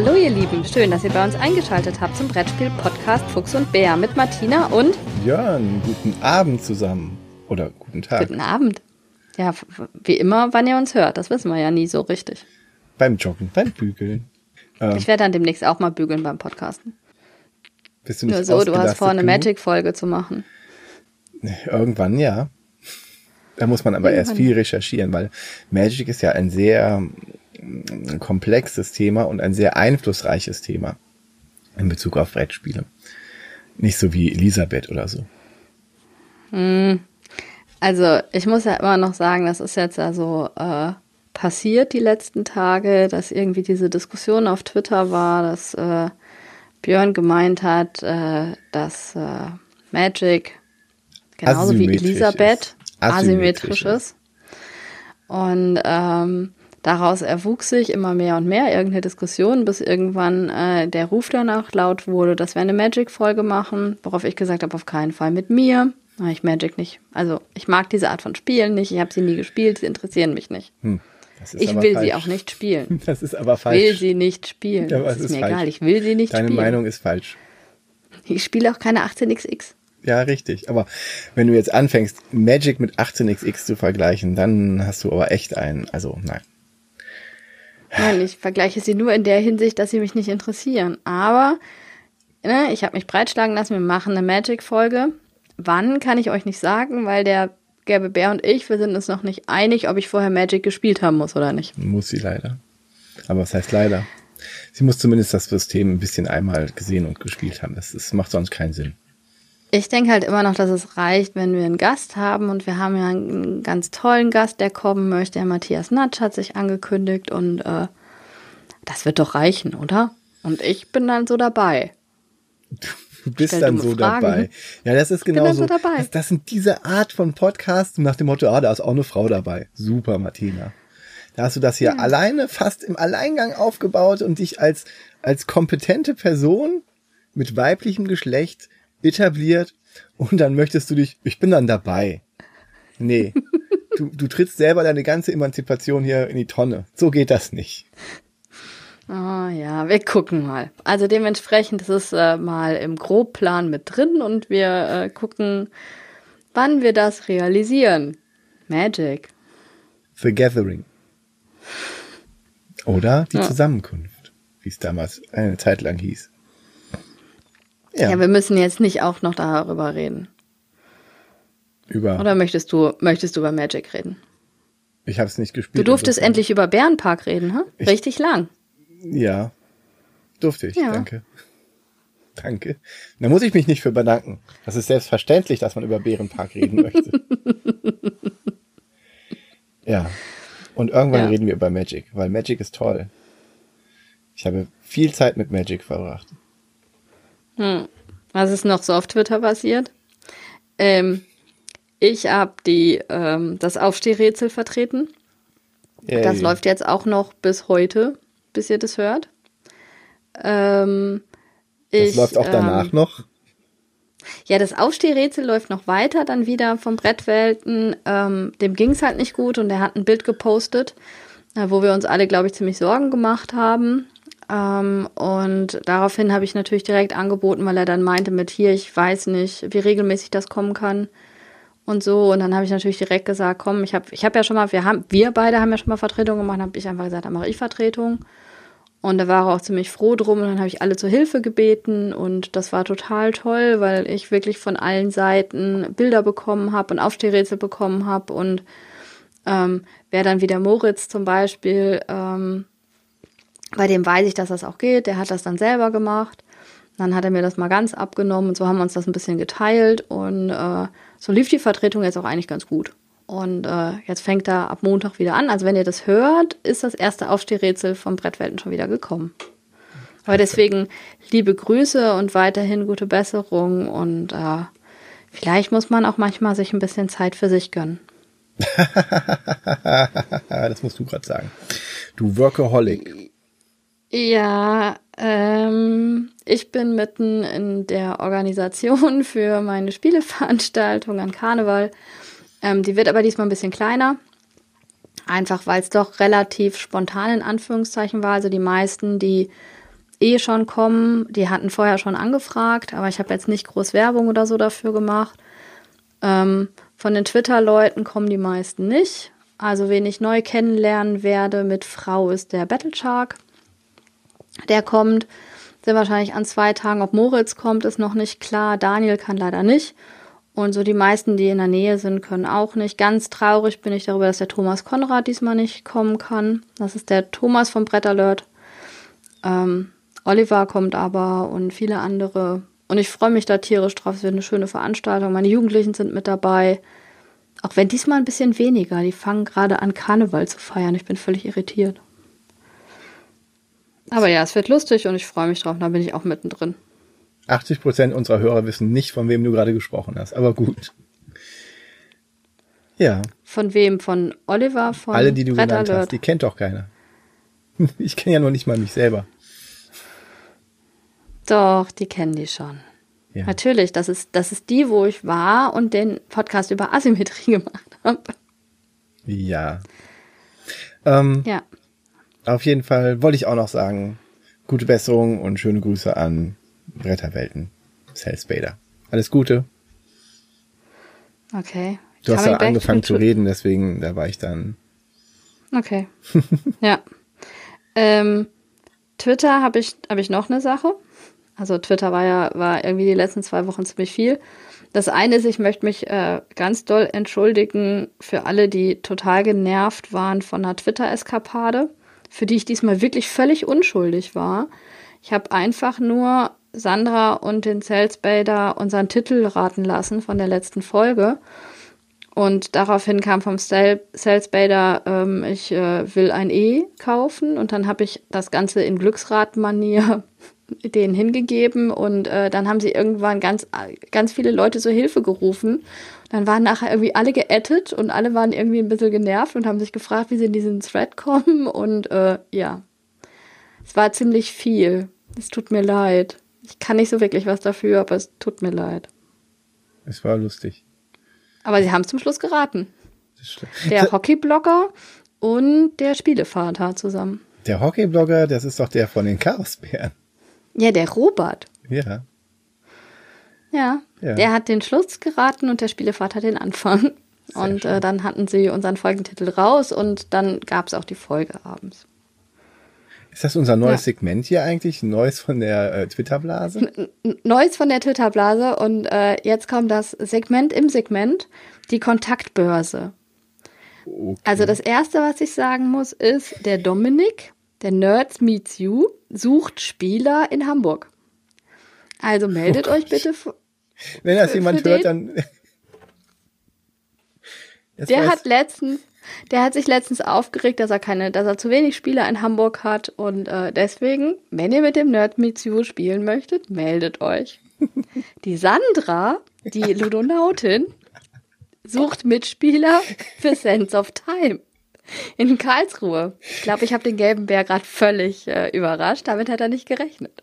Hallo ihr Lieben, schön, dass ihr bei uns eingeschaltet habt zum Brettspiel Podcast Fuchs und Bär mit Martina und Jörn. Guten Abend zusammen. Oder guten Tag. Guten Abend. Ja, wie immer, wann ihr uns hört, das wissen wir ja nie so richtig. Beim Joggen, beim Bügeln. Ähm, ich werde dann demnächst auch mal bügeln beim Podcasten. Bist du nicht Nur so, du hast vor, eine Magic-Folge zu machen. Irgendwann ja. Da muss man aber Irgendwann. erst viel recherchieren, weil Magic ist ja ein sehr ein komplexes Thema und ein sehr einflussreiches Thema in Bezug auf Brettspiele. Nicht so wie Elisabeth oder so. Hm. Also ich muss ja immer noch sagen, das ist jetzt so äh, passiert die letzten Tage, dass irgendwie diese Diskussion auf Twitter war, dass äh, Björn gemeint hat, äh, dass äh, Magic genauso wie Elisabeth asymmetrisch ist. Und ähm, Daraus erwuchs sich immer mehr und mehr irgendeine Diskussion, bis irgendwann äh, der Ruf danach laut wurde, dass wir eine Magic-Folge machen, worauf ich gesagt habe, auf keinen Fall mit mir. Ich Magic nicht. Also ich mag diese Art von Spielen nicht. Ich habe sie nie gespielt. Sie interessieren mich nicht. Hm, ich will falsch. sie auch nicht spielen. Das ist aber falsch. Ich will sie nicht spielen. Ja, das ist, ist mir falsch. egal. Ich will sie nicht Deine spielen. Deine Meinung ist falsch. Ich spiele auch keine 18xx. Ja, richtig. Aber wenn du jetzt anfängst, Magic mit 18xx zu vergleichen, dann hast du aber echt einen. Also nein. Nein, ich vergleiche sie nur in der Hinsicht, dass sie mich nicht interessieren. Aber ne, ich habe mich breitschlagen lassen, wir machen eine Magic-Folge. Wann kann ich euch nicht sagen, weil der Gelbe Bär und ich, wir sind uns noch nicht einig, ob ich vorher Magic gespielt haben muss oder nicht. Muss sie leider. Aber was heißt leider? Sie muss zumindest das System ein bisschen einmal gesehen und gespielt haben. Das, das macht sonst keinen Sinn. Ich denke halt immer noch, dass es reicht, wenn wir einen Gast haben und wir haben ja einen ganz tollen Gast, der kommen möchte. Der Matthias Natsch hat sich angekündigt und äh, das wird doch reichen, oder? Und ich bin dann so dabei. Du bist Stell dann so Fragen. dabei. Ja, das ist genau so. dabei. Das, das, sind diese Art von Podcasts nach dem Motto, ah, da ist auch eine Frau dabei. Super, Martina. Da hast du das hier ja. alleine, fast im Alleingang aufgebaut und dich als, als kompetente Person mit weiblichem Geschlecht etabliert und dann möchtest du dich, ich bin dann dabei. Nee. Du, du trittst selber deine ganze Emanzipation hier in die Tonne. So geht das nicht. Oh ja, wir gucken mal. Also dementsprechend ist es äh, mal im Grobplan mit drin und wir äh, gucken, wann wir das realisieren. Magic. The Gathering. Oder die ja. Zusammenkunft, wie es damals eine Zeit lang hieß. Ja. ja, wir müssen jetzt nicht auch noch darüber reden. Über. Oder möchtest du, möchtest du über Magic reden? Ich habe es nicht gespielt. Du durftest endlich über Bärenpark reden, hm? Richtig lang. Ja, durfte ich. Ja. Danke. Danke. Da muss ich mich nicht für bedanken. Das ist selbstverständlich, dass man über Bärenpark reden möchte. ja. Und irgendwann ja. reden wir über Magic, weil Magic ist toll. Ich habe viel Zeit mit Magic verbracht. Hm. Was ist noch so auf Twitter passiert? Ähm, ich habe die ähm, das Aufstehrätsel vertreten. Yay. Das läuft jetzt auch noch bis heute, bis ihr das hört. Ähm, das ich, läuft auch danach ähm, noch. Ja, das Aufstehrätsel läuft noch weiter, dann wieder vom Brettwelten. Ähm, dem ging es halt nicht gut und er hat ein Bild gepostet, äh, wo wir uns alle, glaube ich, ziemlich Sorgen gemacht haben. Ähm, und daraufhin habe ich natürlich direkt angeboten, weil er dann meinte mit hier, ich weiß nicht, wie regelmäßig das kommen kann und so. Und dann habe ich natürlich direkt gesagt, komm, ich habe ich hab ja schon mal, wir haben, wir beide haben ja schon mal Vertretung gemacht, habe ich einfach gesagt, dann mache ich Vertretung. Und da war er auch ziemlich froh drum und dann habe ich alle zur Hilfe gebeten und das war total toll, weil ich wirklich von allen Seiten Bilder bekommen habe und Aufstehrätsel bekommen habe und ähm, wer dann wieder Moritz zum Beispiel, ähm, bei dem weiß ich, dass das auch geht. Der hat das dann selber gemacht. Dann hat er mir das mal ganz abgenommen und so haben wir uns das ein bisschen geteilt und äh, so lief die Vertretung jetzt auch eigentlich ganz gut. Und äh, jetzt fängt er ab Montag wieder an. Also wenn ihr das hört, ist das erste Aufstehrätsel vom Brettwelten schon wieder gekommen. Aber deswegen liebe Grüße und weiterhin gute Besserung und äh, vielleicht muss man auch manchmal sich ein bisschen Zeit für sich gönnen. das musst du gerade sagen. Du Workaholic. Ja, ähm, ich bin mitten in der Organisation für meine Spieleveranstaltung an Karneval. Ähm, die wird aber diesmal ein bisschen kleiner. Einfach weil es doch relativ spontan in Anführungszeichen war. Also die meisten, die eh schon kommen. Die hatten vorher schon angefragt, aber ich habe jetzt nicht groß Werbung oder so dafür gemacht. Ähm, von den Twitter-Leuten kommen die meisten nicht. Also wen ich neu kennenlernen werde mit Frau ist der Battle Shark. Der kommt. Sind wahrscheinlich an zwei Tagen. Ob Moritz kommt, ist noch nicht klar. Daniel kann leider nicht. Und so die meisten, die in der Nähe sind, können auch nicht. Ganz traurig bin ich darüber, dass der Thomas Konrad diesmal nicht kommen kann. Das ist der Thomas vom Brett Alert. Ähm, Oliver kommt aber und viele andere. Und ich freue mich da tierisch drauf. Es wird eine schöne Veranstaltung. Meine Jugendlichen sind mit dabei. Auch wenn diesmal ein bisschen weniger. Die fangen gerade an, Karneval zu feiern. Ich bin völlig irritiert. Aber ja, es wird lustig und ich freue mich drauf. Da bin ich auch mittendrin. 80 Prozent unserer Hörer wissen nicht, von wem du gerade gesprochen hast, aber gut. Ja. Von wem? Von Oliver? Von Alle, die du Red genannt Alert. hast, die kennt doch keiner. Ich kenne ja noch nicht mal mich selber. Doch, die kennen die schon. Ja. Natürlich, das ist, das ist die, wo ich war und den Podcast über Asymmetrie gemacht habe. Ja. Ähm, ja. Auf jeden Fall wollte ich auch noch sagen, gute Besserung und schöne Grüße an Bretterwelten. Cell Spader. Alles Gute. Okay. Du hast ja angefangen zu reden, deswegen, da war ich dann. Okay. ja. Ähm, Twitter habe ich, hab ich noch eine Sache. Also Twitter war ja, war irgendwie die letzten zwei Wochen ziemlich viel. Das eine ist, ich möchte mich äh, ganz doll entschuldigen für alle, die total genervt waren von einer Twitter-Eskapade, für die ich diesmal wirklich völlig unschuldig war. Ich habe einfach nur Sandra und den Salesbader unseren Titel raten lassen von der letzten Folge. Und daraufhin kam vom Salesbader, ähm, ich äh, will ein E kaufen. Und dann habe ich das Ganze in Glücksratmanier denen hingegeben. Und äh, dann haben sie irgendwann ganz, ganz viele Leute zur Hilfe gerufen. Dann waren nachher irgendwie alle geettet und alle waren irgendwie ein bisschen genervt und haben sich gefragt, wie sie in diesen Thread kommen. Und äh, ja, es war ziemlich viel. Es tut mir leid. Ich kann nicht so wirklich was dafür, aber es tut mir leid. Es war lustig. Aber sie haben zum Schluss geraten. Der Hockeyblogger und der Spielevater zusammen. Der Hockeyblogger, das ist doch der von den Chaosbären. Ja, der Robert. Ja. Ja, ja. der hat den Schluss geraten und der Spielevater den Anfang. Sehr und äh, dann hatten sie unseren Folgentitel raus und dann gab es auch die Folge abends. Ist das unser neues ja. Segment hier eigentlich? Neues von der äh, Twitter-Blase? Neues von der Twitter-Blase und äh, jetzt kommt das Segment im Segment, die Kontaktbörse. Okay. Also das erste, was ich sagen muss, ist, der Dominik, der Nerds Meets You, sucht Spieler in Hamburg. Also meldet oh euch bitte. Wenn das jemand hört, dann. der hat letztens der hat sich letztens aufgeregt, dass er keine, dass er zu wenig Spieler in Hamburg hat und äh, deswegen, wenn ihr mit dem Nerd Meets You spielen möchtet, meldet euch. Die Sandra, die Ludonautin, sucht Mitspieler für Sense of Time in Karlsruhe. Ich glaube, ich habe den gelben Bär gerade völlig äh, überrascht. Damit hat er nicht gerechnet.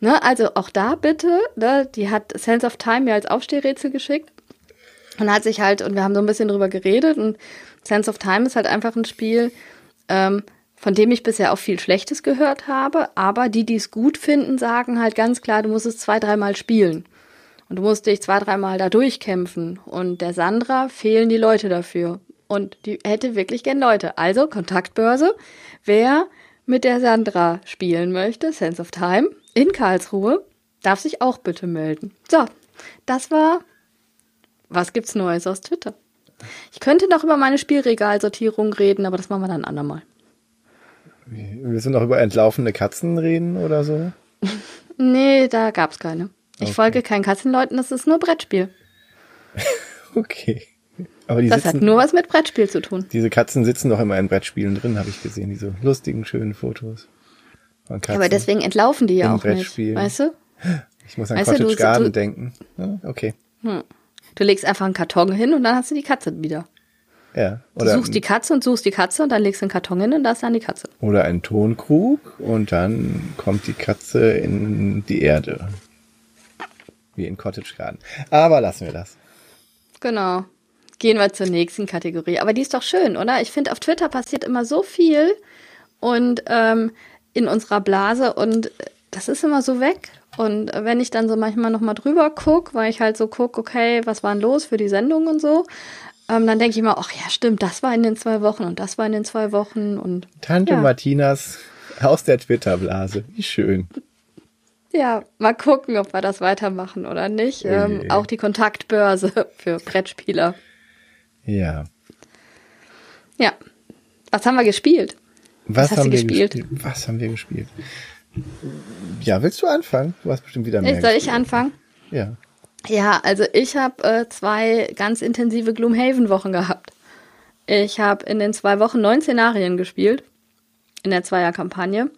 Ne, also auch da bitte, ne, die hat Sense of Time mir als Aufstehrätsel geschickt. Und hat sich halt, und wir haben so ein bisschen drüber geredet, und Sense of Time ist halt einfach ein Spiel, ähm, von dem ich bisher auch viel Schlechtes gehört habe, aber die, die es gut finden, sagen halt ganz klar, du musst es zwei, dreimal spielen. Und du musst dich zwei, dreimal da durchkämpfen. Und der Sandra fehlen die Leute dafür. Und die hätte wirklich gern Leute. Also Kontaktbörse. Wer mit der Sandra spielen möchte, Sense of Time, in Karlsruhe, darf sich auch bitte melden. So, das war was gibt's Neues aus Twitter? Ich könnte noch über meine Spielregalsortierung reden, aber das machen wir dann andermal. Wir sind noch über entlaufene Katzen reden oder so? nee, da gab's keine. Ich okay. folge keinen Katzenleuten, das ist nur Brettspiel. okay. Aber die das sitzen, hat nur was mit Brettspiel zu tun. Diese Katzen sitzen doch immer in Brettspielen drin, habe ich gesehen, diese lustigen, schönen Fotos. Von Katzen aber deswegen entlaufen die ja auch nicht, weißt du? Ich muss an weißt Cottage du, Garden du, denken. Ja, okay. Hm. Du legst einfach einen Karton hin und dann hast du die Katze wieder. Ja. Oder du suchst die Katze und suchst die Katze und dann legst du einen Karton hin und da ist dann die Katze. Oder einen Tonkrug und dann kommt die Katze in die Erde. Wie in Cottage Garden. Aber lassen wir das. Genau. Gehen wir zur nächsten Kategorie. Aber die ist doch schön, oder? Ich finde, auf Twitter passiert immer so viel und ähm, in unserer Blase und das ist immer so weg. Und wenn ich dann so manchmal nochmal drüber gucke, weil ich halt so gucke, okay, was war denn los für die Sendung und so, ähm, dann denke ich mal, ach ja, stimmt, das war in den zwei Wochen und das war in den zwei Wochen und. Tante ja. Martinas aus der Twitter-Blase. Wie schön. Ja, mal gucken, ob wir das weitermachen oder nicht. Ähm, auch die Kontaktbörse für Brettspieler. Ja. Ja. Was haben wir gespielt? Was, Was haben wir gespielt? gespielt? Was haben wir gespielt? Ja, willst du anfangen? Du hast bestimmt wieder mehr. Soll ich anfangen? Ja. Ja, also ich habe äh, zwei ganz intensive Gloomhaven-Wochen gehabt. Ich habe in den zwei Wochen neun Szenarien gespielt, in der Zweierkampagne.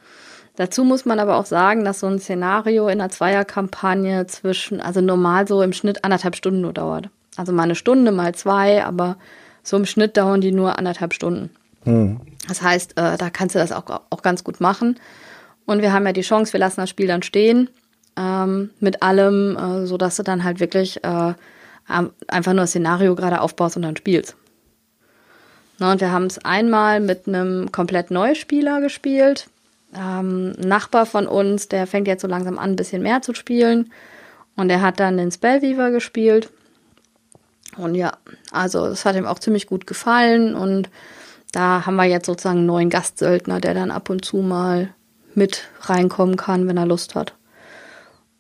Dazu muss man aber auch sagen, dass so ein Szenario in der Zweierkampagne zwischen, also normal so im Schnitt anderthalb Stunden nur dauert. Also mal eine Stunde, mal zwei, aber so im Schnitt dauern die nur anderthalb Stunden. Hm. Das heißt, äh, da kannst du das auch, auch ganz gut machen. Und wir haben ja die Chance, wir lassen das Spiel dann stehen ähm, mit allem, äh, so dass du dann halt wirklich äh, einfach nur das Szenario gerade aufbaust und dann spielst. Na, und wir haben es einmal mit einem komplett Neuspieler gespielt. Ähm, ein Nachbar von uns, der fängt jetzt so langsam an, ein bisschen mehr zu spielen. Und er hat dann den Spellweaver gespielt. Und ja, also es hat ihm auch ziemlich gut gefallen. Und da haben wir jetzt sozusagen einen neuen Gastsöldner, der dann ab und zu mal mit reinkommen kann, wenn er Lust hat.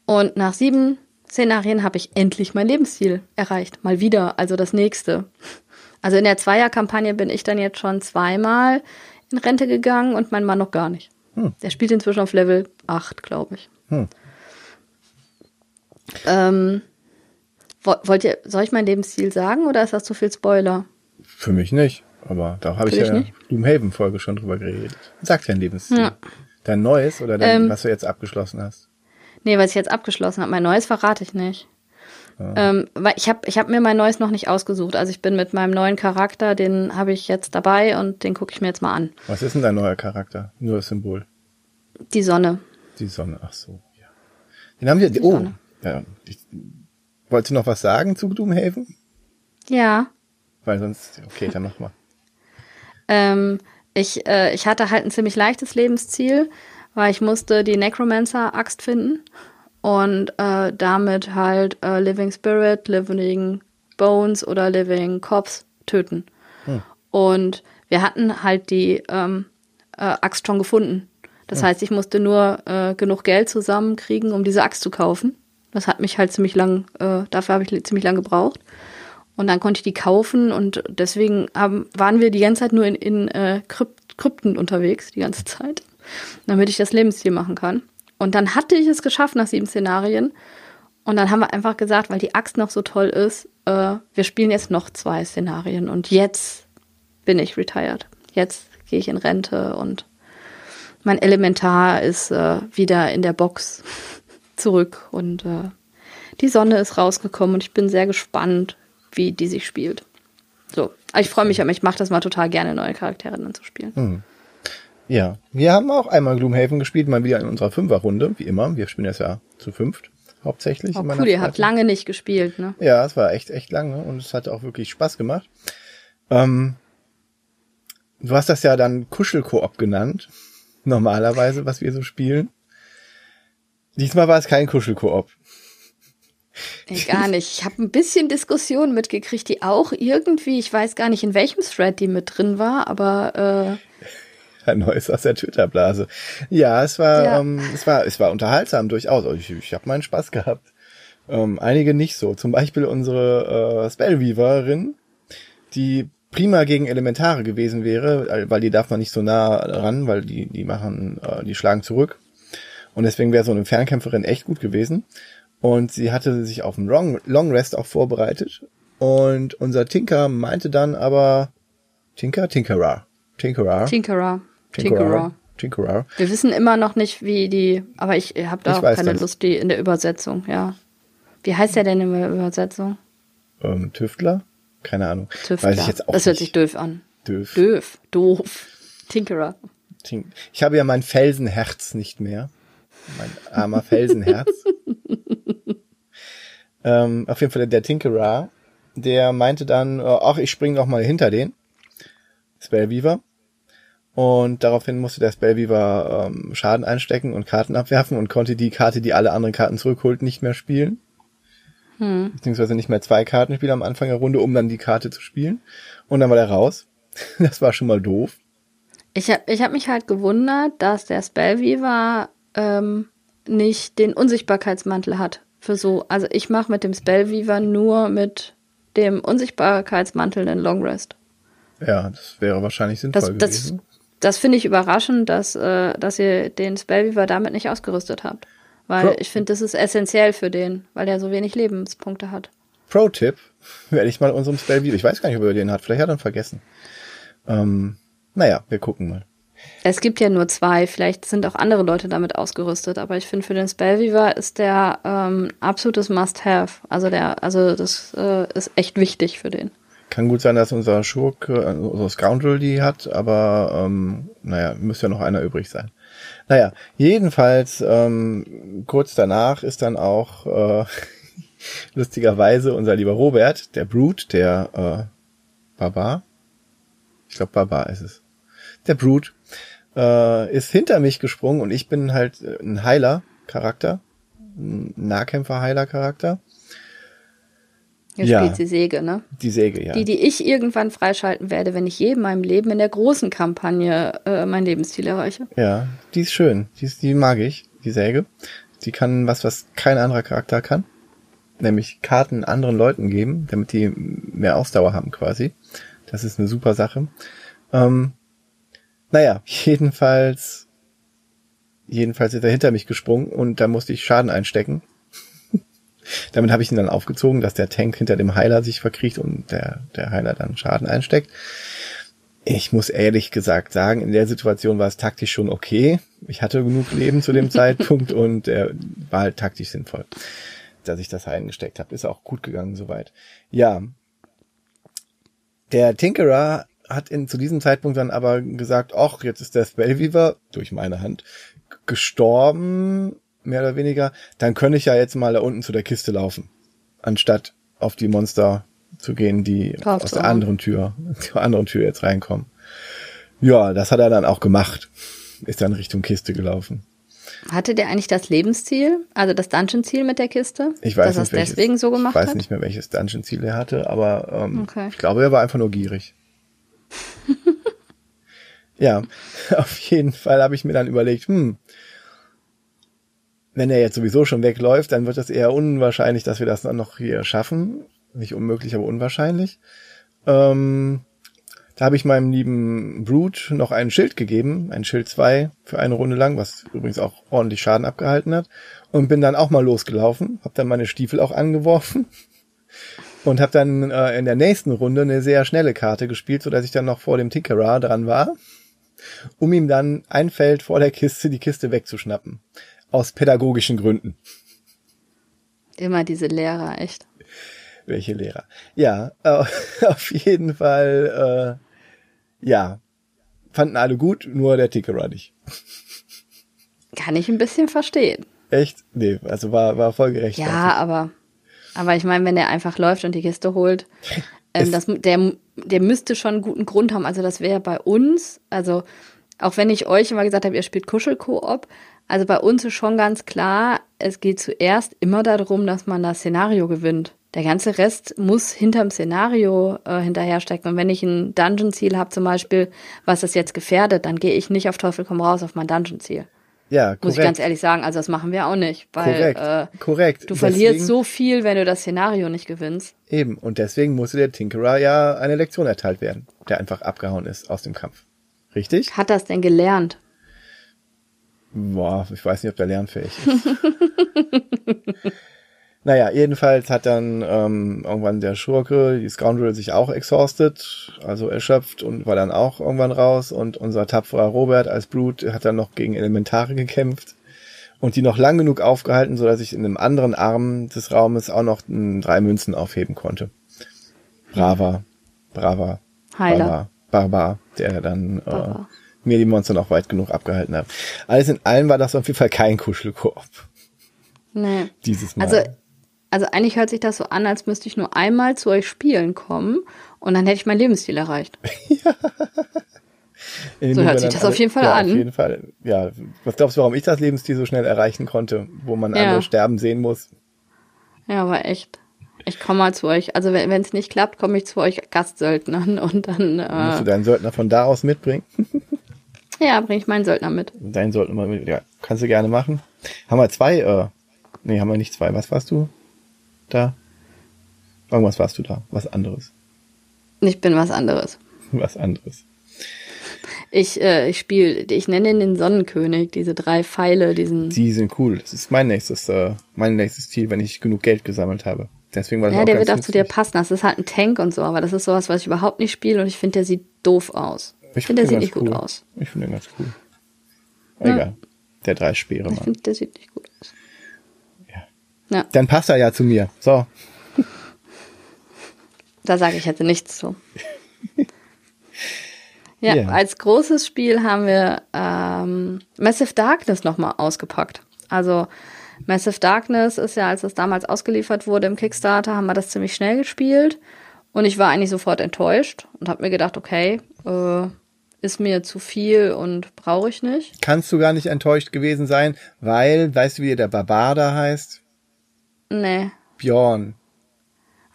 Und nach sieben Szenarien habe ich endlich mein Lebensziel erreicht. Mal wieder, also das nächste. Also in der Zweierkampagne bin ich dann jetzt schon zweimal in Rente gegangen und mein Mann noch gar nicht. Hm. Der spielt inzwischen auf Level 8, glaube ich. Hm. Ähm, wollt ihr, soll ich mein Lebensziel sagen oder ist das zu viel Spoiler? Für mich nicht, aber da habe ich ja in der Doomhaven-Folge schon drüber geredet. Sag dein Lebensziel. Ja. Dein neues oder dein, ähm, was du jetzt abgeschlossen hast? Nee, was ich jetzt abgeschlossen habe. Mein neues verrate ich nicht. Ja. Ähm, weil ich habe ich hab mir mein neues noch nicht ausgesucht. Also ich bin mit meinem neuen Charakter, den habe ich jetzt dabei und den gucke ich mir jetzt mal an. Was ist denn dein neuer Charakter? Nur das Symbol. Die Sonne. Die Sonne, ach so, ja. Den haben wir. Die oh, Sonne. ja. Ich, wolltest du noch was sagen zu Doomhaven? Ja. Weil sonst, okay, dann mach mal. ähm, ich, äh, ich hatte halt ein ziemlich leichtes Lebensziel, weil ich musste die Necromancer-Axt finden und äh, damit halt äh, Living Spirit, Living Bones oder Living Corpse töten. Hm. Und wir hatten halt die ähm, äh, Axt schon gefunden. Das hm. heißt, ich musste nur äh, genug Geld zusammenkriegen, um diese Axt zu kaufen. Das hat mich halt ziemlich lang, äh, dafür habe ich ziemlich lang gebraucht. Und dann konnte ich die kaufen und deswegen haben, waren wir die ganze Zeit nur in, in äh, Krypten unterwegs, die ganze Zeit, damit ich das Lebensziel machen kann. Und dann hatte ich es geschafft nach sieben Szenarien. Und dann haben wir einfach gesagt, weil die Axt noch so toll ist, äh, wir spielen jetzt noch zwei Szenarien und jetzt bin ich retired. Jetzt gehe ich in Rente und mein Elementar ist äh, wieder in der Box zurück und äh, die Sonne ist rausgekommen und ich bin sehr gespannt, wie die sich spielt. So, ich freue mich, aber ich mache das mal total gerne, neue Charaktere dann zu spielen. Hm. Ja, wir haben auch einmal Gloomhaven gespielt, mal wieder in unserer Fünferrunde, wie immer. Wir spielen das ja zu fünft, hauptsächlich. Oh, cool, ihr habt lange nicht gespielt, ne? Ja, es war echt, echt lange und es hat auch wirklich Spaß gemacht. Ähm, du hast das ja dann Kuschelkoop genannt, normalerweise, was wir so spielen. Diesmal war es kein Kuschelkoop. Gar nicht. Ich habe ein bisschen Diskussion mitgekriegt, die auch irgendwie, ich weiß gar nicht, in welchem Thread die mit drin war, aber äh, ein neues aus der Twitter-Blase. Ja, es war, ja. Ähm, es war, es war unterhaltsam durchaus. Also ich, ich habe meinen Spaß gehabt. Ähm, einige nicht so. Zum Beispiel unsere äh, Spellweaverin, die prima gegen Elementare gewesen wäre, weil die darf man nicht so nah ran, weil die, die machen, äh, die schlagen zurück. Und deswegen wäre so eine Fernkämpferin echt gut gewesen. Und sie hatte sich auf einen Long, Long Rest auch vorbereitet. Und unser Tinker meinte dann aber, Tinker? Tinkerer. Tinkerer. Tinkerer. Tinkerer. Tinkerer. Wir wissen immer noch nicht, wie die, aber ich habe da ich auch keine das. Lust die in der Übersetzung, ja. Wie heißt der denn in der Übersetzung? Ähm, Tüftler? Keine Ahnung. Tüftler. Weiß ich jetzt auch das hört sich doof an. Doof. Doof. Doof. Tinkerer. Tink ich habe ja mein Felsenherz nicht mehr. Mein armer Felsenherz. ähm, auf jeden Fall der Tinkerer, der meinte dann, ach, ich spring doch mal hinter den. Spellweaver. Und daraufhin musste der Spellweaver ähm, Schaden einstecken und Karten abwerfen und konnte die Karte, die alle anderen Karten zurückholt, nicht mehr spielen. Hm. Beziehungsweise nicht mehr zwei Karten spielen am Anfang der Runde, um dann die Karte zu spielen. Und dann war der raus. Das war schon mal doof. Ich habe ich hab mich halt gewundert, dass der Spellweaver ähm, nicht den Unsichtbarkeitsmantel hat. Für so, also ich mache mit dem Spellweaver nur mit dem Unsichtbarkeitsmantel den Long Rest. Ja, das wäre wahrscheinlich sinnvoll das, gewesen. Das, das finde ich überraschend, dass, äh, dass ihr den Spellweaver damit nicht ausgerüstet habt. Weil Pro ich finde, das ist essentiell für den, weil er so wenig Lebenspunkte hat. Pro-Tipp, werde ich mal unserem Spellweaver, ich weiß gar nicht, ob er den hat, vielleicht hat er ihn vergessen. Ähm, naja, wir gucken mal. Es gibt ja nur zwei, vielleicht sind auch andere Leute damit ausgerüstet, aber ich finde für den Spellweaver ist der ähm, absolutes Must-Have. Also der, also das äh, ist echt wichtig für den. Kann gut sein, dass unser Schurke, äh, unser Scoundrel die hat, aber ähm, naja, müsste ja noch einer übrig sein. Naja, jedenfalls ähm, kurz danach ist dann auch äh, lustigerweise unser lieber Robert, der Brute, der äh, Barbar, ich glaube Barbar ist es, der Brute, äh, ist hinter mich gesprungen und ich bin halt äh, ein Heiler-Charakter, ein Nahkämpfer-Heiler-Charakter. Ihr ja, spielt die Säge, ne? Die Säge, ja. Die, die ich irgendwann freischalten werde, wenn ich je in meinem Leben in der großen Kampagne äh, mein Lebensziel erreiche. Ja, die ist schön. Die, ist, die mag ich, die Säge. Die kann was, was kein anderer Charakter kann. Nämlich Karten anderen Leuten geben, damit die mehr Ausdauer haben quasi. Das ist eine super Sache. Ähm, naja, jedenfalls, jedenfalls ist er hinter mich gesprungen und da musste ich Schaden einstecken. Damit habe ich ihn dann aufgezogen, dass der Tank hinter dem Heiler sich verkriecht und der, der Heiler dann Schaden einsteckt. Ich muss ehrlich gesagt sagen, in der Situation war es taktisch schon okay. Ich hatte genug Leben zu dem Zeitpunkt und er war halt taktisch sinnvoll, dass ich das eingesteckt habe. Ist auch gut gegangen soweit. Ja. Der Tinkerer hat in, zu diesem Zeitpunkt dann aber gesagt, ach, jetzt ist der Spellweaver durch meine Hand gestorben, mehr oder weniger. Dann könnte ich ja jetzt mal da unten zu der Kiste laufen, anstatt auf die Monster zu gehen, die Traumtraum. aus der anderen Tür, zur anderen Tür jetzt reinkommen. Ja, das hat er dann auch gemacht. Ist dann Richtung Kiste gelaufen. Hatte der eigentlich das Lebensziel, also das Dungeon-Ziel mit der Kiste? Ich weiß dass nicht, welches, deswegen so gemacht Ich weiß hat? nicht mehr, welches Dungeon-Ziel er hatte, aber ähm, okay. ich glaube, er war einfach nur gierig. ja, auf jeden Fall habe ich mir dann überlegt, hm, wenn er jetzt sowieso schon wegläuft, dann wird es eher unwahrscheinlich, dass wir das dann noch hier schaffen. Nicht unmöglich, aber unwahrscheinlich. Ähm, da habe ich meinem lieben Brute noch ein Schild gegeben, ein Schild 2 für eine Runde lang, was übrigens auch ordentlich Schaden abgehalten hat. Und bin dann auch mal losgelaufen, habe dann meine Stiefel auch angeworfen und habe dann äh, in der nächsten Runde eine sehr schnelle Karte gespielt, so dass ich dann noch vor dem Tickerer dran war, um ihm dann ein Feld vor der Kiste die Kiste wegzuschnappen. Aus pädagogischen Gründen. Immer diese Lehrer, echt. Welche Lehrer? Ja, äh, auf jeden Fall, äh, ja, fanden alle gut, nur der Tickerer nicht. Kann ich ein bisschen verstehen. Echt? Nee, also war, war voll gerecht. Ja, aber aber ich meine, wenn er einfach läuft und die Kiste holt, ähm, das, der, der müsste schon einen guten Grund haben. Also das wäre bei uns, also auch wenn ich euch immer gesagt habe, ihr spielt Kuschelkoop, also bei uns ist schon ganz klar, es geht zuerst immer darum, dass man das Szenario gewinnt. Der ganze Rest muss hinterm Szenario äh, hinterherstecken. Und wenn ich ein Dungeon-Ziel habe, zum Beispiel, was das jetzt gefährdet, dann gehe ich nicht auf Teufel komm raus auf mein Dungeon-Ziel. Ja, korrekt. Muss ich ganz ehrlich sagen, also das machen wir auch nicht. Weil, korrekt, äh, korrekt. Du deswegen, verlierst so viel, wenn du das Szenario nicht gewinnst. Eben, und deswegen musste der Tinkerer ja eine Lektion erteilt werden, der einfach abgehauen ist aus dem Kampf. Richtig? Hat das denn gelernt? Boah, ich weiß nicht, ob der lernfähig ist. Naja, jedenfalls hat dann ähm, irgendwann der Schurke, die Scoundrel, sich auch exhausted, also erschöpft und war dann auch irgendwann raus. Und unser tapferer Robert als Blut hat dann noch gegen Elementare gekämpft und die noch lang genug aufgehalten, so dass ich in einem anderen Arm des Raumes auch noch drei Münzen aufheben konnte. Braver, braver, Heiler. Barbar, Barbar der dann äh, mir die Monster noch weit genug abgehalten hat. Alles in allem war das auf jeden Fall kein Kuschelkoop. Nee. Dieses Mal. Also also eigentlich hört sich das so an, als müsste ich nur einmal zu euch spielen kommen und dann hätte ich mein Lebensstil erreicht. ja. so hört sich das alle, auf jeden Fall ja, an. Auf jeden Fall. Ja, was glaubst du, warum ich das Lebensstil so schnell erreichen konnte, wo man ja. andere sterben sehen muss? Ja, aber echt. Ich komme mal zu euch. Also wenn es nicht klappt, komme ich zu euch Gastsöldnern und dann. Äh, Musst du deinen Söldner von da aus mitbringen? ja, bringe ich meinen Söldner mit. Deinen Söldner mit. Ja, kannst du gerne machen. Haben wir zwei? Äh, nee, haben wir nicht zwei. Was warst du da? Irgendwas warst du da. Was anderes. Ich bin was anderes. Was anderes. Ich, äh, ich spiele, ich nenne ihn den Sonnenkönig, diese drei Pfeile, diesen. Die sind cool. Das ist mein nächstes, äh, mein nächstes Ziel, wenn ich genug Geld gesammelt habe. Deswegen war das ja, der wird auch zu dir passen. Das ist halt ein Tank und so, aber das ist sowas, was ich überhaupt nicht spiele und ich finde, der sieht doof aus. Ich, ich finde, der sieht nicht cool. gut aus. Ich finde den ganz cool. Egal. Ja. Der drei Speere, Mann. Ich finde, der sieht nicht gut aus. Ja. Dann passt er ja zu mir. So. Da sage ich jetzt nichts zu. ja, yeah. als großes Spiel haben wir ähm, Massive Darkness nochmal ausgepackt. Also Massive Darkness ist ja, als das damals ausgeliefert wurde im Kickstarter, haben wir das ziemlich schnell gespielt. Und ich war eigentlich sofort enttäuscht und habe mir gedacht, okay, äh, ist mir zu viel und brauche ich nicht. Kannst du gar nicht enttäuscht gewesen sein, weil, weißt du, wie der Barbar da heißt? Nee. Bjorn.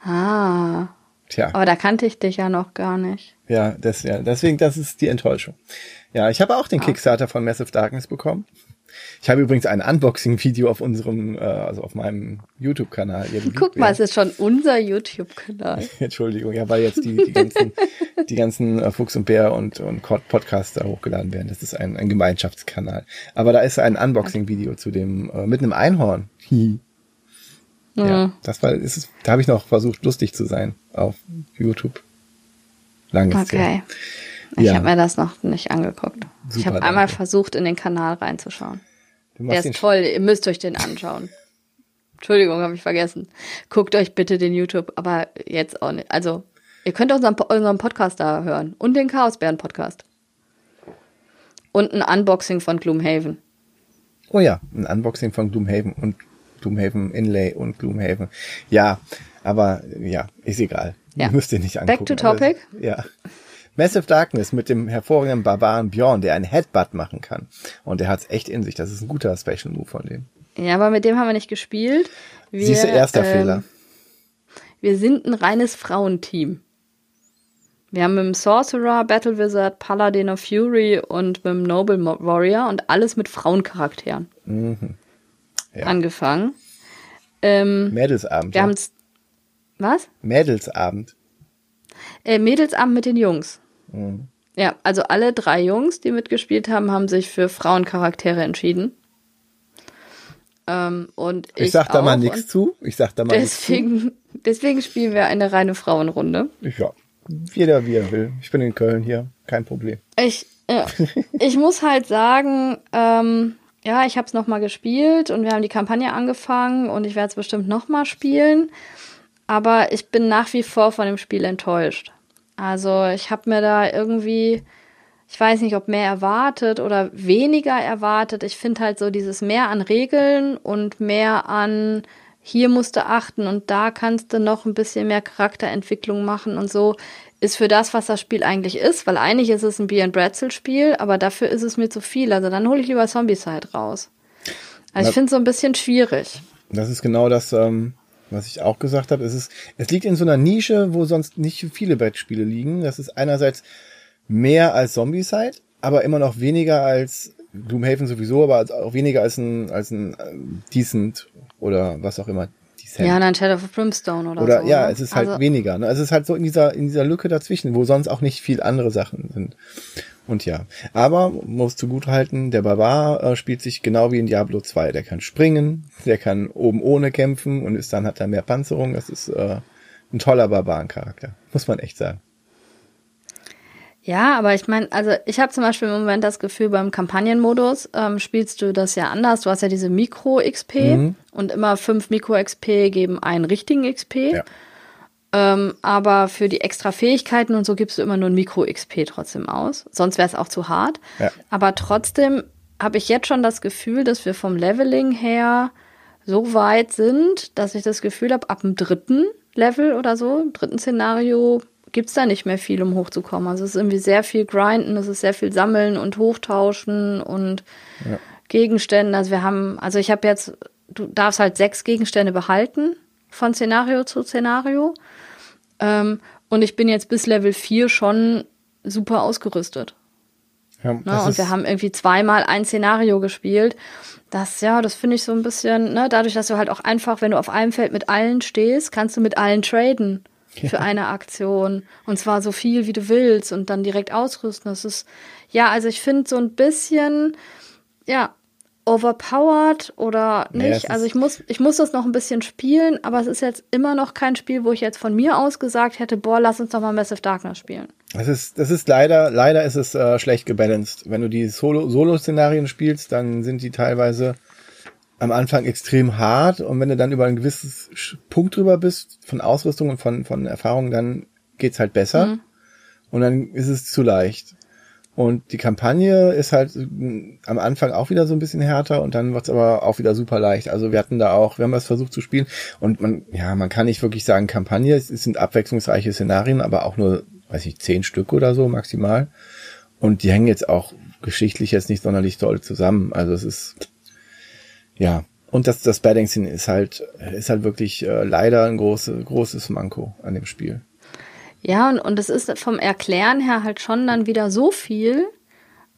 Ah. Tja. Aber da kannte ich dich ja noch gar nicht. Ja, das, ja, deswegen, das ist die Enttäuschung. Ja, ich habe auch den Kickstarter von Massive Darkness bekommen. Ich habe übrigens ein Unboxing-Video auf unserem, äh, also auf meinem YouTube-Kanal. Guck mal, es ist schon unser YouTube-Kanal. Entschuldigung, ja, weil jetzt die, die ganzen, die ganzen äh, Fuchs und Bär und, und Podcasts da hochgeladen werden. Das ist ein, ein Gemeinschaftskanal. Aber da ist ein Unboxing-Video zu dem, äh, mit einem Einhorn. Ja, das war, ist, da habe ich noch versucht, lustig zu sein auf YouTube. Langes Okay. Ich ja. habe mir das noch nicht angeguckt. Super, ich habe einmal versucht, in den Kanal reinzuschauen. Der ist toll, ihr müsst euch den anschauen. Entschuldigung, habe ich vergessen. Guckt euch bitte den YouTube, aber jetzt auch nicht. Also, ihr könnt unseren, unseren Podcast da hören und den Chaosbären-Podcast. Und ein Unboxing von Gloomhaven. Oh ja, ein Unboxing von Gloomhaven und Gloomhaven Inlay und Gloomhaven. Ja, aber ja, ist egal. Ja. Müsst ihr nicht angucken. Back to topic. Das, ja. Massive Darkness mit dem hervorragenden Barbaren Bjorn, der einen Headbutt machen kann. Und der hat's echt in sich. Das ist ein guter Special Move von dem. Ja, aber mit dem haben wir nicht gespielt. Wir, Siehst du, erster ähm, Fehler. Wir sind ein reines Frauenteam. Wir haben mit dem Sorcerer, Battle Wizard, Paladin of Fury und mit dem Noble Warrior und alles mit Frauencharakteren mhm. Ja. angefangen. Ähm, Mädelsabend. Wir ja. haben's. Was? Mädelsabend. Äh, Mädelsabend mit den Jungs. Mhm. Ja, also alle drei Jungs, die mitgespielt haben, haben sich für Frauencharaktere entschieden. Ähm, und ich, ich sag da mal nichts zu. Ich sag da mal deswegen, nichts zu. Deswegen spielen wir eine reine Frauenrunde. Ja, jeder wie er will. Ich bin in Köln hier, kein Problem. Ich, ja, ich muss halt sagen, ähm, ja, ich habe es nochmal gespielt und wir haben die Kampagne angefangen und ich werde es bestimmt nochmal spielen. Aber ich bin nach wie vor von dem Spiel enttäuscht. Also ich habe mir da irgendwie, ich weiß nicht, ob mehr erwartet oder weniger erwartet. Ich finde halt so dieses mehr an Regeln und mehr an hier musst du achten und da kannst du noch ein bisschen mehr Charakterentwicklung machen und so ist für das, was das Spiel eigentlich ist, weil eigentlich ist es ein Beer and Bretzel Spiel, aber dafür ist es mir zu viel. Also dann hole ich lieber Zombie-Side raus. Also ich finde es so ein bisschen schwierig. Das ist genau das, ähm, was ich auch gesagt habe, es ist, es liegt in so einer Nische, wo sonst nicht viele Brettspiele liegen. Das ist einerseits mehr als Zombicide, aber immer noch weniger als Gloomhaven sowieso, aber auch weniger als ein, als ein äh, Decent oder was auch immer. Decent. Ja, dann Shadow of Brimstone oder, oder so. Ja, ne? es ist halt also, weniger. Ne? Es ist halt so in dieser, in dieser Lücke dazwischen, wo sonst auch nicht viel andere Sachen sind. Und ja, aber muss zugutehalten, der Barbar äh, spielt sich genau wie in Diablo 2. Der kann springen, der kann oben ohne kämpfen und ist dann hat er mehr Panzerung. Das ist äh, ein toller Barbarencharakter, muss man echt sagen. Ja, aber ich meine, also ich habe zum Beispiel im Moment das Gefühl, beim Kampagnenmodus ähm, spielst du das ja anders. Du hast ja diese Mikro-XP mhm. und immer fünf Mikro-XP geben einen richtigen XP. Ja. Ähm, aber für die extra Fähigkeiten und so gibst du immer nur ein Mikro-XP trotzdem aus. Sonst wäre es auch zu hart. Ja. Aber trotzdem habe ich jetzt schon das Gefühl, dass wir vom Leveling her so weit sind, dass ich das Gefühl habe, ab dem dritten Level oder so, im dritten Szenario, gibt's da nicht mehr viel, um hochzukommen. Also es ist irgendwie sehr viel Grinden, es ist sehr viel Sammeln und Hochtauschen und ja. Gegenständen. Also wir haben, also ich habe jetzt, du darfst halt sechs Gegenstände behalten von Szenario zu Szenario. Ähm, und ich bin jetzt bis Level 4 schon super ausgerüstet. Ja, ne? Und wir haben irgendwie zweimal ein Szenario gespielt. Das, ja, das finde ich so ein bisschen, ne, dadurch, dass du halt auch einfach, wenn du auf einem Feld mit allen stehst, kannst du mit allen traden. Für eine Aktion. Und zwar so viel, wie du willst und dann direkt ausrüsten. Das ist, ja, also ich finde so ein bisschen, ja, overpowered oder nicht. Ja, also ich muss, ich muss das noch ein bisschen spielen, aber es ist jetzt immer noch kein Spiel, wo ich jetzt von mir aus gesagt hätte, boah, lass uns doch mal Massive Darkness spielen. Das ist, das ist leider, leider ist es äh, schlecht gebalanced. Wenn du die Solo, Solo-Szenarien spielst, dann sind die teilweise am Anfang extrem hart und wenn du dann über ein gewisses Punkt drüber bist, von Ausrüstung und von, von Erfahrung, dann geht's halt besser. Mhm. Und dann ist es zu leicht. Und die Kampagne ist halt mm, am Anfang auch wieder so ein bisschen härter und dann wird's aber auch wieder super leicht. Also wir hatten da auch, wir haben das versucht zu spielen und man, ja, man kann nicht wirklich sagen Kampagne, es sind abwechslungsreiche Szenarien, aber auch nur, weiß ich, zehn Stück oder so maximal. Und die hängen jetzt auch geschichtlich jetzt nicht sonderlich toll zusammen. Also es ist, ja, und das, das Balancing ist halt, ist halt wirklich äh, leider ein großes, großes Manko an dem Spiel. Ja, und, und es ist vom Erklären her halt schon dann wieder so viel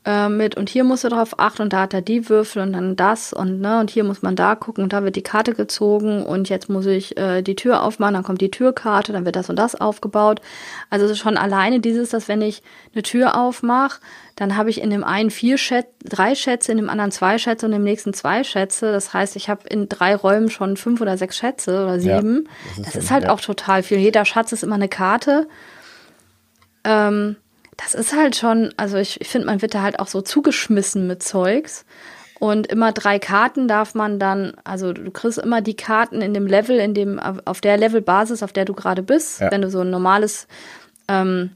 äh, mit, und hier musst du drauf achten, und da hat er die Würfel und dann das, und ne, und hier muss man da gucken, und da wird die Karte gezogen, und jetzt muss ich äh, die Tür aufmachen, dann kommt die Türkarte, dann wird das und das aufgebaut. Also es ist schon alleine dieses, dass wenn ich eine Tür aufmache, dann habe ich in dem einen vier Schätze, drei Schätze, in dem anderen zwei Schätze und im nächsten zwei Schätze. Das heißt, ich habe in drei Räumen schon fünf oder sechs Schätze oder sieben. Ja, das ist, das ist halt ja. auch total viel. Jeder Schatz ist immer eine Karte. Ähm, das ist halt schon, also ich, ich finde, man wird da halt auch so zugeschmissen mit Zeugs. Und immer drei Karten darf man dann, also du kriegst immer die Karten in dem Level, in dem, auf der Levelbasis, auf der du gerade bist. Ja. Wenn du so ein normales ähm,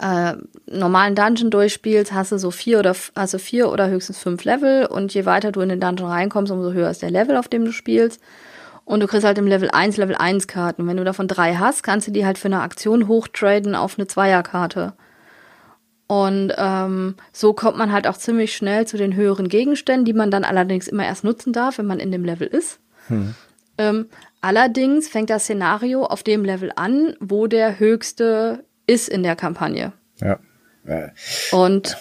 äh, normalen Dungeon durchspielst, hast du so vier oder also vier oder höchstens fünf Level und je weiter du in den Dungeon reinkommst, umso höher ist der Level, auf dem du spielst. Und du kriegst halt im Level 1 Level 1 Karten. Wenn du davon drei hast, kannst du die halt für eine Aktion hochtraden auf eine Zweierkarte. Und ähm, so kommt man halt auch ziemlich schnell zu den höheren Gegenständen, die man dann allerdings immer erst nutzen darf, wenn man in dem Level ist. Hm. Ähm, allerdings fängt das Szenario auf dem Level an, wo der höchste ist in der Kampagne. Ja. Und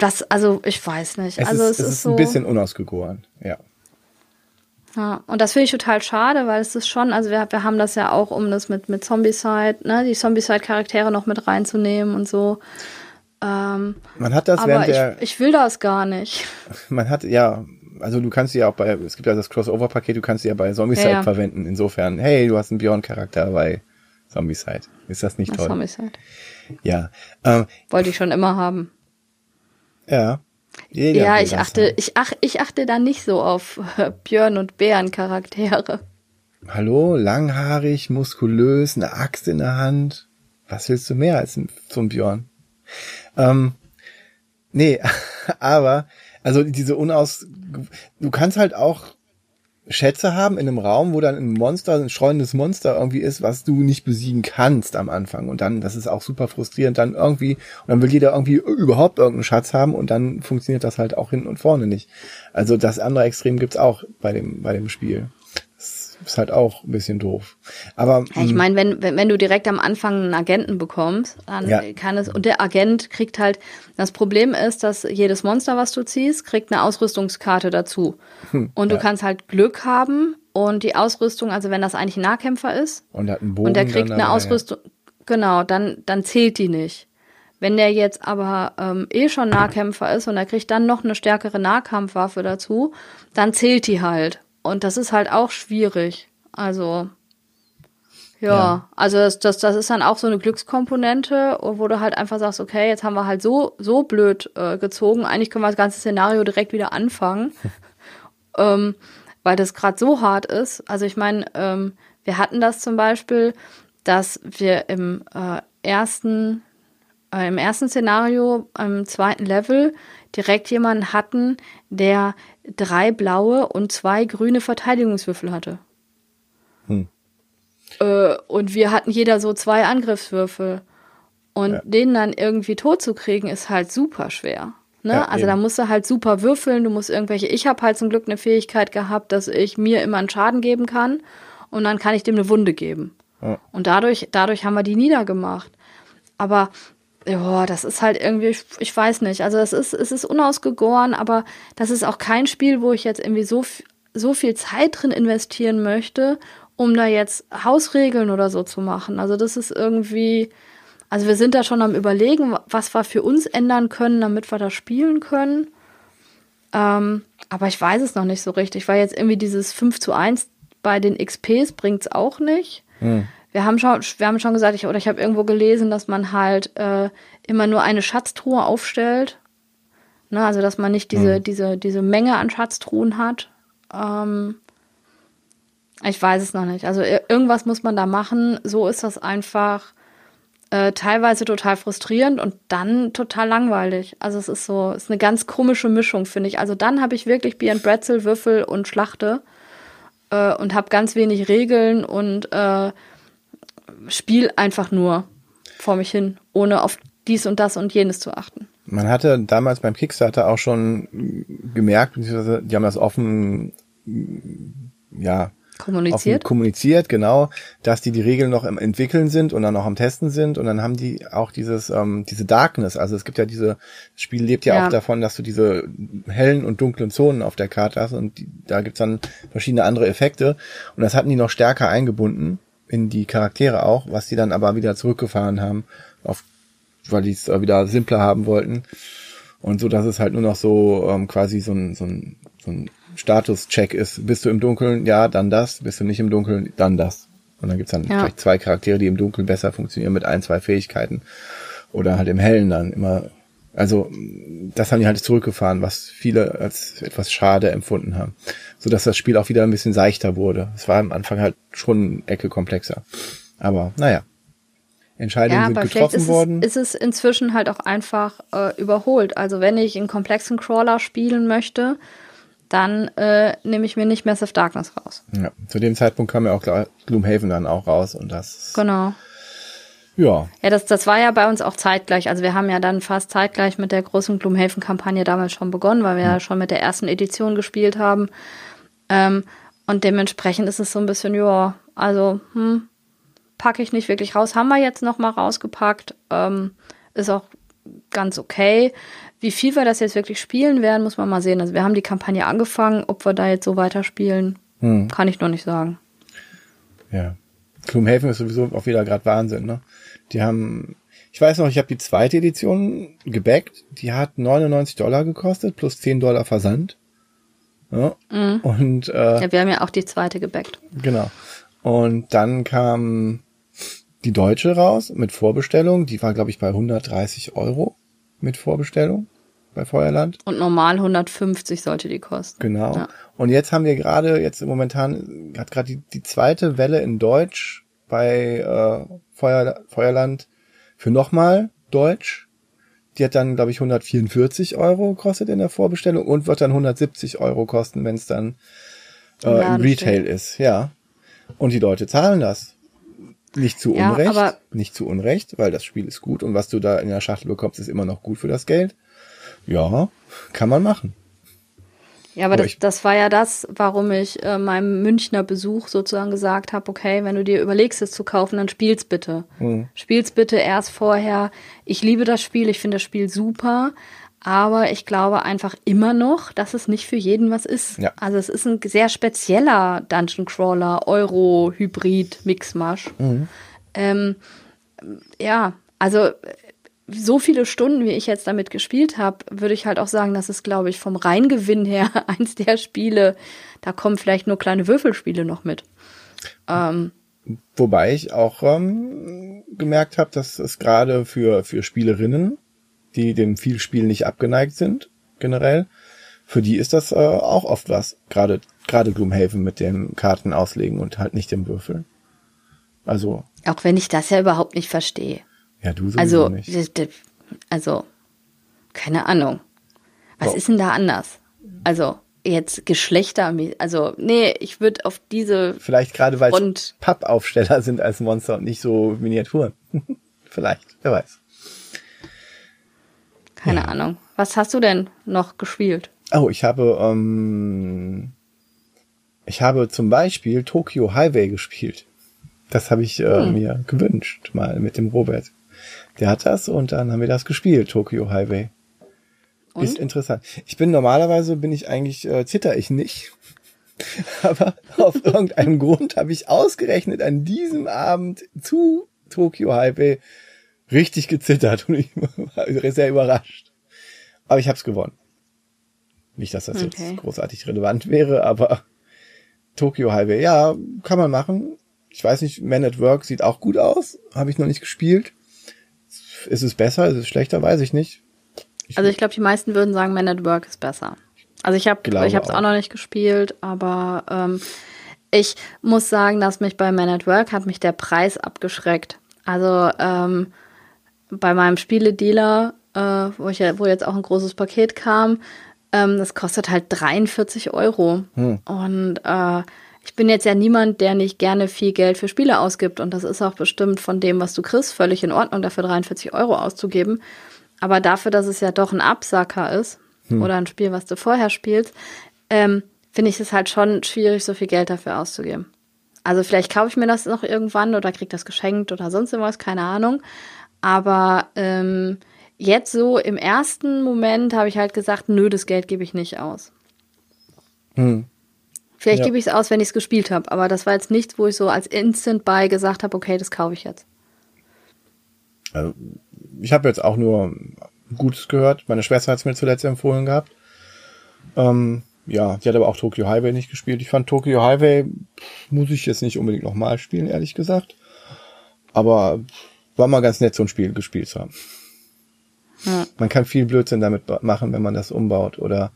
das, also ich weiß nicht. Es also ist, es, es ist, ist so, ein bisschen unausgegoren, ja. Ja, und das finde ich total schade, weil es ist schon, also wir, wir haben das ja auch, um das mit, mit Zombicide, ne, die Zombicide-Charaktere noch mit reinzunehmen und so. Ähm, man hat das aber während ich, der. Ich will das gar nicht. Man hat, ja, also du kannst sie ja auch bei, es gibt ja das Crossover-Paket, du kannst sie ja bei Zombicide ja, ja. verwenden. Insofern, hey, du hast einen Bjorn-Charakter bei Zombicide. Ist das nicht toll? Zombicide. Ja. Ähm, Wollte ich schon immer haben. Ja. Jeder ja, ich achte, ich, ach, ich achte da nicht so auf äh, Björn und Bären Charaktere. Hallo, langhaarig, muskulös, eine Axt in der Hand. Was willst du mehr als so ein Björn? Ähm, nee, aber, also diese unaus, du kannst halt auch Schätze haben in einem Raum, wo dann ein Monster, ein schreuendes Monster irgendwie ist, was du nicht besiegen kannst am Anfang. Und dann, das ist auch super frustrierend, dann irgendwie, und dann will jeder irgendwie überhaupt irgendeinen Schatz haben und dann funktioniert das halt auch hinten und vorne nicht. Also das andere Extrem gibt's auch bei dem, bei dem Spiel ist halt auch ein bisschen doof. Aber ja, ich hm. meine, wenn, wenn, wenn du direkt am Anfang einen Agenten bekommst, dann ja. kann es und der Agent kriegt halt das Problem ist, dass jedes Monster, was du ziehst, kriegt eine Ausrüstungskarte dazu. Hm, und du ja. kannst halt Glück haben und die Ausrüstung, also wenn das eigentlich ein Nahkämpfer ist und, hat einen Bogen und der kriegt eine Ausrüstung, genau, dann dann zählt die nicht. Wenn der jetzt aber ähm, eh schon Nahkämpfer ist und er kriegt dann noch eine stärkere Nahkampfwaffe dazu, dann zählt die halt. Und das ist halt auch schwierig. Also, ja, ja. also das, das, das ist dann auch so eine Glückskomponente, wo du halt einfach sagst, okay, jetzt haben wir halt so, so blöd äh, gezogen. Eigentlich können wir das ganze Szenario direkt wieder anfangen. ähm, weil das gerade so hart ist. Also ich meine, ähm, wir hatten das zum Beispiel, dass wir im äh, ersten äh, im ersten Szenario, im zweiten Level, direkt jemanden hatten, der drei blaue und zwei grüne Verteidigungswürfel hatte. Hm. Äh, und wir hatten jeder so zwei Angriffswürfel. Und ja. den dann irgendwie tot zu kriegen, ist halt super schwer. Ne? Ja, also eben. da musst du halt super würfeln, du musst irgendwelche, ich habe halt zum Glück eine Fähigkeit gehabt, dass ich mir immer einen Schaden geben kann und dann kann ich dem eine Wunde geben. Ja. Und dadurch, dadurch haben wir die niedergemacht. Aber ja, das ist halt irgendwie, ich, weiß nicht. Also es ist, es ist unausgegoren, aber das ist auch kein Spiel, wo ich jetzt irgendwie so, so viel Zeit drin investieren möchte, um da jetzt Hausregeln oder so zu machen. Also das ist irgendwie, also wir sind da schon am überlegen, was wir für uns ändern können, damit wir das spielen können. Ähm, aber ich weiß es noch nicht so richtig, weil jetzt irgendwie dieses 5 zu 1 bei den XPs bringt es auch nicht. Hm wir haben schon, wir haben schon gesagt, ich, oder ich habe irgendwo gelesen, dass man halt äh, immer nur eine Schatztruhe aufstellt. Ne, also dass man nicht diese, mhm. diese, diese Menge an Schatztruhen hat. Ähm, ich weiß es noch nicht. Also irgendwas muss man da machen. So ist das einfach äh, teilweise total frustrierend und dann total langweilig. Also es ist so, es ist eine ganz komische Mischung, finde ich. Also dann habe ich wirklich Bier und Brezel, Würfel und Schlachte äh, und habe ganz wenig Regeln und äh, spiel einfach nur vor mich hin, ohne auf dies und das und jenes zu achten. Man hatte damals beim Kickstarter auch schon gemerkt, die haben das offen, ja, kommuniziert. kommuniziert, genau, dass die die Regeln noch im Entwickeln sind und dann auch am Testen sind und dann haben die auch dieses ähm, diese Darkness, also es gibt ja diese das Spiel lebt ja, ja, auch davon, dass du diese hellen und dunklen Zonen auf der Karte hast und die, da gibt's dann verschiedene andere Effekte und das hatten die noch stärker eingebunden in die Charaktere auch, was die dann aber wieder zurückgefahren haben, auf, weil die es wieder simpler haben wollten. Und so, dass es halt nur noch so ähm, quasi so ein, so ein, so ein Status-Check ist. Bist du im Dunkeln? Ja, dann das. Bist du nicht im Dunkeln? Dann das. Und dann gibt's dann ja. vielleicht zwei Charaktere, die im Dunkeln besser funktionieren mit ein, zwei Fähigkeiten. Oder halt im Hellen dann immer. Also, das haben die halt zurückgefahren, was viele als etwas schade empfunden haben so dass das Spiel auch wieder ein bisschen seichter wurde. Es war am Anfang halt schon Ecke komplexer. Aber naja, Entscheidungen ja, sind getroffen ist worden. Es, ist es inzwischen halt auch einfach äh, überholt. Also wenn ich einen komplexen Crawler spielen möchte, dann äh, nehme ich mir nicht Massive Darkness raus. Ja, zu dem Zeitpunkt kam ja auch Gloomhaven dann auch raus und das. Genau. Ja. Ja, das, das war ja bei uns auch zeitgleich. Also wir haben ja dann fast zeitgleich mit der großen Gloomhaven-Kampagne damals schon begonnen, weil wir hm. ja schon mit der ersten Edition gespielt haben. Ähm, und dementsprechend ist es so ein bisschen, ja, also, hm, packe ich nicht wirklich raus. Haben wir jetzt noch mal rausgepackt. Ähm, ist auch ganz okay. Wie viel wir das jetzt wirklich spielen werden, muss man mal sehen. Also wir haben die Kampagne angefangen. Ob wir da jetzt so weiterspielen, hm. kann ich noch nicht sagen. Ja. Gloomhaven ist sowieso auch wieder gerade Wahnsinn, ne? Die haben, ich weiß noch, ich habe die zweite Edition gebackt. Die hat 99 Dollar gekostet plus 10 Dollar Versand. Ja. Mhm. Und äh, ja, wir haben ja auch die zweite gebackt. Genau. Und dann kam die deutsche raus mit Vorbestellung. Die war, glaube ich, bei 130 Euro mit Vorbestellung bei Feuerland. Und normal 150 sollte die kosten. Genau. Ja. Und jetzt haben wir gerade, jetzt momentan, hat gerade die, die zweite Welle in Deutsch bei äh, Feuer, Feuerland für nochmal Deutsch die hat dann, glaube ich, 144 Euro gekostet in der Vorbestellung und wird dann 170 Euro kosten, wenn es dann äh, im Retail steht. ist. Ja. Und die Leute zahlen das. Nicht zu ja, Unrecht. nicht zu Unrecht, weil das Spiel ist gut und was du da in der Schachtel bekommst, ist immer noch gut für das Geld. Ja, kann man machen. Ja, aber, aber das, das war ja das, warum ich äh, meinem Münchner Besuch sozusagen gesagt habe, okay, wenn du dir überlegst, es zu kaufen, dann spiel's bitte. Mhm. Spiel's bitte erst vorher. Ich liebe das Spiel, ich finde das Spiel super, aber ich glaube einfach immer noch, dass es nicht für jeden was ist. Ja. Also es ist ein sehr spezieller Dungeon Crawler, Euro, Hybrid, Mixmash. Mhm. Ähm, ja, also so viele Stunden, wie ich jetzt damit gespielt habe, würde ich halt auch sagen, das ist, glaube ich, vom Reingewinn her eins der Spiele, da kommen vielleicht nur kleine Würfelspiele noch mit. Ähm, Wobei ich auch ähm, gemerkt habe, dass es gerade für, für Spielerinnen, die dem Vielspiel nicht abgeneigt sind, generell, für die ist das äh, auch oft was. Gerade gerade Gloomhaven mit dem Karten auslegen und halt nicht dem Würfeln. Also. Auch wenn ich das ja überhaupt nicht verstehe. Ja, du sowieso also, nicht. Also, keine Ahnung. Was oh. ist denn da anders? Also. jetzt Geschlechter, also nee, ich würde auf diese Vielleicht gerade weil es Pappaufsteller sind als Monster und nicht so Miniaturen. Vielleicht, wer weiß. Keine ja. Ahnung. Was hast du denn noch gespielt? Oh, ich habe ähm, ich habe zum Beispiel Tokyo Highway gespielt. Das habe ich äh, hm. mir gewünscht mal mit dem Robert. Der hat das und dann haben wir das gespielt, Tokyo Highway. Und? Ist interessant. Ich bin normalerweise bin ich eigentlich äh, zitter ich nicht. Aber auf irgendeinem Grund habe ich ausgerechnet an diesem Abend zu Tokyo Highway richtig gezittert und ich war sehr überrascht. Aber ich habe es gewonnen. Nicht, dass das okay. jetzt großartig relevant wäre, aber Tokyo Highway, ja, kann man machen. Ich weiß nicht, Man at Work sieht auch gut aus. Habe ich noch nicht gespielt. Ist es besser? Ist es schlechter? Weiß ich nicht. Ich also ich glaube, die meisten würden sagen, Man at Work ist besser. Also ich habe ich habe es auch. auch noch nicht gespielt, aber ähm, ich muss sagen, dass mich bei Man at Work hat mich der Preis abgeschreckt. Also ähm, bei meinem Spieledealer, äh, wo ich ja, wo jetzt auch ein großes Paket kam, ähm, das kostet halt 43 Euro. Hm. Und äh, ich bin jetzt ja niemand, der nicht gerne viel Geld für Spiele ausgibt. Und das ist auch bestimmt von dem, was du kriegst, völlig in Ordnung, dafür 43 Euro auszugeben. Aber dafür, dass es ja doch ein Absacker ist hm. oder ein Spiel, was du vorher spielst, ähm, finde ich es halt schon schwierig, so viel Geld dafür auszugeben. Also vielleicht kaufe ich mir das noch irgendwann oder kriege das geschenkt oder sonst irgendwas, keine Ahnung. Aber ähm, jetzt so im ersten Moment habe ich halt gesagt, nö, das Geld gebe ich nicht aus. Hm. Vielleicht ja. gebe ich es aus, wenn ich es gespielt habe, aber das war jetzt nichts, wo ich so als Instant Buy gesagt habe, okay, das kaufe ich jetzt. Also, ich habe jetzt auch nur Gutes gehört. Meine Schwester hat es mir zuletzt empfohlen gehabt. Ähm, ja, die hat aber auch Tokyo Highway nicht gespielt. Ich fand Tokyo Highway, muss ich jetzt nicht unbedingt nochmal spielen, ehrlich gesagt. Aber war mal ganz nett, so ein Spiel gespielt zu haben. Ja. Man kann viel Blödsinn damit machen, wenn man das umbaut. Oder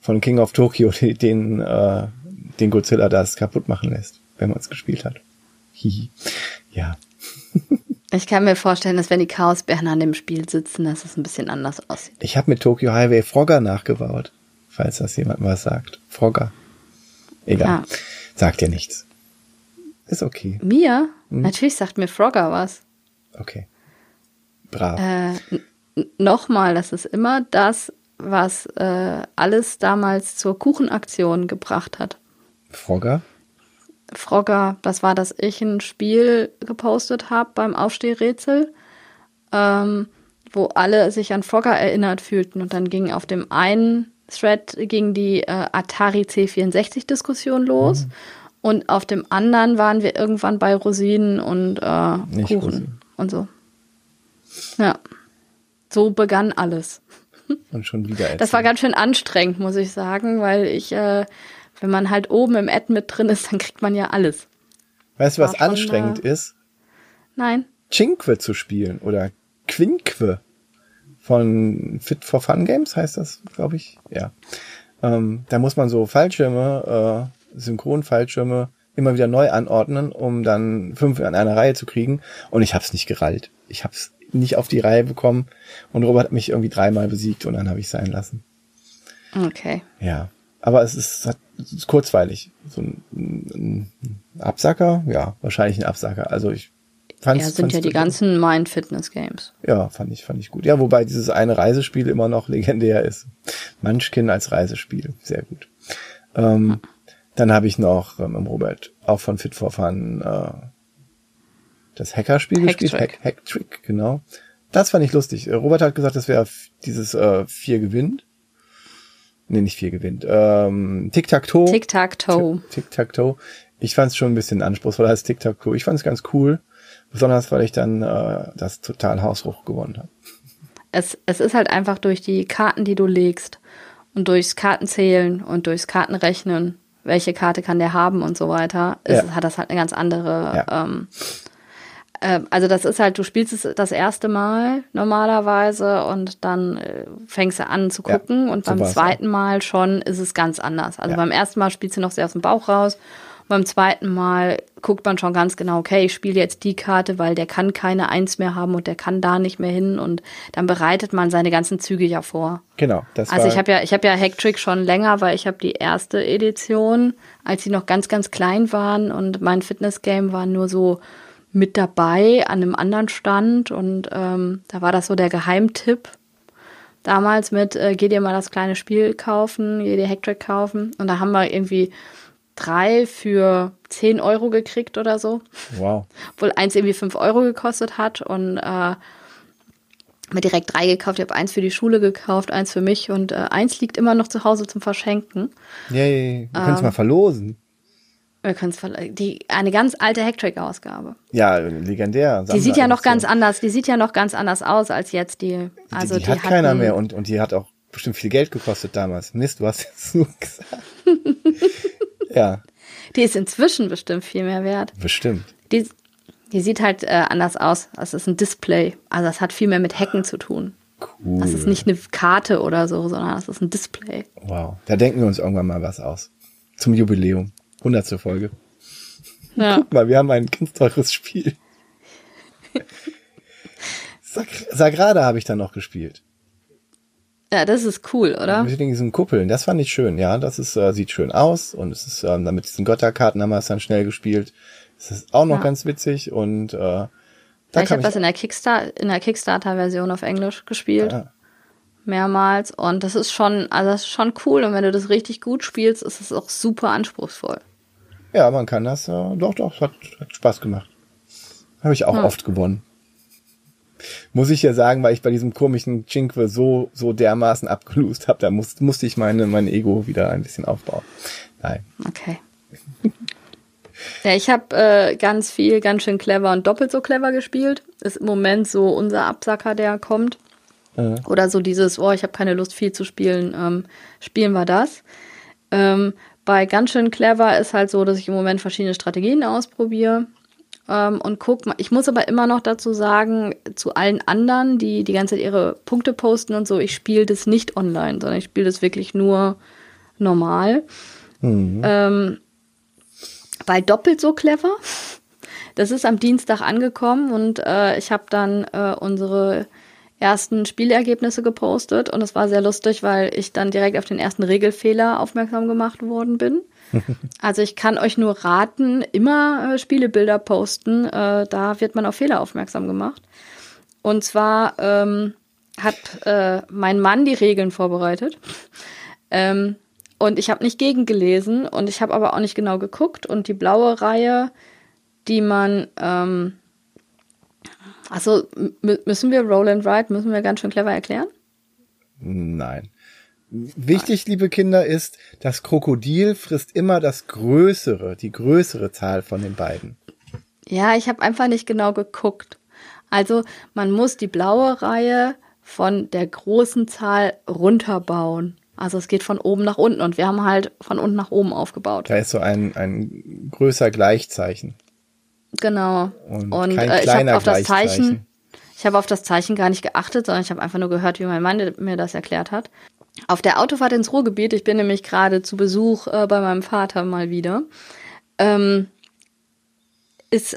von King of Tokyo den, äh, den Godzilla das kaputt machen lässt, wenn man es gespielt hat. Hihi. Ja. Ich kann mir vorstellen, dass wenn die Chaosbären an dem Spiel sitzen, dass es ein bisschen anders aussieht. Ich habe mit Tokyo Highway Frogger nachgebaut, falls das jemand was sagt. Frogger. Egal. Ja. Sagt dir nichts. Ist okay. Mir? Hm? Natürlich sagt mir Frogger was. Okay. Brav. Äh, Nochmal, das ist immer das, was äh, alles damals zur Kuchenaktion gebracht hat. Frogger? Frogger, das war, dass ich ein Spiel gepostet habe beim Aufstehrätsel, ähm, wo alle sich an Frogger erinnert fühlten. Und dann ging auf dem einen Thread ging die äh, Atari C64-Diskussion los. Mhm. Und auf dem anderen waren wir irgendwann bei Rosinen und äh, Kuchen Rosinen. und so. Ja. So begann alles. Und schon wieder. Erzählen. Das war ganz schön anstrengend, muss ich sagen, weil ich äh, wenn man halt oben im Ad mit drin ist, dann kriegt man ja alles. Weißt du, was War anstrengend schon, äh, ist? Nein. Cinque zu spielen oder Quinque von Fit for Fun Games heißt das, glaube ich. Ja. Ähm, da muss man so Fallschirme, äh, Synchronfallschirme immer wieder neu anordnen, um dann fünf an einer Reihe zu kriegen. Und ich habe es nicht gerallt. Ich habe es nicht auf die Reihe bekommen. Und Robert hat mich irgendwie dreimal besiegt und dann habe ich sein lassen. Okay. Ja. Aber es ist, es ist kurzweilig. So ein, ein, Absacker, ja, wahrscheinlich ein Absacker. Also ich fand Ja, sind ja die ganzen Mind Fitness Games. Ja, fand ich, fand ich gut. Ja, wobei dieses eine Reisespiel immer noch legendär ist. Munchkin als Reisespiel, sehr gut. Ähm, hm. Dann habe ich noch ähm, Robert auch von Fit for Fun äh, das Hackerspiel Hack gespielt, Hack, Hack Trick, genau. Das fand ich lustig. Robert hat gesagt, das wäre dieses äh, vier gewinnt. Nee, nicht vier gewinnt. Ähm, Tic-Tac-Toe. Tic-Tac-Toe. Tic-Tac-Toe. Ich fand es schon ein bisschen anspruchsvoller als Tic-Tac-Toe. Ich fand es ganz cool. Besonders, weil ich dann äh, das total Hausruch gewonnen habe. Es, es ist halt einfach durch die Karten, die du legst und durchs Kartenzählen und durchs Kartenrechnen, welche Karte kann der haben und so weiter, ist, ja. hat das halt eine ganz andere ja. ähm, also das ist halt, du spielst es das erste Mal normalerweise und dann äh, fängst du an zu gucken ja, und beim zweiten Mal schon ist es ganz anders. Also ja. beim ersten Mal spielst du noch sehr aus dem Bauch raus beim zweiten Mal guckt man schon ganz genau, okay, ich spiele jetzt die Karte, weil der kann keine Eins mehr haben und der kann da nicht mehr hin und dann bereitet man seine ganzen Züge ja vor. Genau. Das also ich habe ja, ich habe ja Hacktrick schon länger, weil ich habe die erste Edition, als sie noch ganz, ganz klein waren und mein Fitnessgame war nur so mit dabei an einem anderen Stand und ähm, da war das so der Geheimtipp damals mit, äh, geh dir mal das kleine Spiel kaufen, geh dir Hacktrick kaufen und da haben wir irgendwie drei für 10 Euro gekriegt oder so. Wow. Obwohl eins irgendwie 5 Euro gekostet hat und äh, mir direkt drei gekauft. Ich habe eins für die Schule gekauft, eins für mich und äh, eins liegt immer noch zu Hause zum Verschenken. Yay, wir können es ähm, mal verlosen. Wir können es die eine ganz alte Hacktrack-Ausgabe. Ja, legendär. Die sieht ja noch ganz anders. Die sieht ja noch ganz anders aus als jetzt die. Also die, die, die hat keiner mehr und und die hat auch bestimmt viel Geld gekostet damals. Mist, du hast jetzt so gesagt. Ja. Die ist inzwischen bestimmt viel mehr wert. Bestimmt. Die, die sieht halt äh, anders aus. Es ist ein Display. Also es hat viel mehr mit Hacken zu tun. Cool. Das ist nicht eine Karte oder so, sondern es ist ein Display. Wow. Da denken wir uns irgendwann mal was aus. Zum Jubiläum. 100. Folge. Ja. Guck mal, wir haben ein ganz teures Spiel. Sag Sagrada habe ich dann noch gespielt. Ja, das ist cool, oder? Mit diesen Kuppeln, das fand ich schön, ja. Das ist, äh, sieht schön aus und es ist, ähm, damit diesen Götterkarten haben wir es dann schnell gespielt. Das ist auch noch ja. ganz witzig und äh, da ja, ich habe das in der, Kickstar in der Kickstarter-Version auf Englisch gespielt. Ja. Mehrmals. Und das ist schon, also das ist schon cool. Und wenn du das richtig gut spielst, ist es auch super anspruchsvoll. Ja, man kann das, äh, doch, doch, hat, hat Spaß gemacht. Habe ich auch hm. oft gewonnen. Muss ich ja sagen, weil ich bei diesem komischen Cinque so, so dermaßen abgelust habe, da muss, musste ich meine, mein Ego wieder ein bisschen aufbauen. Nein. Okay. Ja, ich habe äh, ganz viel, ganz schön clever und doppelt so clever gespielt. Ist im Moment so unser Absacker, der kommt. Äh. Oder so dieses, oh, ich habe keine Lust viel zu spielen, ähm, spielen wir das. Ähm, bei ganz schön clever ist halt so, dass ich im Moment verschiedene Strategien ausprobiere. Ähm, und guck mal, ich muss aber immer noch dazu sagen, zu allen anderen, die die ganze Zeit ihre Punkte posten und so, ich spiele das nicht online, sondern ich spiele das wirklich nur normal. Mhm. Ähm, weil doppelt so clever. Das ist am Dienstag angekommen und äh, ich habe dann äh, unsere ersten Spielergebnisse gepostet und es war sehr lustig, weil ich dann direkt auf den ersten Regelfehler aufmerksam gemacht worden bin. Also ich kann euch nur raten, immer äh, Spielebilder posten. Äh, da wird man auf Fehler aufmerksam gemacht. Und zwar ähm, hat äh, mein Mann die Regeln vorbereitet. Ähm, und ich habe nicht gegengelesen und ich habe aber auch nicht genau geguckt. Und die blaue Reihe, die man, ähm, also müssen wir Roll and Ride, müssen wir ganz schön clever erklären? Nein. Wichtig, liebe Kinder, ist, das Krokodil frisst immer das größere, die größere Zahl von den beiden. Ja, ich habe einfach nicht genau geguckt. Also man muss die blaue Reihe von der großen Zahl runterbauen. Also es geht von oben nach unten und wir haben halt von unten nach oben aufgebaut. Da ist so ein, ein größer Gleichzeichen. Genau. Und, und äh, ich habe auf das Zeichen, ich habe auf das Zeichen gar nicht geachtet, sondern ich habe einfach nur gehört, wie mein Mann mir das erklärt hat. Auf der Autofahrt ins Ruhrgebiet, ich bin nämlich gerade zu Besuch äh, bei meinem Vater mal wieder, ähm,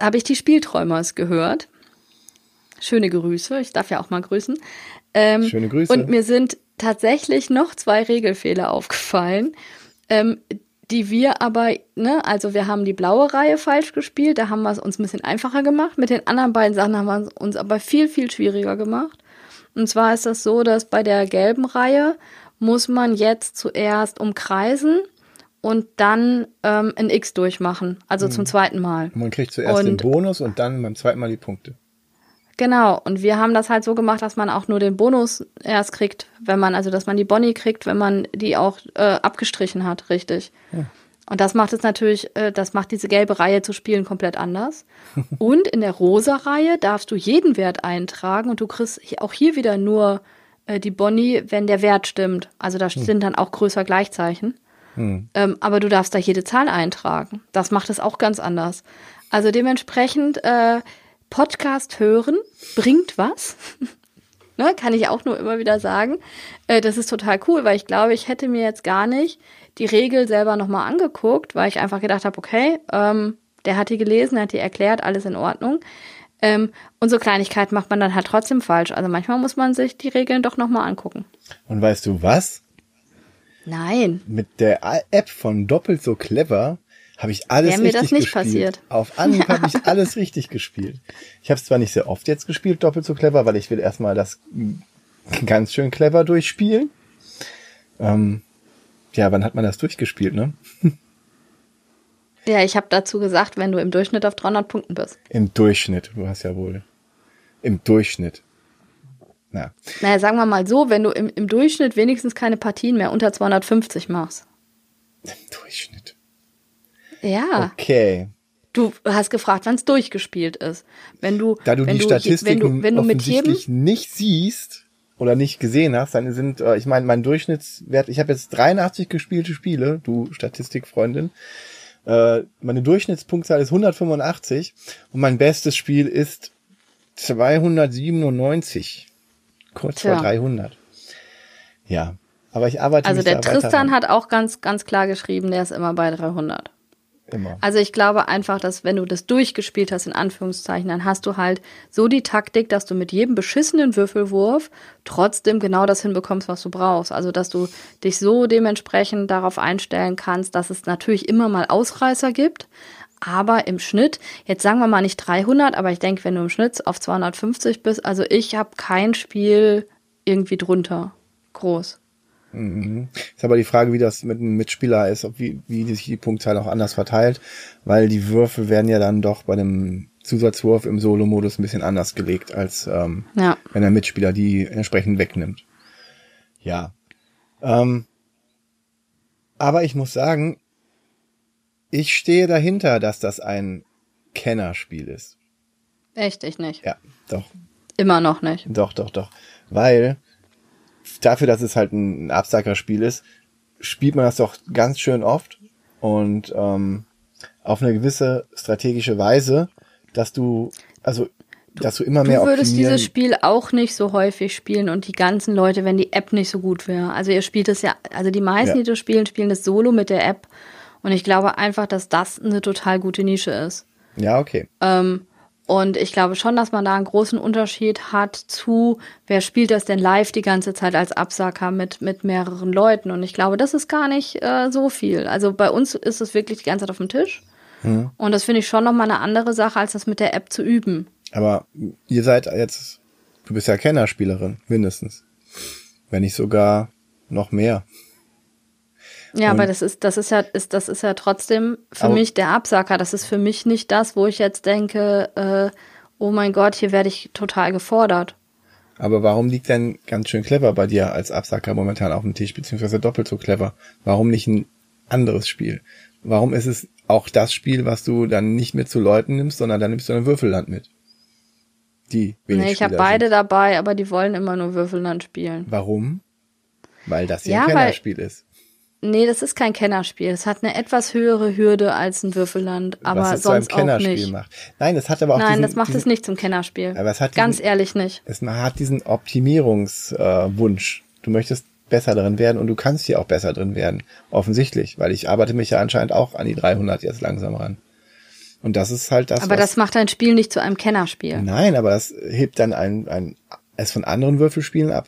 habe ich die Spielträumers gehört. Schöne Grüße, ich darf ja auch mal grüßen. Ähm, Schöne Grüße. Und mir sind tatsächlich noch zwei Regelfehler aufgefallen, ähm, die wir aber, ne, also wir haben die blaue Reihe falsch gespielt, da haben wir es uns ein bisschen einfacher gemacht. Mit den anderen beiden Sachen haben wir es uns aber viel, viel schwieriger gemacht. Und zwar ist das so, dass bei der gelben Reihe muss man jetzt zuerst umkreisen und dann ähm, ein X durchmachen, also mhm. zum zweiten Mal. Man kriegt zuerst und, den Bonus und dann beim zweiten Mal die Punkte. Genau, und wir haben das halt so gemacht, dass man auch nur den Bonus erst kriegt, wenn man, also dass man die Boni kriegt, wenn man die auch äh, abgestrichen hat, richtig. Ja. Und das macht es natürlich, äh, das macht diese gelbe Reihe zu spielen komplett anders. und in der rosa Reihe darfst du jeden Wert eintragen und du kriegst auch hier wieder nur äh, die Boni, wenn der Wert stimmt. Also da hm. sind dann auch größer Gleichzeichen. Hm. Ähm, aber du darfst da jede Zahl eintragen. Das macht es auch ganz anders. Also dementsprechend äh, Podcast hören bringt was. ne, kann ich auch nur immer wieder sagen. Äh, das ist total cool, weil ich glaube, ich hätte mir jetzt gar nicht die Regel selber nochmal angeguckt, weil ich einfach gedacht habe, okay, ähm, der hat die gelesen, hat die erklärt, alles in Ordnung. Ähm, und so Kleinigkeiten macht man dann halt trotzdem falsch. Also manchmal muss man sich die Regeln doch nochmal angucken. Und weißt du was? Nein. Mit der App von Doppelt so clever habe ich alles Wäre mir richtig das nicht gespielt. passiert. Auf Anhieb ja. habe ich alles richtig gespielt. Ich habe es zwar nicht sehr oft jetzt gespielt, doppelt so clever, weil ich will erstmal das ganz schön clever durchspielen. Ähm, ja, wann hat man das durchgespielt, ne? Ja, ich habe dazu gesagt, wenn du im Durchschnitt auf 300 Punkten bist. Im Durchschnitt, du hast ja wohl. Im Durchschnitt. Na. Naja, sagen wir mal so, wenn du im, im Durchschnitt wenigstens keine Partien mehr unter 250 machst. Im Durchschnitt. Ja. Okay. Du hast gefragt, wann es durchgespielt ist. Wenn du, da du wenn die Statistiken wenn du, wenn du jedem nicht siehst oder nicht gesehen hast, dann sind, äh, ich meine, mein Durchschnittswert, ich habe jetzt 83 gespielte Spiele, du Statistikfreundin. Äh, meine Durchschnittspunktzahl ist 185 und mein bestes Spiel ist 297. Kurz Tja. vor 300. Ja, aber ich arbeite Also der Tristan hat auch ganz, ganz klar geschrieben, der ist immer bei 300. Immer. Also ich glaube einfach, dass wenn du das durchgespielt hast, in Anführungszeichen, dann hast du halt so die Taktik, dass du mit jedem beschissenen Würfelwurf trotzdem genau das hinbekommst, was du brauchst. Also dass du dich so dementsprechend darauf einstellen kannst, dass es natürlich immer mal Ausreißer gibt. Aber im Schnitt, jetzt sagen wir mal nicht 300, aber ich denke, wenn du im Schnitt auf 250 bist, also ich habe kein Spiel irgendwie drunter. Groß. Mhm. Ist aber die Frage, wie das mit einem Mitspieler ist, ob wie, wie sich die Punktzahl auch anders verteilt, weil die Würfel werden ja dann doch bei einem Zusatzwurf im Solo-Modus ein bisschen anders gelegt, als ähm, ja. wenn der Mitspieler die entsprechend wegnimmt. Ja. Ähm, aber ich muss sagen, ich stehe dahinter, dass das ein Kennerspiel ist. Echt, ich nicht. Ja, doch. Immer noch nicht. Doch, doch, doch. Weil dafür, dass es halt ein Absackerspiel ist, spielt man das doch ganz schön oft und ähm, auf eine gewisse strategische Weise, dass du, also dass du immer mehr Du würdest dieses Spiel auch nicht so häufig spielen und die ganzen Leute, wenn die App nicht so gut wäre. Also ihr spielt es ja, also die meisten, ja. die das spielen, spielen das solo mit der App. Und ich glaube einfach, dass das eine total gute Nische ist. Ja, okay. Ähm, und ich glaube schon, dass man da einen großen Unterschied hat zu, wer spielt das denn live die ganze Zeit als Absacker mit, mit mehreren Leuten. Und ich glaube, das ist gar nicht äh, so viel. Also bei uns ist es wirklich die ganze Zeit auf dem Tisch. Mhm. Und das finde ich schon nochmal eine andere Sache, als das mit der App zu üben. Aber ihr seid jetzt, du bist ja Kennerspielerin, mindestens. Wenn nicht sogar noch mehr. Ja, und aber das ist, das ist ja, ist, das ist ja trotzdem für mich der Absacker. Das ist für mich nicht das, wo ich jetzt denke, äh, oh mein Gott, hier werde ich total gefordert. Aber warum liegt denn ganz schön clever bei dir als Absacker momentan auf dem Tisch, beziehungsweise doppelt so clever? Warum nicht ein anderes Spiel? Warum ist es auch das Spiel, was du dann nicht mit zu Leuten nimmst, sondern dann nimmst du ein Würfelland mit? Die wenig Nee, ich habe beide sind. dabei, aber die wollen immer nur Würfelland spielen. Warum? Weil das ja, ein Kennerspiel ist. Nee, das ist kein Kennerspiel. Es hat eine etwas höhere Hürde als ein Würfelland, aber Was es sonst zu einem Kennerspiel auch nicht. Macht. Nein, es hat aber auch Nein, diesen, das macht diesen, es nicht zum Kennerspiel. Aber es hat ganz diesen, ehrlich nicht. Es hat diesen Optimierungswunsch. Äh, du möchtest besser drin werden und du kannst hier auch besser drin werden. Offensichtlich, weil ich arbeite mich ja anscheinend auch an die 300 jetzt langsam ran. Und das ist halt das. Aber das macht ein Spiel nicht zu einem Kennerspiel. Nein, aber das hebt dann ein, ein es von anderen Würfelspielen ab.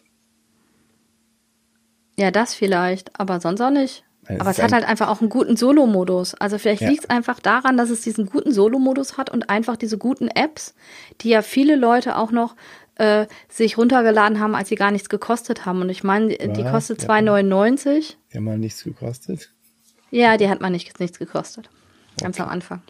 Ja, das vielleicht, aber sonst auch nicht. Aber es hat halt einfach auch einen guten Solo-Modus. Also vielleicht ja. liegt es einfach daran, dass es diesen guten Solo-Modus hat und einfach diese guten Apps, die ja viele Leute auch noch äh, sich runtergeladen haben, als sie gar nichts gekostet haben. Und ich meine, die kostet 2,99. Die haben mal nichts gekostet? Ja, die hat mal nicht, nichts gekostet. Ganz okay. am Anfang.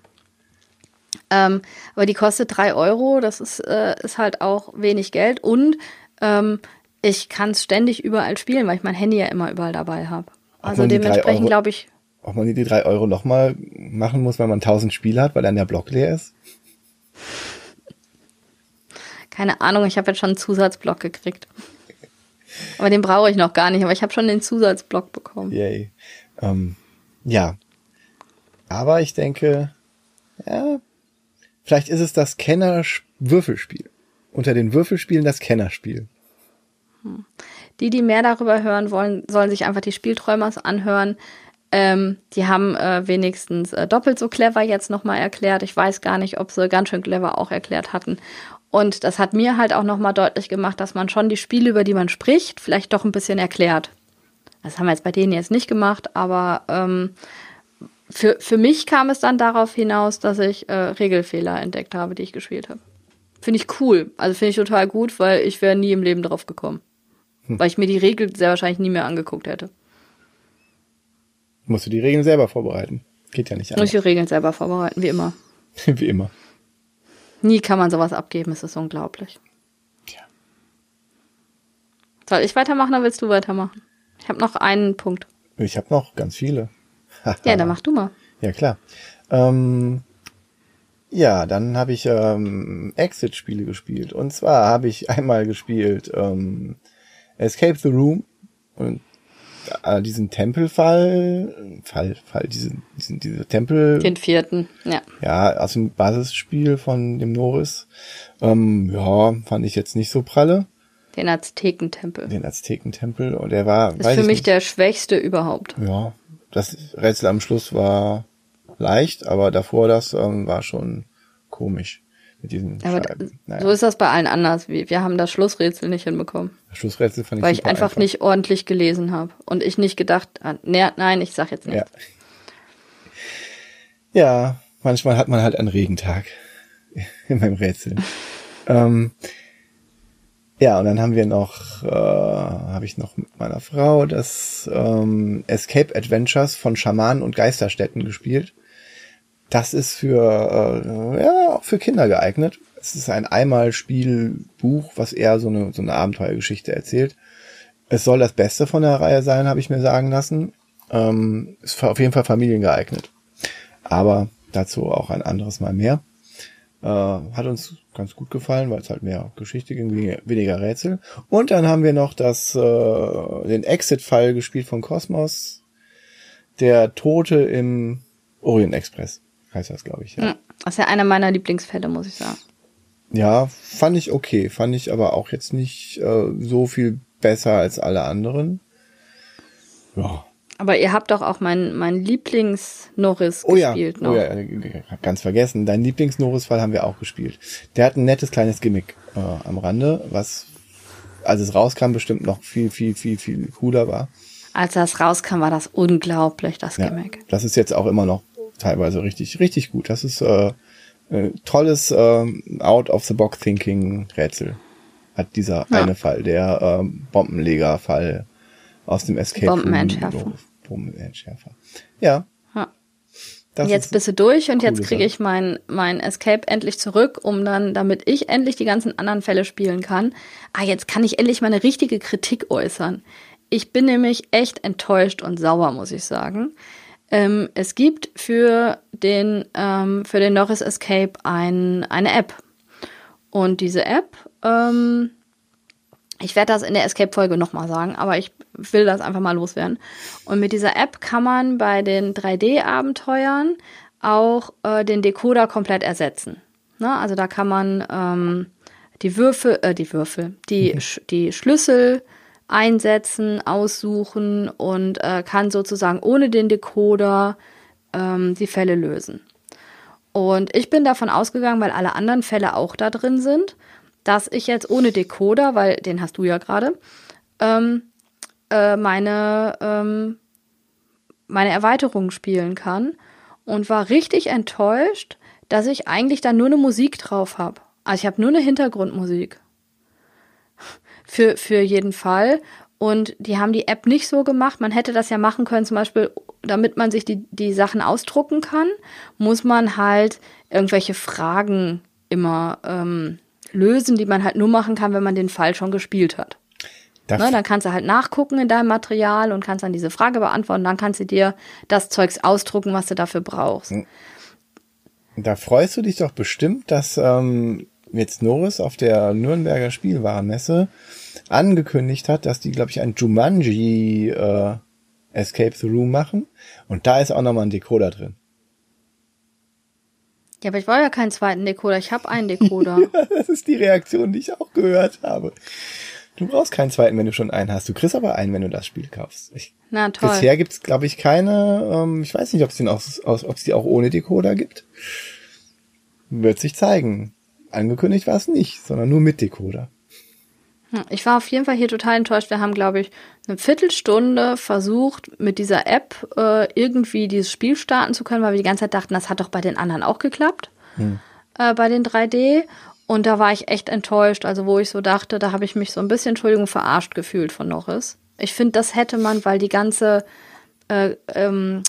Ähm, aber die kostet 3 Euro. Das ist, äh, ist halt auch wenig Geld. Und ähm, ich kann es ständig überall spielen, weil ich mein Handy ja immer überall dabei habe. Also dementsprechend glaube ich. Ob man die drei Euro nochmal machen muss, weil man 1000 Spiele hat, weil dann der Block leer ist? Keine Ahnung, ich habe jetzt schon einen Zusatzblock gekriegt. Aber den brauche ich noch gar nicht, aber ich habe schon den Zusatzblock bekommen. Yay. Ähm, ja. Aber ich denke, ja, vielleicht ist es das Kenner-Würfelspiel. Unter den Würfelspielen das Kennerspiel. Hm. Die, die mehr darüber hören wollen, sollen sich einfach die Spielträumers anhören. Ähm, die haben äh, wenigstens äh, doppelt so clever jetzt nochmal erklärt. Ich weiß gar nicht, ob sie ganz schön clever auch erklärt hatten. Und das hat mir halt auch nochmal deutlich gemacht, dass man schon die Spiele, über die man spricht, vielleicht doch ein bisschen erklärt. Das haben wir jetzt bei denen jetzt nicht gemacht, aber ähm, für, für mich kam es dann darauf hinaus, dass ich äh, Regelfehler entdeckt habe, die ich gespielt habe. Finde ich cool. Also finde ich total gut, weil ich wäre nie im Leben drauf gekommen. Hm. Weil ich mir die Regel sehr wahrscheinlich nie mehr angeguckt hätte. Musst du die Regeln selber vorbereiten. Geht ja nicht anders. Muss ich die Regeln selber vorbereiten, wie immer. wie immer. Nie kann man sowas abgeben, es ist unglaublich. Tja. Soll ich weitermachen oder willst du weitermachen? Ich habe noch einen Punkt. Ich habe noch ganz viele. ja, dann mach du mal. Ja, klar. Ähm, ja, dann habe ich ähm, Exit-Spiele gespielt. Und zwar habe ich einmal gespielt ähm, Escape the Room und äh, diesen Tempelfall, Fall, Fall, diesen, diesen, diese Tempel. Den vierten, ja. Ja, aus dem Basisspiel von dem Norris. Ähm, ja, fand ich jetzt nicht so pralle. Den Aztekentempel. Den Aztekentempel und der war. Ist für mich nicht, der schwächste überhaupt. Ja, das Rätsel am Schluss war leicht, aber davor das ähm, war schon komisch mit diesen aber. Naja. So ist das bei allen anders. Wir, wir haben das Schlussrätsel nicht hinbekommen. Das Schlussrätsel fand ich Weil ich einfach, einfach, nicht ordentlich gelesen habe und ich nicht gedacht, ah, nee, nein, ich sag jetzt nicht. Ja. ja, manchmal hat man halt einen Regentag in meinem Rätsel. ähm, ja, und dann haben wir noch, äh, habe ich noch mit meiner Frau das ähm, Escape Adventures von Schamanen und Geisterstädten gespielt. Das ist für, äh, ja, auch für Kinder geeignet. Es ist ein Einmalspielbuch, was eher so eine, so eine Abenteuergeschichte erzählt. Es soll das Beste von der Reihe sein, habe ich mir sagen lassen. Ähm, ist auf jeden Fall familiengeeignet. Aber dazu auch ein anderes Mal mehr. Äh, hat uns ganz gut gefallen, weil es halt mehr Geschichte ging, weniger Rätsel. Und dann haben wir noch das, äh, den Exit-Fall gespielt von Cosmos. Der Tote im Orient Express heißt das, glaube ich. Ja. Das ist ja einer meiner Lieblingsfälle, muss ich sagen. Ja, fand ich okay. Fand ich aber auch jetzt nicht äh, so viel besser als alle anderen. Ja, aber ihr habt doch auch mein, mein Lieblings-Norris oh gespielt ja. noch. Oh ja, ganz vergessen. Dein Lieblings-Norris-Fall haben wir auch gespielt. Der hat ein nettes kleines Gimmick äh, am Rande, was, als es rauskam, bestimmt noch viel, viel, viel, viel cooler war. Als das rauskam, war das unglaublich, das ja, Gimmick. Das ist jetzt auch immer noch teilweise richtig, richtig gut. Das ist äh, äh, tolles äh, Out-of-the-Box-Thinking-Rätsel. Hat dieser ja. eine Fall, der äh, Bombenleger-Fall aus dem Escape Bombenentschärfer. Bombenentschärfer. Ja. ja. jetzt bist du durch und jetzt kriege ich mein, mein Escape endlich zurück, um dann, damit ich endlich die ganzen anderen Fälle spielen kann. Ah, jetzt kann ich endlich meine richtige Kritik äußern. Ich bin nämlich echt enttäuscht und sauer, muss ich sagen. Ähm, es gibt für den, ähm, für den Norris Escape ein, eine App. Und diese App ähm, ich werde das in der Escape-Folge nochmal sagen, aber ich will das einfach mal loswerden. Und mit dieser App kann man bei den 3D-Abenteuern auch äh, den Decoder komplett ersetzen. Ne? Also da kann man ähm, die Würfel, äh, die Würfel, die, mhm. die Schlüssel einsetzen, aussuchen und äh, kann sozusagen ohne den Decoder ähm, die Fälle lösen. Und ich bin davon ausgegangen, weil alle anderen Fälle auch da drin sind, dass ich jetzt ohne Decoder, weil den hast du ja gerade, ähm, äh, meine, ähm, meine Erweiterung spielen kann und war richtig enttäuscht, dass ich eigentlich da nur eine Musik drauf habe. Also ich habe nur eine Hintergrundmusik. Für, für jeden Fall. Und die haben die App nicht so gemacht. Man hätte das ja machen können, zum Beispiel, damit man sich die, die Sachen ausdrucken kann, muss man halt irgendwelche Fragen immer ähm, lösen, die man halt nur machen kann, wenn man den Fall schon gespielt hat. Ne, dann kannst du halt nachgucken in deinem Material und kannst dann diese Frage beantworten. Dann kannst du dir das Zeugs ausdrucken, was du dafür brauchst. Hm. Da freust du dich doch bestimmt, dass ähm, jetzt Norris auf der Nürnberger Spielwarenmesse angekündigt hat, dass die, glaube ich, ein Jumanji äh, Escape the Room machen. Und da ist auch nochmal ein Decoder drin. Ja, aber ich wollte ja keinen zweiten Decoder. Ich habe einen Decoder. das ist die Reaktion, die ich auch gehört habe. Du brauchst keinen zweiten, wenn du schon einen hast. Du kriegst aber einen, wenn du das Spiel kaufst. Ich, Na toll. Bisher gibt's, glaube ich, keine. Ähm, ich weiß nicht, ob es den auch, ob es die auch ohne Decoder gibt. Wird sich zeigen. Angekündigt war es nicht, sondern nur mit Decoder. Hm, ich war auf jeden Fall hier total enttäuscht. Wir haben, glaube ich, eine Viertelstunde versucht, mit dieser App äh, irgendwie dieses Spiel starten zu können, weil wir die ganze Zeit dachten, das hat doch bei den anderen auch geklappt. Hm. Äh, bei den 3D. Und da war ich echt enttäuscht. Also, wo ich so dachte, da habe ich mich so ein bisschen, Entschuldigung, verarscht gefühlt von Norris. Ich finde, das hätte man, weil die ganze äh, ähm,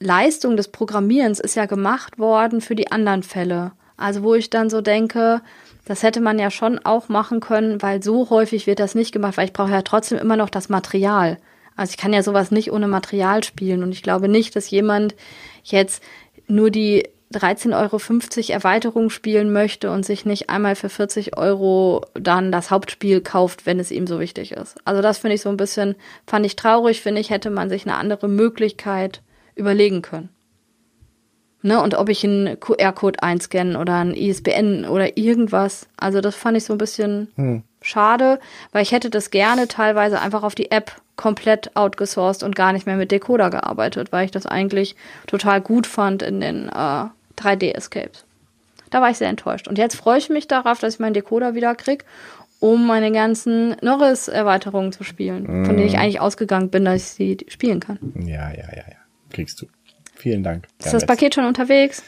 Leistung des Programmierens ist ja gemacht worden für die anderen Fälle. Also, wo ich dann so denke, das hätte man ja schon auch machen können, weil so häufig wird das nicht gemacht, weil ich brauche ja trotzdem immer noch das Material. Also ich kann ja sowas nicht ohne Material spielen und ich glaube nicht, dass jemand jetzt nur die 13,50 Euro Erweiterung spielen möchte und sich nicht einmal für 40 Euro dann das Hauptspiel kauft, wenn es ihm so wichtig ist. Also das finde ich so ein bisschen, fand ich traurig, finde ich, hätte man sich eine andere Möglichkeit überlegen können. Ne, und ob ich einen QR-Code einscanne oder ein ISBN oder irgendwas. Also das fand ich so ein bisschen hm. schade, weil ich hätte das gerne teilweise einfach auf die App komplett outgesourced und gar nicht mehr mit Decoder gearbeitet, weil ich das eigentlich total gut fand in den äh, 3D-Escapes. Da war ich sehr enttäuscht. Und jetzt freue ich mich darauf, dass ich meinen Decoder wieder kriege, um meine ganzen Norris-Erweiterungen zu spielen, mm. von denen ich hm. eigentlich ausgegangen bin, dass ich sie spielen kann. Ja, ja, ja, ja. Kriegst du. Vielen Dank. Ist das Paket schon unterwegs?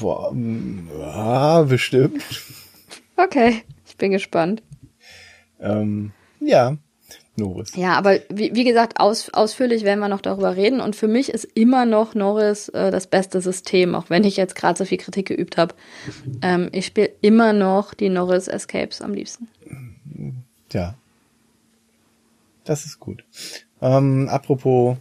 Boah, ja, bestimmt. Okay, ich bin gespannt. Ähm, ja, Norris. Ja, aber wie, wie gesagt, aus, ausführlich werden wir noch darüber reden. Und für mich ist immer noch Norris äh, das beste System, auch wenn ich jetzt gerade so viel Kritik geübt habe. Ähm, ich spiele immer noch die Norris Escapes am liebsten. Ja. Das ist gut. Ähm, apropos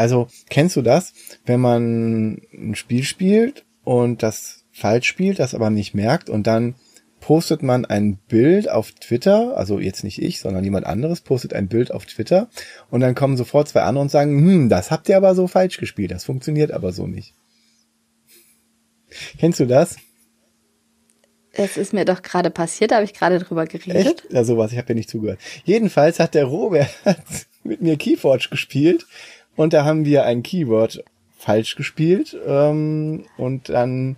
also, kennst du das, wenn man ein Spiel spielt und das falsch spielt, das aber nicht merkt und dann postet man ein Bild auf Twitter, also jetzt nicht ich, sondern jemand anderes postet ein Bild auf Twitter und dann kommen sofort zwei andere und sagen, hm, das habt ihr aber so falsch gespielt, das funktioniert aber so nicht. Kennst du das? Es ist mir doch gerade passiert, da habe ich gerade drüber geredet. Echt? Ja, sowas, ich habe ja nicht zugehört. Jedenfalls hat der Robert mit mir Keyforge gespielt und da haben wir ein Keyword falsch gespielt. Ähm, und dann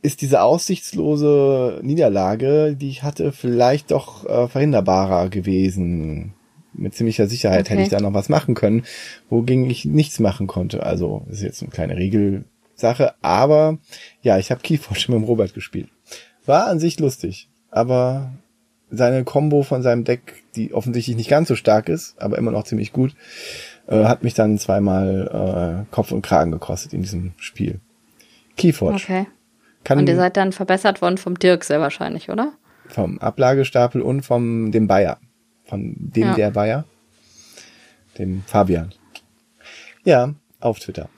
ist diese aussichtslose Niederlage, die ich hatte, vielleicht doch äh, verhinderbarer gewesen. Mit ziemlicher Sicherheit okay. hätte ich da noch was machen können, wogegen ich nichts machen konnte. Also ist jetzt eine kleine Regelsache, aber ja, ich habe Keyforge mit dem Robert gespielt. War an sich lustig, aber seine Combo von seinem Deck, die offensichtlich nicht ganz so stark ist, aber immer noch ziemlich gut, äh, hat mich dann zweimal äh, Kopf und Kragen gekostet in diesem Spiel. Keyforge. Okay. Kann und ihr seid dann verbessert worden vom Dirk sehr wahrscheinlich, oder? Vom Ablagestapel und vom dem Bayer. Von dem ja. der Bayer. Dem Fabian. Ja, auf Twitter.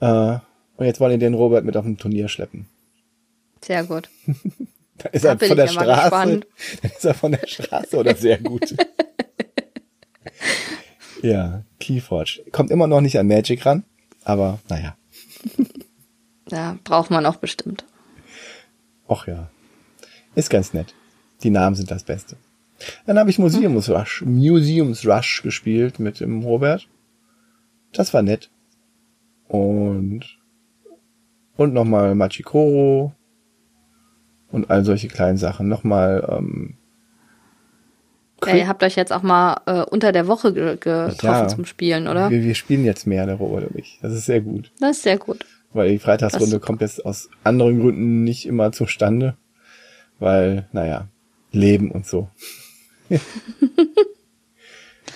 Äh, und jetzt wollen ihr den Robert mit auf ein Turnier schleppen. Sehr gut. da ist da er von der Straße. Dann ist er von der Straße oder sehr gut. Ja, Keyforge. Kommt immer noch nicht an Magic ran, aber naja. Ja, braucht man auch bestimmt. Och ja. Ist ganz nett. Die Namen sind das Beste. Dann habe ich Museums Rush, Museums Rush gespielt mit dem Robert. Das war nett. Und und nochmal Machikoro und all solche kleinen Sachen. Nochmal ähm, ja, ihr habt euch jetzt auch mal äh, unter der Woche ge getroffen ja, zum Spielen, oder? Wir, wir spielen jetzt mehr, der Robert und ich. Das ist sehr gut. Das ist sehr gut. Weil die Freitagsrunde kommt jetzt aus anderen Gründen nicht immer zustande. Weil, naja, Leben und so.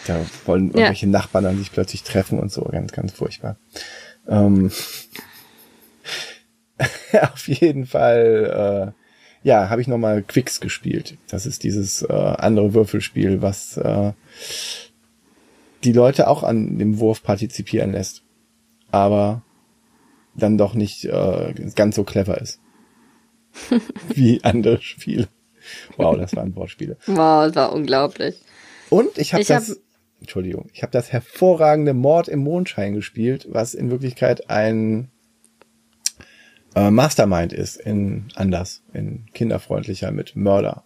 da wollen irgendwelche ja. Nachbarn dann sich plötzlich treffen und so. Ganz, ganz furchtbar. Ähm, auf jeden Fall äh, ja, habe ich nochmal Quicks gespielt. Das ist dieses äh, andere Würfelspiel, was äh, die Leute auch an dem Wurf partizipieren lässt. Aber dann doch nicht äh, ganz so clever ist. wie andere Spiele. Wow, das waren Wortspiele. Wow, das war unglaublich. Und ich habe das, hab... Entschuldigung, ich habe das hervorragende Mord im Mondschein gespielt, was in Wirklichkeit ein äh, Mastermind ist in anders, in kinderfreundlicher mit Mörder.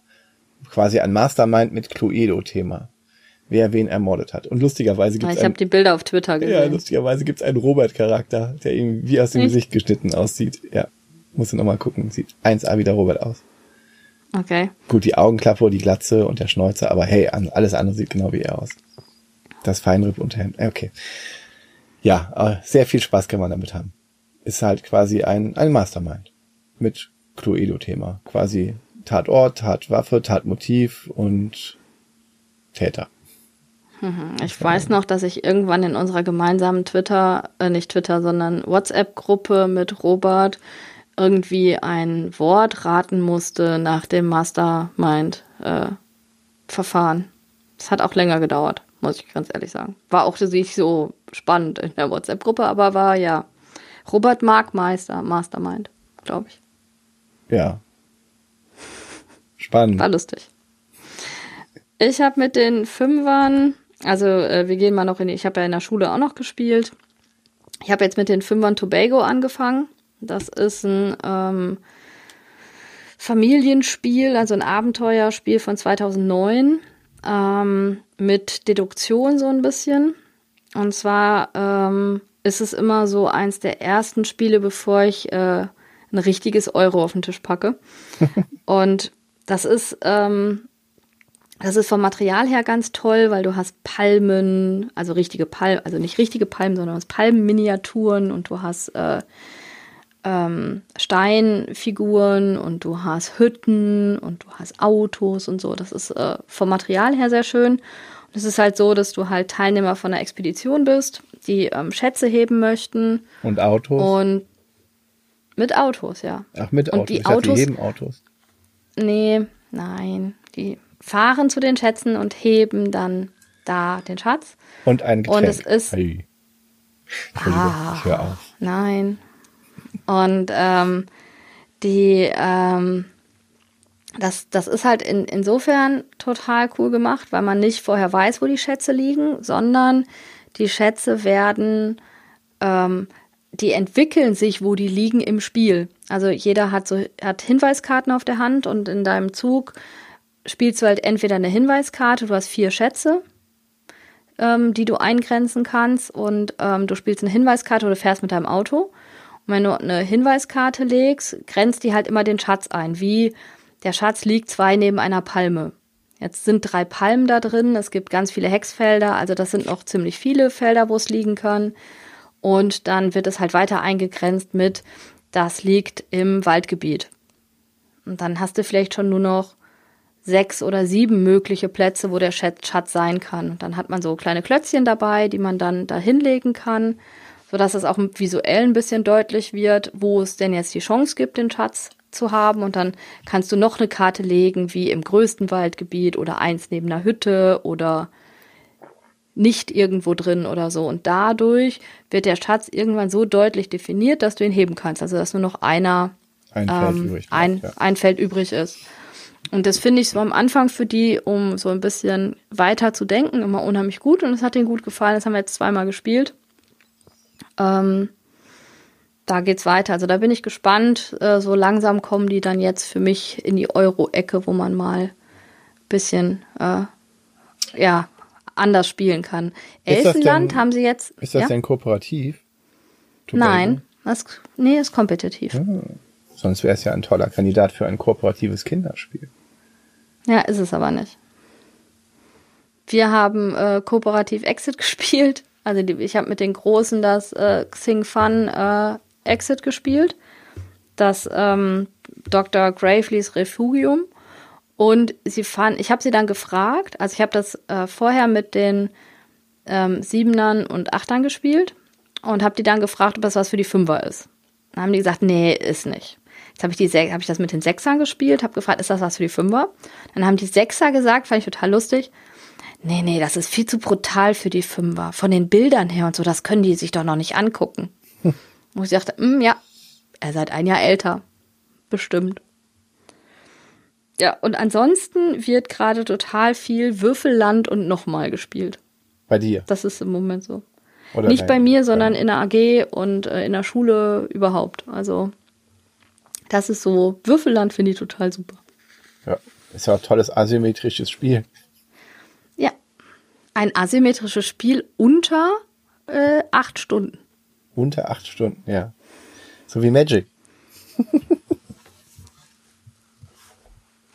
quasi ein Mastermind mit Cluedo-Thema. Wer wen ermordet hat. Und lustigerweise gibt es. Ich habe die Bilder auf Twitter gesehen. Ja, lustigerweise gibt es einen Robert-Charakter, der irgendwie wie aus dem Echt? Gesicht geschnitten aussieht. Ja. Muss ich nochmal gucken. Sieht 1A wie der Robert aus. Okay. Gut, die Augenklappe, die Glatze und der Schnäuzer, aber hey, alles andere sieht genau wie er aus. Das Feinripp-Unterhemd. Okay. Ja, sehr viel Spaß kann man damit haben. Ist halt quasi ein, ein Mastermind. Mit Cluedo-Thema. Quasi Tatort, Tatwaffe, Tatmotiv und Täter. Mhm. Ich weiß noch, dass ich irgendwann in unserer gemeinsamen Twitter, äh, nicht Twitter, sondern WhatsApp-Gruppe mit Robert irgendwie ein Wort raten musste nach dem Mastermind-Verfahren. Äh, das hat auch länger gedauert, muss ich ganz ehrlich sagen. War auch nicht so spannend in der WhatsApp-Gruppe, aber war ja. Robert Markmeister, Mastermind, glaube ich. Ja. Spannend. War lustig. Ich habe mit den Fünfern, also äh, wir gehen mal noch in, ich habe ja in der Schule auch noch gespielt. Ich habe jetzt mit den Fünfern Tobago angefangen. Das ist ein ähm, Familienspiel, also ein Abenteuerspiel von 2009 ähm, mit Deduktion so ein bisschen. Und zwar ähm, ist es immer so eins der ersten Spiele, bevor ich äh, ein richtiges Euro auf den Tisch packe. Und das ist, ähm, das ist vom Material her ganz toll, weil du hast Palmen, also richtige Palmen, also nicht richtige Palmen, sondern Palmenminiaturen und du hast äh, ähm, Steinfiguren und du hast Hütten und du hast Autos und so. Das ist äh, vom Material her sehr schön. Und es ist halt so, dass du halt Teilnehmer von einer Expedition bist, die ähm, Schätze heben möchten. Und Autos. Und mit Autos, ja. Ach, mit und Autos. Die ich Autos, die heben Autos. Nee, nein. Die fahren zu den Schätzen und heben dann da den Schatz. Und ein Getränk. Und es ist. Hey. Ah, ich hör auf. Nein. Und ähm, die, ähm, das, das ist halt in, insofern total cool gemacht, weil man nicht vorher weiß, wo die Schätze liegen, sondern die Schätze werden, ähm, die entwickeln sich, wo die liegen im Spiel. Also jeder hat so hat Hinweiskarten auf der Hand und in deinem Zug spielst du halt entweder eine Hinweiskarte, du hast vier Schätze, ähm, die du eingrenzen kannst und ähm, du spielst eine Hinweiskarte oder fährst mit deinem Auto. Und wenn du eine Hinweiskarte legst, grenzt die halt immer den Schatz ein, wie der Schatz liegt zwei neben einer Palme. Jetzt sind drei Palmen da drin, es gibt ganz viele Hexfelder, also das sind noch ziemlich viele Felder, wo es liegen kann. Und dann wird es halt weiter eingegrenzt mit, das liegt im Waldgebiet. Und dann hast du vielleicht schon nur noch sechs oder sieben mögliche Plätze, wo der Schatz sein kann. Und dann hat man so kleine Klötzchen dabei, die man dann da hinlegen kann sodass es auch visuell ein bisschen deutlich wird, wo es denn jetzt die Chance gibt, den Schatz zu haben. Und dann kannst du noch eine Karte legen, wie im größten Waldgebiet oder eins neben einer Hütte oder nicht irgendwo drin oder so. Und dadurch wird der Schatz irgendwann so deutlich definiert, dass du ihn heben kannst. Also dass nur noch einer ein, ähm, Feld, übrig ein, ja. ein Feld übrig ist. Und das finde ich so am Anfang für die, um so ein bisschen weiter zu denken, immer unheimlich gut. Und es hat denen gut gefallen. Das haben wir jetzt zweimal gespielt. Ähm, da geht's weiter. Also da bin ich gespannt. Äh, so langsam kommen die dann jetzt für mich in die Euro-Ecke, wo man mal bisschen äh, ja anders spielen kann. Elfenland denn, haben sie jetzt. Ist das ja? denn kooperativ? Nein, das, nee, ist kompetitiv. Ah, sonst wäre es ja ein toller Kandidat für ein kooperatives Kinderspiel. Ja, ist es aber nicht. Wir haben äh, kooperativ Exit gespielt. Also die, ich habe mit den Großen das äh, Xing Fun äh, Exit gespielt, das ähm, Dr. Graveleys Refugium. Und sie fand, ich habe sie dann gefragt, also ich habe das äh, vorher mit den ähm, Siebenern und Achtern gespielt und habe die dann gefragt, ob das was für die Fünfer ist. Dann haben die gesagt, nee, ist nicht. Jetzt habe ich, hab ich das mit den Sechsern gespielt, habe gefragt, ist das was für die Fünfer? Dann haben die Sechser gesagt, fand ich total lustig, nee, nee, das ist viel zu brutal für die Fünfer. Von den Bildern her und so, das können die sich doch noch nicht angucken. Und ich dachte, mm, ja, er seid ein Jahr älter. Bestimmt. Ja, und ansonsten wird gerade total viel Würfelland und nochmal gespielt. Bei dir? Das ist im Moment so. Oder Nicht bei mir, sondern in der AG und äh, in der Schule überhaupt. Also, das ist so, Würfelland finde ich total super. Ja, Ist ja ein tolles asymmetrisches Spiel. Ja. Ein asymmetrisches Spiel unter äh, acht Stunden. Unter acht Stunden, ja. So wie Magic.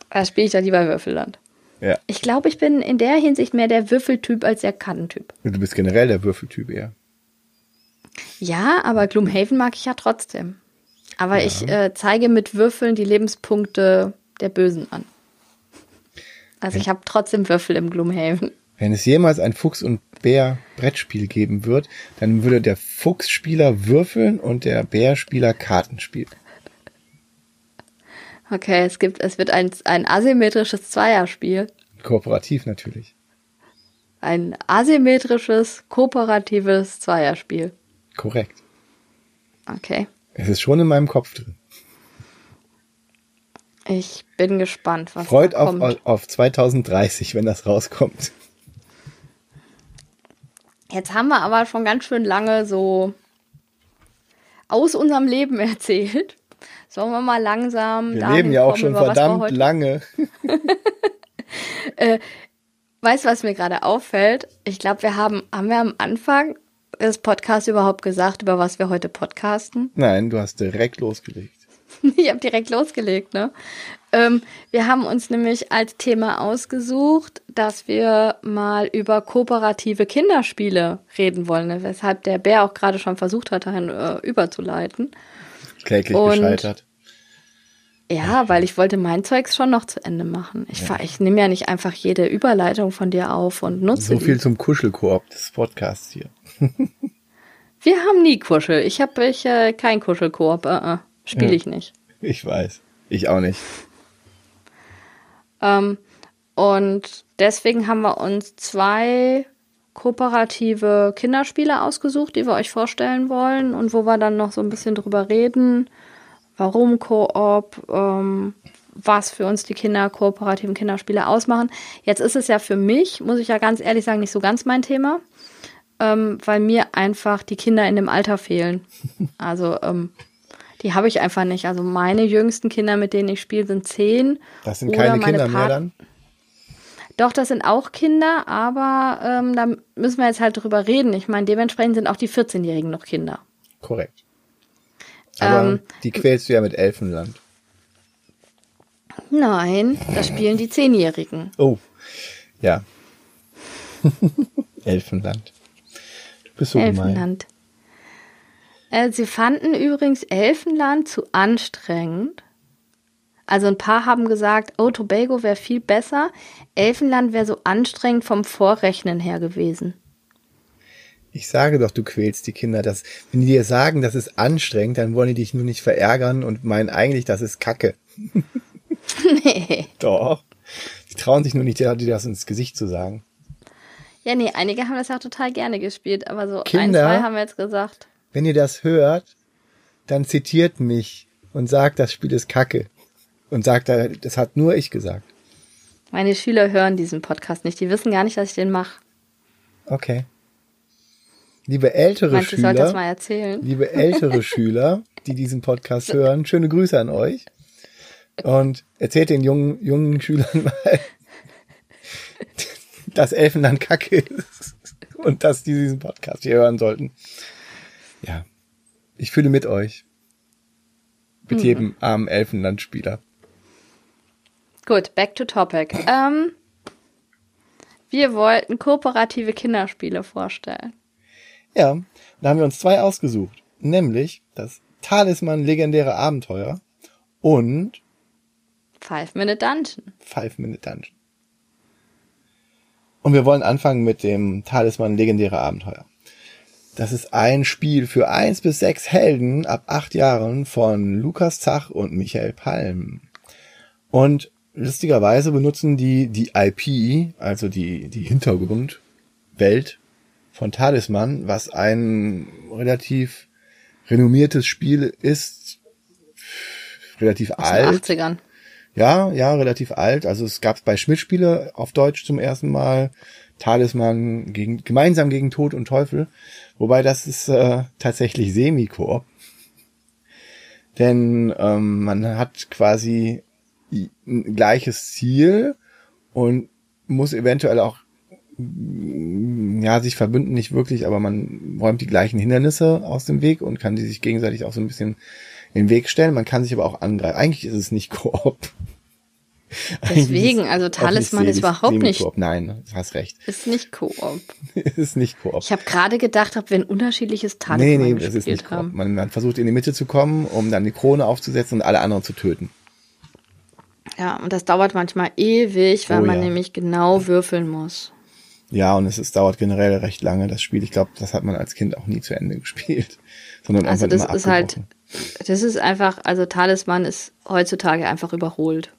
da spiele ich da lieber Würfelland. Ja. Ich glaube, ich bin in der Hinsicht mehr der Würfeltyp als der Kartentyp. Du bist generell der Würfeltyp eher. Ja, aber Gloomhaven mag ich ja trotzdem. Aber ja. ich äh, zeige mit Würfeln die Lebenspunkte der Bösen an. Also ich habe trotzdem Würfel im Gloomhaven. Wenn es jemals ein Fuchs und Bär Brettspiel geben wird, dann würde der Fuchsspieler würfeln und der Bärspieler Karten spielen. Okay, es gibt, es wird ein, ein asymmetrisches Zweierspiel. Kooperativ natürlich. Ein asymmetrisches, kooperatives Zweierspiel. Korrekt. Okay. Es ist schon in meinem Kopf drin. Ich bin gespannt, was Freut auf, kommt. auf 2030, wenn das rauskommt. Jetzt haben wir aber schon ganz schön lange so aus unserem Leben erzählt. Sollen wir mal langsam. Wir leben ja auch schon verdammt lange. äh, weißt du, was mir gerade auffällt? Ich glaube, wir haben, haben wir am Anfang des Podcasts überhaupt gesagt, über was wir heute podcasten? Nein, du hast direkt losgelegt. ich habe direkt losgelegt, ne? Ähm, wir haben uns nämlich als Thema ausgesucht, dass wir mal über kooperative Kinderspiele reden wollen, ne? weshalb der Bär auch gerade schon versucht hat, dahin äh, überzuleiten. Kläglich Und, gescheitert. Ja, weil ich wollte mein Zeugs schon noch zu Ende machen. Ich, ja. ich nehme ja nicht einfach jede Überleitung von dir auf und nutze So viel die. zum Kuschelkoop des Podcasts hier. wir haben nie Kuschel. Ich habe ich, äh, kein Kuschelkoop. Äh, äh, Spiele ja. ich nicht. Ich weiß. Ich auch nicht. Ähm, und deswegen haben wir uns zwei kooperative Kinderspiele ausgesucht, die wir euch vorstellen wollen und wo wir dann noch so ein bisschen drüber reden, warum Koop, ähm, was für uns die Kinder kooperativen Kinderspiele ausmachen. Jetzt ist es ja für mich, muss ich ja ganz ehrlich sagen, nicht so ganz mein Thema, ähm, weil mir einfach die Kinder in dem Alter fehlen. Also ähm, die habe ich einfach nicht. Also meine jüngsten Kinder, mit denen ich spiele, sind zehn. Das sind keine Kinder mehr dann? Doch, das sind auch Kinder, aber ähm, da müssen wir jetzt halt drüber reden. Ich meine, dementsprechend sind auch die 14-Jährigen noch Kinder. Korrekt. Aber ähm, die quälst du ja mit Elfenland. Nein, da spielen die Zehnjährigen. Oh, ja. Elfenland. Du bist so Elfenland. Äh, sie fanden übrigens Elfenland zu anstrengend. Also ein paar haben gesagt, oh, Tobago wäre viel besser. Elfenland wäre so anstrengend vom Vorrechnen her gewesen. Ich sage doch, du quälst die Kinder. Das, wenn die dir sagen, das ist anstrengend, dann wollen die dich nur nicht verärgern und meinen eigentlich, das ist Kacke. nee. Doch. Die trauen sich nur nicht, dir das ins Gesicht zu sagen. Ja, nee, einige haben das ja auch total gerne gespielt, aber so Kinder, ein, zwei haben wir jetzt gesagt. Wenn ihr das hört, dann zitiert mich und sagt, das Spiel ist Kacke. Und sagt, das hat nur ich gesagt. Meine Schüler hören diesen Podcast nicht. Die wissen gar nicht, dass ich den mache. Okay liebe ältere Meinst, Schüler, das mal erzählen? liebe ältere Schüler, die diesen Podcast hören, schöne Grüße an euch. Und erzählt den jungen, jungen Schülern mal, dass Elfenland kacke ist und dass die diesen Podcast hier hören sollten. Ja, ich fühle mit euch. Mit mhm. jedem armen Elfenlandspieler. Gut, back to topic. Ähm, wir wollten kooperative Kinderspiele vorstellen. Ja, da haben wir uns zwei ausgesucht. Nämlich das Talisman legendäre Abenteuer und Five Minute Dungeon. Five Minute Dungeon. Und wir wollen anfangen mit dem Talisman legendäre Abenteuer. Das ist ein Spiel für eins bis sechs Helden ab acht Jahren von Lukas Zach und Michael Palm. Und lustigerweise benutzen die die IP, also die, die Hintergrundwelt von Talisman, was ein relativ renommiertes Spiel ist, relativ Aus alt. Den 80ern. Ja, ja, relativ alt. Also es gab bei Schmidt-Spiele auf Deutsch zum ersten Mal Talisman gegen, gemeinsam gegen Tod und Teufel. Wobei das ist äh, tatsächlich Semi-Koop. Denn ähm, man hat quasi ein gleiches Ziel und muss eventuell auch ja, sich verbünden nicht wirklich, aber man räumt die gleichen Hindernisse aus dem Weg und kann die sich gegenseitig auch so ein bisschen den Weg stellen. Man kann sich aber auch angreifen. Eigentlich ist es nicht Koop. Deswegen, also Talisman ist überhaupt nicht. Nein, du hast recht. Ist nicht Koop. ist nicht Koop. Ich habe gerade gedacht, ob wir ein unterschiedliches Talisman nee, nee, gespielt ist nicht haben. Man, man versucht in die Mitte zu kommen, um dann die Krone aufzusetzen und alle anderen zu töten. Ja, und das dauert manchmal ewig, weil oh, man ja. nämlich genau würfeln muss. Ja, und es ist, dauert generell recht lange, das Spiel. Ich glaube, das hat man als Kind auch nie zu Ende gespielt. Sondern also das ist halt, das ist einfach, also Talisman ist heutzutage einfach überholt.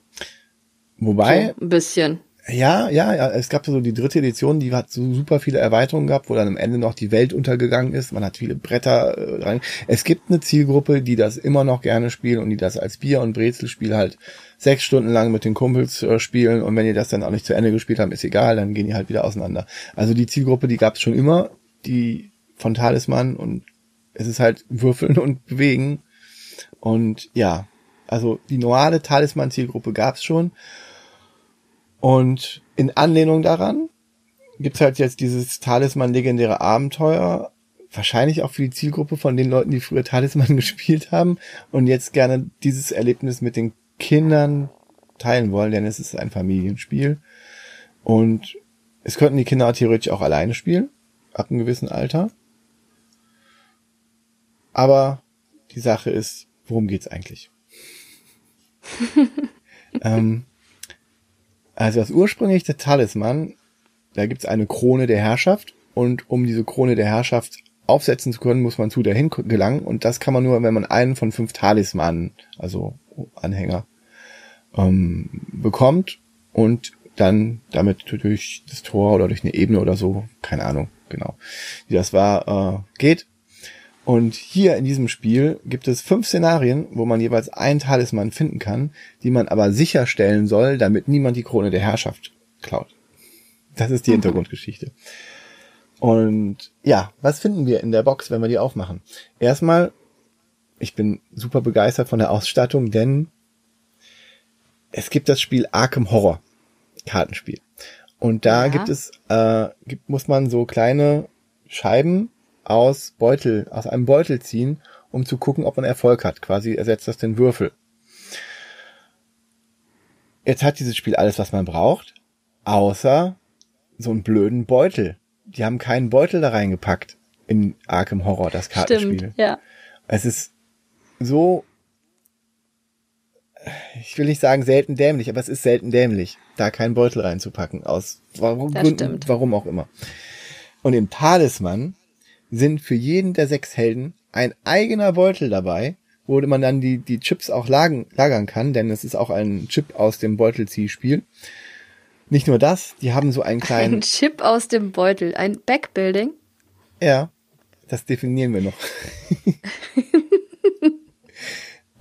Wobei. So ein bisschen. Ja, ja, ja. Es gab so die dritte Edition, die hat so super viele Erweiterungen gehabt, wo dann am Ende noch die Welt untergegangen ist. Man hat viele Bretter äh, rein. Es gibt eine Zielgruppe, die das immer noch gerne spielen und die das als Bier- und Brezelspiel halt sechs Stunden lang mit den Kumpels äh, spielen. Und wenn ihr das dann auch nicht zu Ende gespielt habt, ist egal, dann gehen die halt wieder auseinander. Also die Zielgruppe, die gab es schon immer, die von Talisman und es ist halt Würfeln und Bewegen. Und ja, also die normale Talisman-Zielgruppe gab es schon. Und in Anlehnung daran gibt's halt jetzt dieses Talisman legendäre Abenteuer, wahrscheinlich auch für die Zielgruppe von den Leuten, die früher Talisman gespielt haben und jetzt gerne dieses Erlebnis mit den Kindern teilen wollen, denn es ist ein Familienspiel. Und es könnten die Kinder theoretisch auch alleine spielen, ab einem gewissen Alter. Aber die Sache ist, worum geht's eigentlich? ähm, also das ursprüngliche Talisman, da gibt's eine Krone der Herrschaft und um diese Krone der Herrschaft aufsetzen zu können, muss man zu dahin gelangen und das kann man nur, wenn man einen von fünf Talismanen, also Anhänger, ähm, bekommt und dann damit durch das Tor oder durch eine Ebene oder so, keine Ahnung, genau, wie das war, äh, geht. Und hier in diesem Spiel gibt es fünf Szenarien, wo man jeweils einen Talisman finden kann, die man aber sicherstellen soll, damit niemand die Krone der Herrschaft klaut. Das ist die mhm. Hintergrundgeschichte. Und ja, was finden wir in der Box, wenn wir die aufmachen? Erstmal, ich bin super begeistert von der Ausstattung, denn es gibt das Spiel Arkham Horror Kartenspiel. Und da ja. gibt es, äh, gibt, muss man so kleine Scheiben aus Beutel, aus einem Beutel ziehen, um zu gucken, ob man Erfolg hat. Quasi ersetzt das den Würfel. Jetzt hat dieses Spiel alles, was man braucht, außer so einen blöden Beutel. Die haben keinen Beutel da reingepackt in Arkham Horror, das Kartenspiel. Stimmt, ja. Es ist so, ich will nicht sagen selten dämlich, aber es ist selten dämlich, da keinen Beutel reinzupacken, aus warum, Gründen, warum auch immer. Und im Talisman sind für jeden der sechs Helden ein eigener Beutel dabei, wo man dann die, die Chips auch lagen, lagern kann, denn es ist auch ein Chip aus dem Beutelziehspiel. Nicht nur das, die haben so einen kleinen. Ein Chip aus dem Beutel, ein Backbuilding? Ja, das definieren wir noch.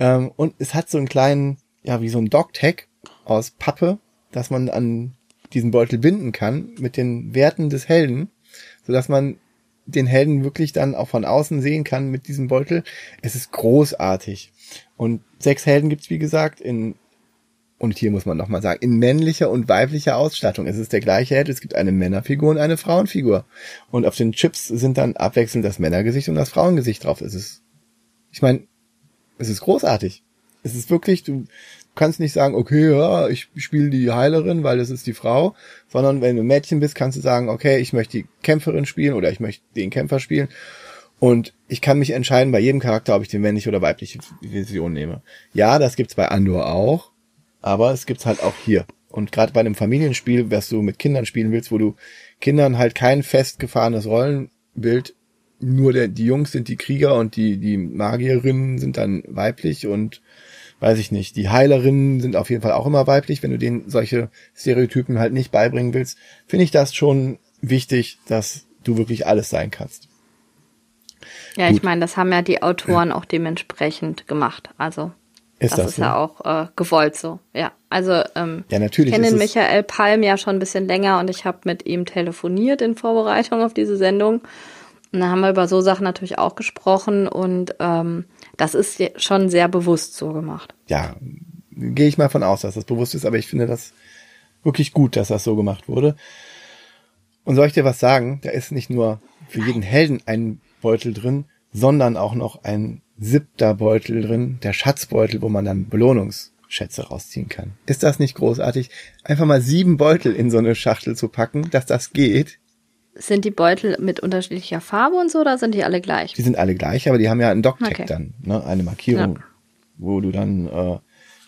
ähm, und es hat so einen kleinen, ja, wie so ein Dog-Tag aus Pappe, dass man an diesen Beutel binden kann mit den Werten des Helden, sodass man den Helden wirklich dann auch von außen sehen kann mit diesem Beutel. Es ist großartig. Und sechs Helden gibt's wie gesagt, in, und hier muss man nochmal sagen, in männlicher und weiblicher Ausstattung. Es ist der gleiche Held, es gibt eine Männerfigur und eine Frauenfigur. Und auf den Chips sind dann abwechselnd das Männergesicht und das Frauengesicht drauf. Es ist, ich meine, es ist großartig. Es ist wirklich, Du kannst nicht sagen, okay, ja, ich spiele die Heilerin, weil das ist die Frau, sondern wenn du Mädchen bist, kannst du sagen, okay, ich möchte die Kämpferin spielen oder ich möchte den Kämpfer spielen. Und ich kann mich entscheiden bei jedem Charakter, ob ich die männliche oder weibliche Vision nehme. Ja, das gibt's bei Andor auch, aber es gibt's halt auch hier. Und gerade bei einem Familienspiel, was du mit Kindern spielen willst, wo du Kindern halt kein festgefahrenes Rollenbild, nur der, die Jungs sind die Krieger und die, die Magierinnen sind dann weiblich und weiß ich nicht, die Heilerinnen sind auf jeden Fall auch immer weiblich, wenn du denen solche Stereotypen halt nicht beibringen willst, finde ich das schon wichtig, dass du wirklich alles sein kannst. Ja, Gut. ich meine, das haben ja die Autoren auch dementsprechend gemacht. Also ist das, das ist so? ja auch äh, gewollt so. Ja, also ähm, ja, natürlich ich kenne Michael Palm ja schon ein bisschen länger und ich habe mit ihm telefoniert in Vorbereitung auf diese Sendung. Und da haben wir über so Sachen natürlich auch gesprochen und ähm, das ist schon sehr bewusst so gemacht. Ja, gehe ich mal von aus, dass das bewusst ist, aber ich finde das wirklich gut, dass das so gemacht wurde. Und soll ich dir was sagen? Da ist nicht nur für jeden Helden ein Beutel drin, sondern auch noch ein siebter Beutel drin, der Schatzbeutel, wo man dann Belohnungsschätze rausziehen kann. Ist das nicht großartig? Einfach mal sieben Beutel in so eine Schachtel zu packen, dass das geht. Sind die Beutel mit unterschiedlicher Farbe und so oder sind die alle gleich? Die sind alle gleich, aber die haben ja einen Docktag okay. dann, ne? eine Markierung, ja. wo du dann äh,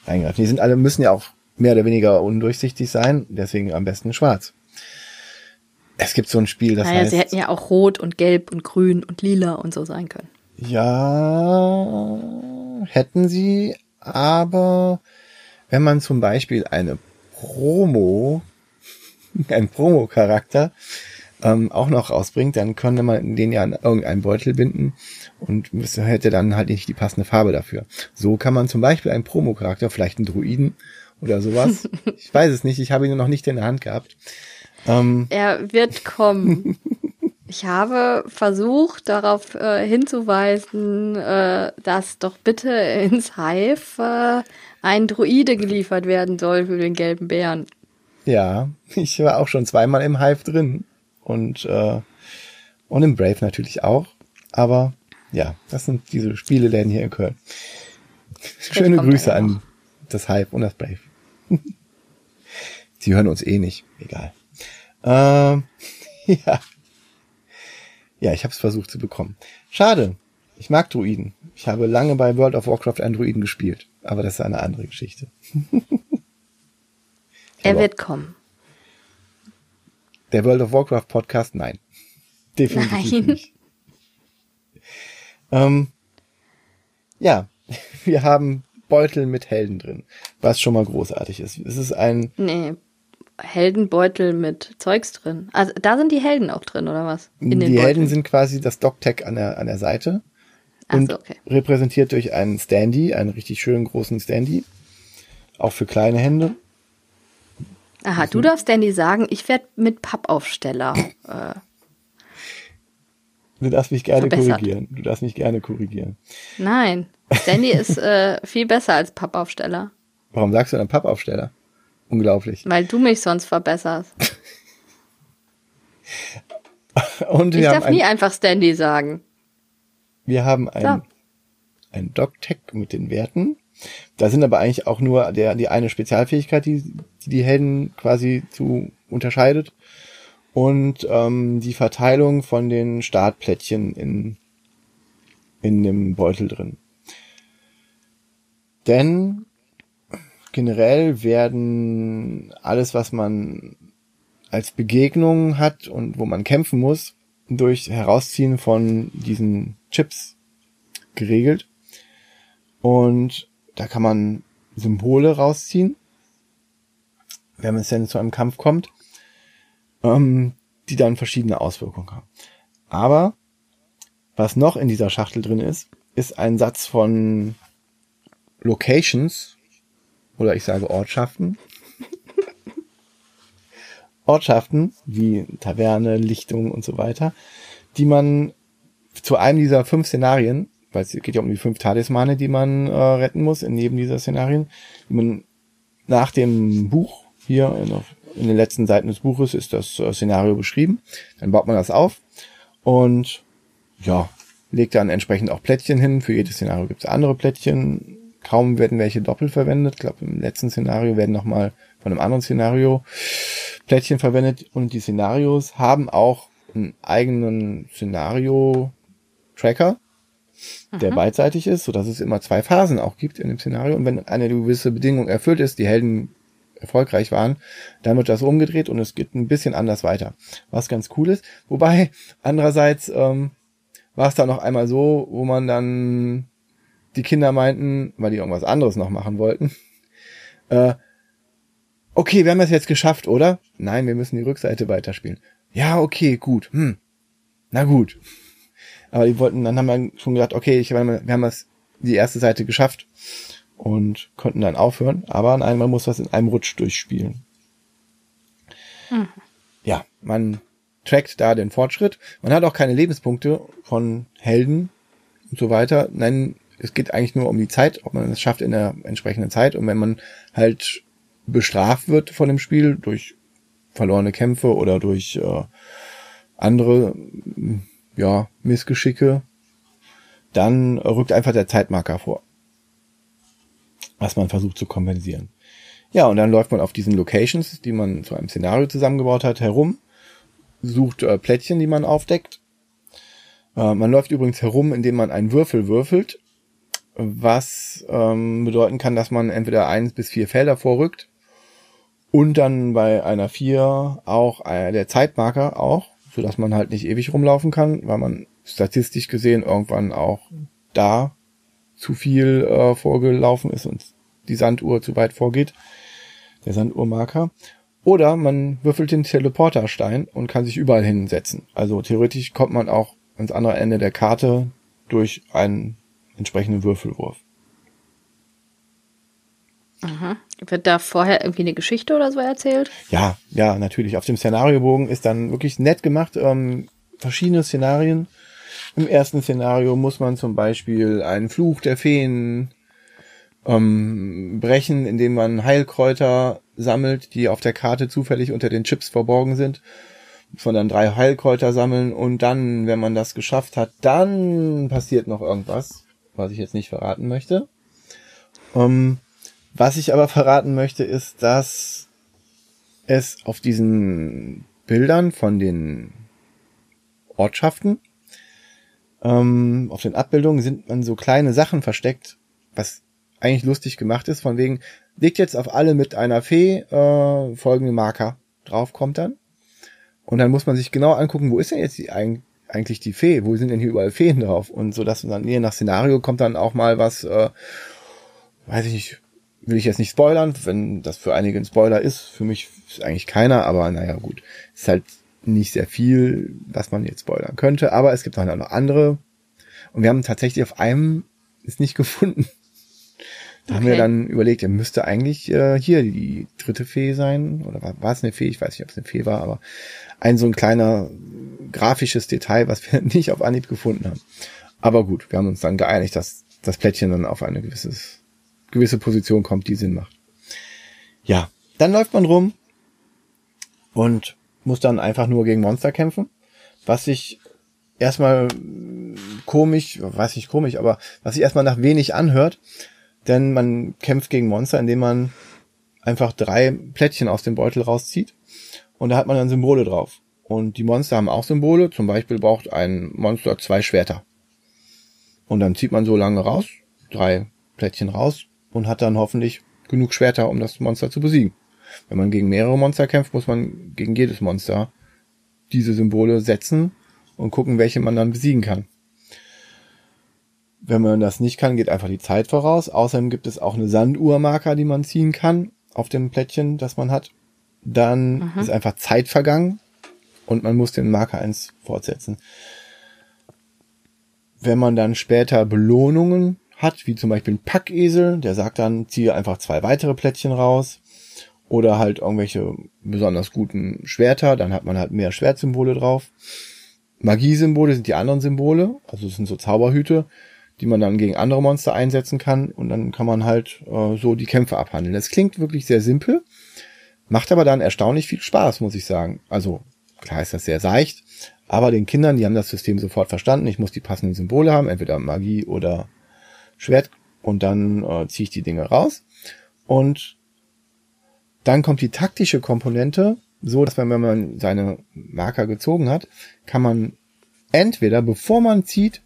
reingreifst. Die sind alle müssen ja auch mehr oder weniger undurchsichtig sein, deswegen am besten schwarz. Es gibt so ein Spiel, das naja, heißt. Sie hätten ja auch rot und gelb und grün und lila und so sein können. Ja, hätten sie, aber wenn man zum Beispiel eine Promo, einen Promo-Charakter ähm, auch noch rausbringt, dann könnte man den ja an irgendeinen Beutel binden und hätte dann halt nicht die passende Farbe dafür. So kann man zum Beispiel einen Promo-Charakter, vielleicht einen Druiden oder sowas. ich weiß es nicht, ich habe ihn noch nicht in der Hand gehabt. Ähm, er wird kommen. Ich habe versucht, darauf äh, hinzuweisen, äh, dass doch bitte ins Hive äh, ein Druide geliefert werden soll für den gelben Bären. Ja, ich war auch schon zweimal im Hive drin und äh, und im Brave natürlich auch. Aber ja, das sind diese Spieleläden hier in Köln. Schöne Grüße an das Hive und das Brave. Sie hören uns eh nicht, egal. Ähm, ja. Ja, ich habe es versucht zu bekommen. Schade. Ich mag Druiden. Ich habe lange bei World of Warcraft einen Druiden gespielt. Aber das ist eine andere Geschichte. er wird kommen. Der World of Warcraft Podcast? Nein. Definitiv Nein. nicht. Ähm, ja, wir haben Beutel mit Helden drin, was schon mal großartig ist. Es ist ein. Nee, Heldenbeutel mit Zeugs drin. Also da sind die Helden auch drin, oder was? In die Helden sind quasi das Doctech an der, an der Seite. Ach und so, okay. repräsentiert durch einen Standy, einen richtig schönen großen Standy. Auch für kleine Hände. Aha, also, du darfst Standy sagen, ich werde mit Pappaufsteller. äh, du darfst mich gerne verbessert. korrigieren. Du darfst mich gerne korrigieren. Nein, Standy ist äh, viel besser als Pappaufsteller. Warum sagst du dann Pappaufsteller? Unglaublich. Weil du mich sonst verbesserst. Und ich darf nie einfach Standy sagen. Wir haben ein, so. ein Doc-Tech mit den Werten. Da sind aber eigentlich auch nur der, die eine Spezialfähigkeit, die, die die Helden quasi zu unterscheidet. Und ähm, die Verteilung von den Startplättchen in, in dem Beutel drin. Denn generell werden alles, was man als Begegnung hat und wo man kämpfen muss, durch Herausziehen von diesen Chips geregelt. Und da kann man Symbole rausziehen, wenn es denn zu einem Kampf kommt, ähm, die dann verschiedene Auswirkungen haben. Aber was noch in dieser Schachtel drin ist, ist ein Satz von Locations, oder ich sage Ortschaften. Ortschaften wie Taverne, Lichtung und so weiter, die man zu einem dieser fünf Szenarien, weil es geht ja um die fünf Talismane, die man äh, retten muss in neben dieser Szenarien, man nach dem Buch hier in, in den letzten Seiten des Buches ist das äh, Szenario beschrieben. Dann baut man das auf und ja, legt dann entsprechend auch Plättchen hin. Für jedes Szenario gibt es andere Plättchen. Kaum werden welche doppelt verwendet. Ich glaube, im letzten Szenario werden nochmal von einem anderen Szenario Plättchen verwendet und die Szenarios haben auch einen eigenen Szenario-Tracker, der mhm. beidseitig ist, so dass es immer zwei Phasen auch gibt in dem Szenario. Und wenn eine gewisse Bedingung erfüllt ist, die Helden erfolgreich waren, dann wird das umgedreht und es geht ein bisschen anders weiter. Was ganz cool ist. Wobei, andererseits ähm, war es dann noch einmal so, wo man dann die Kinder meinten, weil die irgendwas anderes noch machen wollten, äh, okay, wir haben das jetzt geschafft, oder? Nein, wir müssen die Rückseite weiterspielen. Ja, okay, gut. Hm. Na gut. Aber die wollten, dann haben wir schon gedacht, okay, ich, wir haben das, die erste Seite geschafft und konnten dann aufhören. Aber nein, man muss das in einem Rutsch durchspielen. Mhm. Ja, man trackt da den Fortschritt. Man hat auch keine Lebenspunkte von Helden und so weiter. Nein, es geht eigentlich nur um die Zeit, ob man es schafft in der entsprechenden Zeit. Und wenn man halt bestraft wird von dem Spiel durch verlorene Kämpfe oder durch äh, andere ja, Missgeschicke, dann rückt einfach der Zeitmarker vor, was man versucht zu kompensieren. Ja, und dann läuft man auf diesen Locations, die man zu einem Szenario zusammengebaut hat, herum, sucht äh, Plättchen, die man aufdeckt. Äh, man läuft übrigens herum, indem man einen Würfel würfelt, was ähm, bedeuten kann, dass man entweder eins bis vier Felder vorrückt und dann bei einer vier auch äh, der Zeitmarker auch, so dass man halt nicht ewig rumlaufen kann, weil man statistisch gesehen irgendwann auch da zu viel äh, vorgelaufen ist und die Sanduhr zu weit vorgeht der Sanduhrmarker. Oder man würfelt den Teleporterstein und kann sich überall hinsetzen. Also theoretisch kommt man auch ans andere Ende der Karte durch einen entsprechenden Würfelwurf. Aha. Wird da vorher irgendwie eine Geschichte oder so erzählt? Ja, ja, natürlich. Auf dem Szenariobogen ist dann wirklich nett gemacht. Ähm, verschiedene Szenarien. Im ersten Szenario muss man zum Beispiel einen Fluch der Feen ähm, brechen, indem man Heilkräuter sammelt, die auf der Karte zufällig unter den Chips verborgen sind. Von dann drei Heilkräuter sammeln und dann, wenn man das geschafft hat, dann passiert noch irgendwas, was ich jetzt nicht verraten möchte. Ähm, was ich aber verraten möchte, ist, dass es auf diesen Bildern von den Ortschaften, ähm, auf den Abbildungen sind man so kleine Sachen versteckt, was eigentlich lustig gemacht ist, von wegen, legt jetzt auf alle mit einer Fee äh, folgende Marker drauf, kommt dann. Und dann muss man sich genau angucken, wo ist denn jetzt die, eigentlich die Fee? Wo sind denn hier überall Feen drauf? Und so dass dann je nach Szenario kommt dann auch mal was, äh, weiß ich nicht, will ich jetzt nicht spoilern, wenn das für einige ein Spoiler ist. Für mich ist eigentlich keiner, aber naja, gut. Ist halt nicht sehr viel, was man jetzt spoilern könnte. Aber es gibt auch noch andere. Und wir haben tatsächlich auf einem ist nicht gefunden. Da okay. haben wir dann überlegt, er müsste eigentlich äh, hier die dritte Fee sein. Oder war, war es eine Fee? Ich weiß nicht, ob es eine Fee war, aber ein so ein kleiner grafisches Detail, was wir nicht auf Anhieb gefunden haben. Aber gut, wir haben uns dann geeinigt, dass das Plättchen dann auf eine gewisses, gewisse Position kommt, die Sinn macht. Ja, dann läuft man rum und muss dann einfach nur gegen Monster kämpfen, was sich erstmal komisch, weiß nicht komisch, aber was sich erstmal nach wenig anhört, denn man kämpft gegen Monster, indem man einfach drei Plättchen aus dem Beutel rauszieht und da hat man dann Symbole drauf. Und die Monster haben auch Symbole, zum Beispiel braucht ein Monster zwei Schwerter. Und dann zieht man so lange raus, drei Plättchen raus und hat dann hoffentlich genug Schwerter, um das Monster zu besiegen. Wenn man gegen mehrere Monster kämpft, muss man gegen jedes Monster diese Symbole setzen und gucken, welche man dann besiegen kann. Wenn man das nicht kann, geht einfach die Zeit voraus. Außerdem gibt es auch eine Sanduhrmarker, die man ziehen kann auf dem Plättchen, das man hat. Dann mhm. ist einfach Zeit vergangen und man muss den Marker eins fortsetzen. Wenn man dann später Belohnungen hat, wie zum Beispiel ein Packesel, der sagt dann, ziehe einfach zwei weitere Plättchen raus. Oder halt irgendwelche besonders guten Schwerter, dann hat man halt mehr Schwertsymbole drauf. Magiesymbole sind die anderen Symbole, also es sind so Zauberhüte die man dann gegen andere Monster einsetzen kann und dann kann man halt äh, so die Kämpfe abhandeln. Das klingt wirklich sehr simpel, macht aber dann erstaunlich viel Spaß, muss ich sagen. Also klar ist das sehr seicht, aber den Kindern, die haben das System sofort verstanden. Ich muss die passenden Symbole haben, entweder Magie oder Schwert und dann äh, ziehe ich die Dinge raus und dann kommt die taktische Komponente, so dass wenn man seine Marker gezogen hat, kann man entweder bevor man zieht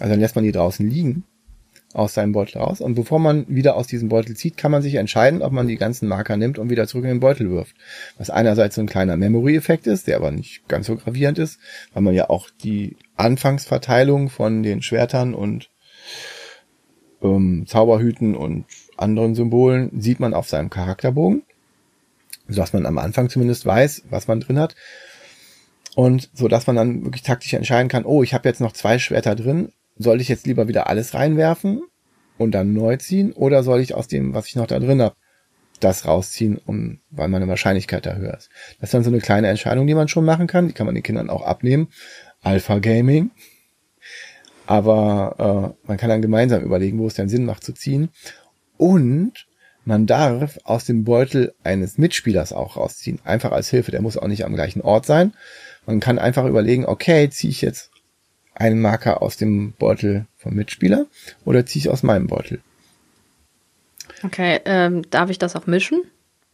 also dann lässt man die draußen liegen aus seinem Beutel raus. Und bevor man wieder aus diesem Beutel zieht, kann man sich entscheiden, ob man die ganzen Marker nimmt und wieder zurück in den Beutel wirft. Was einerseits so ein kleiner Memory-Effekt ist, der aber nicht ganz so gravierend ist, weil man ja auch die Anfangsverteilung von den Schwertern und ähm, Zauberhüten und anderen Symbolen sieht man auf seinem Charakterbogen, sodass man am Anfang zumindest weiß, was man drin hat. Und so dass man dann wirklich taktisch entscheiden kann, oh, ich habe jetzt noch zwei Schwerter drin, soll ich jetzt lieber wieder alles reinwerfen und dann neu ziehen oder soll ich aus dem, was ich noch da drin habe, das rausziehen, um, weil meine Wahrscheinlichkeit da höher ist. Das ist dann so eine kleine Entscheidung, die man schon machen kann. Die kann man den Kindern auch abnehmen. Alpha Gaming. Aber äh, man kann dann gemeinsam überlegen, wo es dann Sinn macht zu ziehen. Und man darf aus dem Beutel eines Mitspielers auch rausziehen. Einfach als Hilfe. Der muss auch nicht am gleichen Ort sein. Man kann einfach überlegen, okay, ziehe ich jetzt einen Marker aus dem Beutel vom Mitspieler oder ziehe ich aus meinem Beutel. Okay, ähm, darf ich das auch mischen?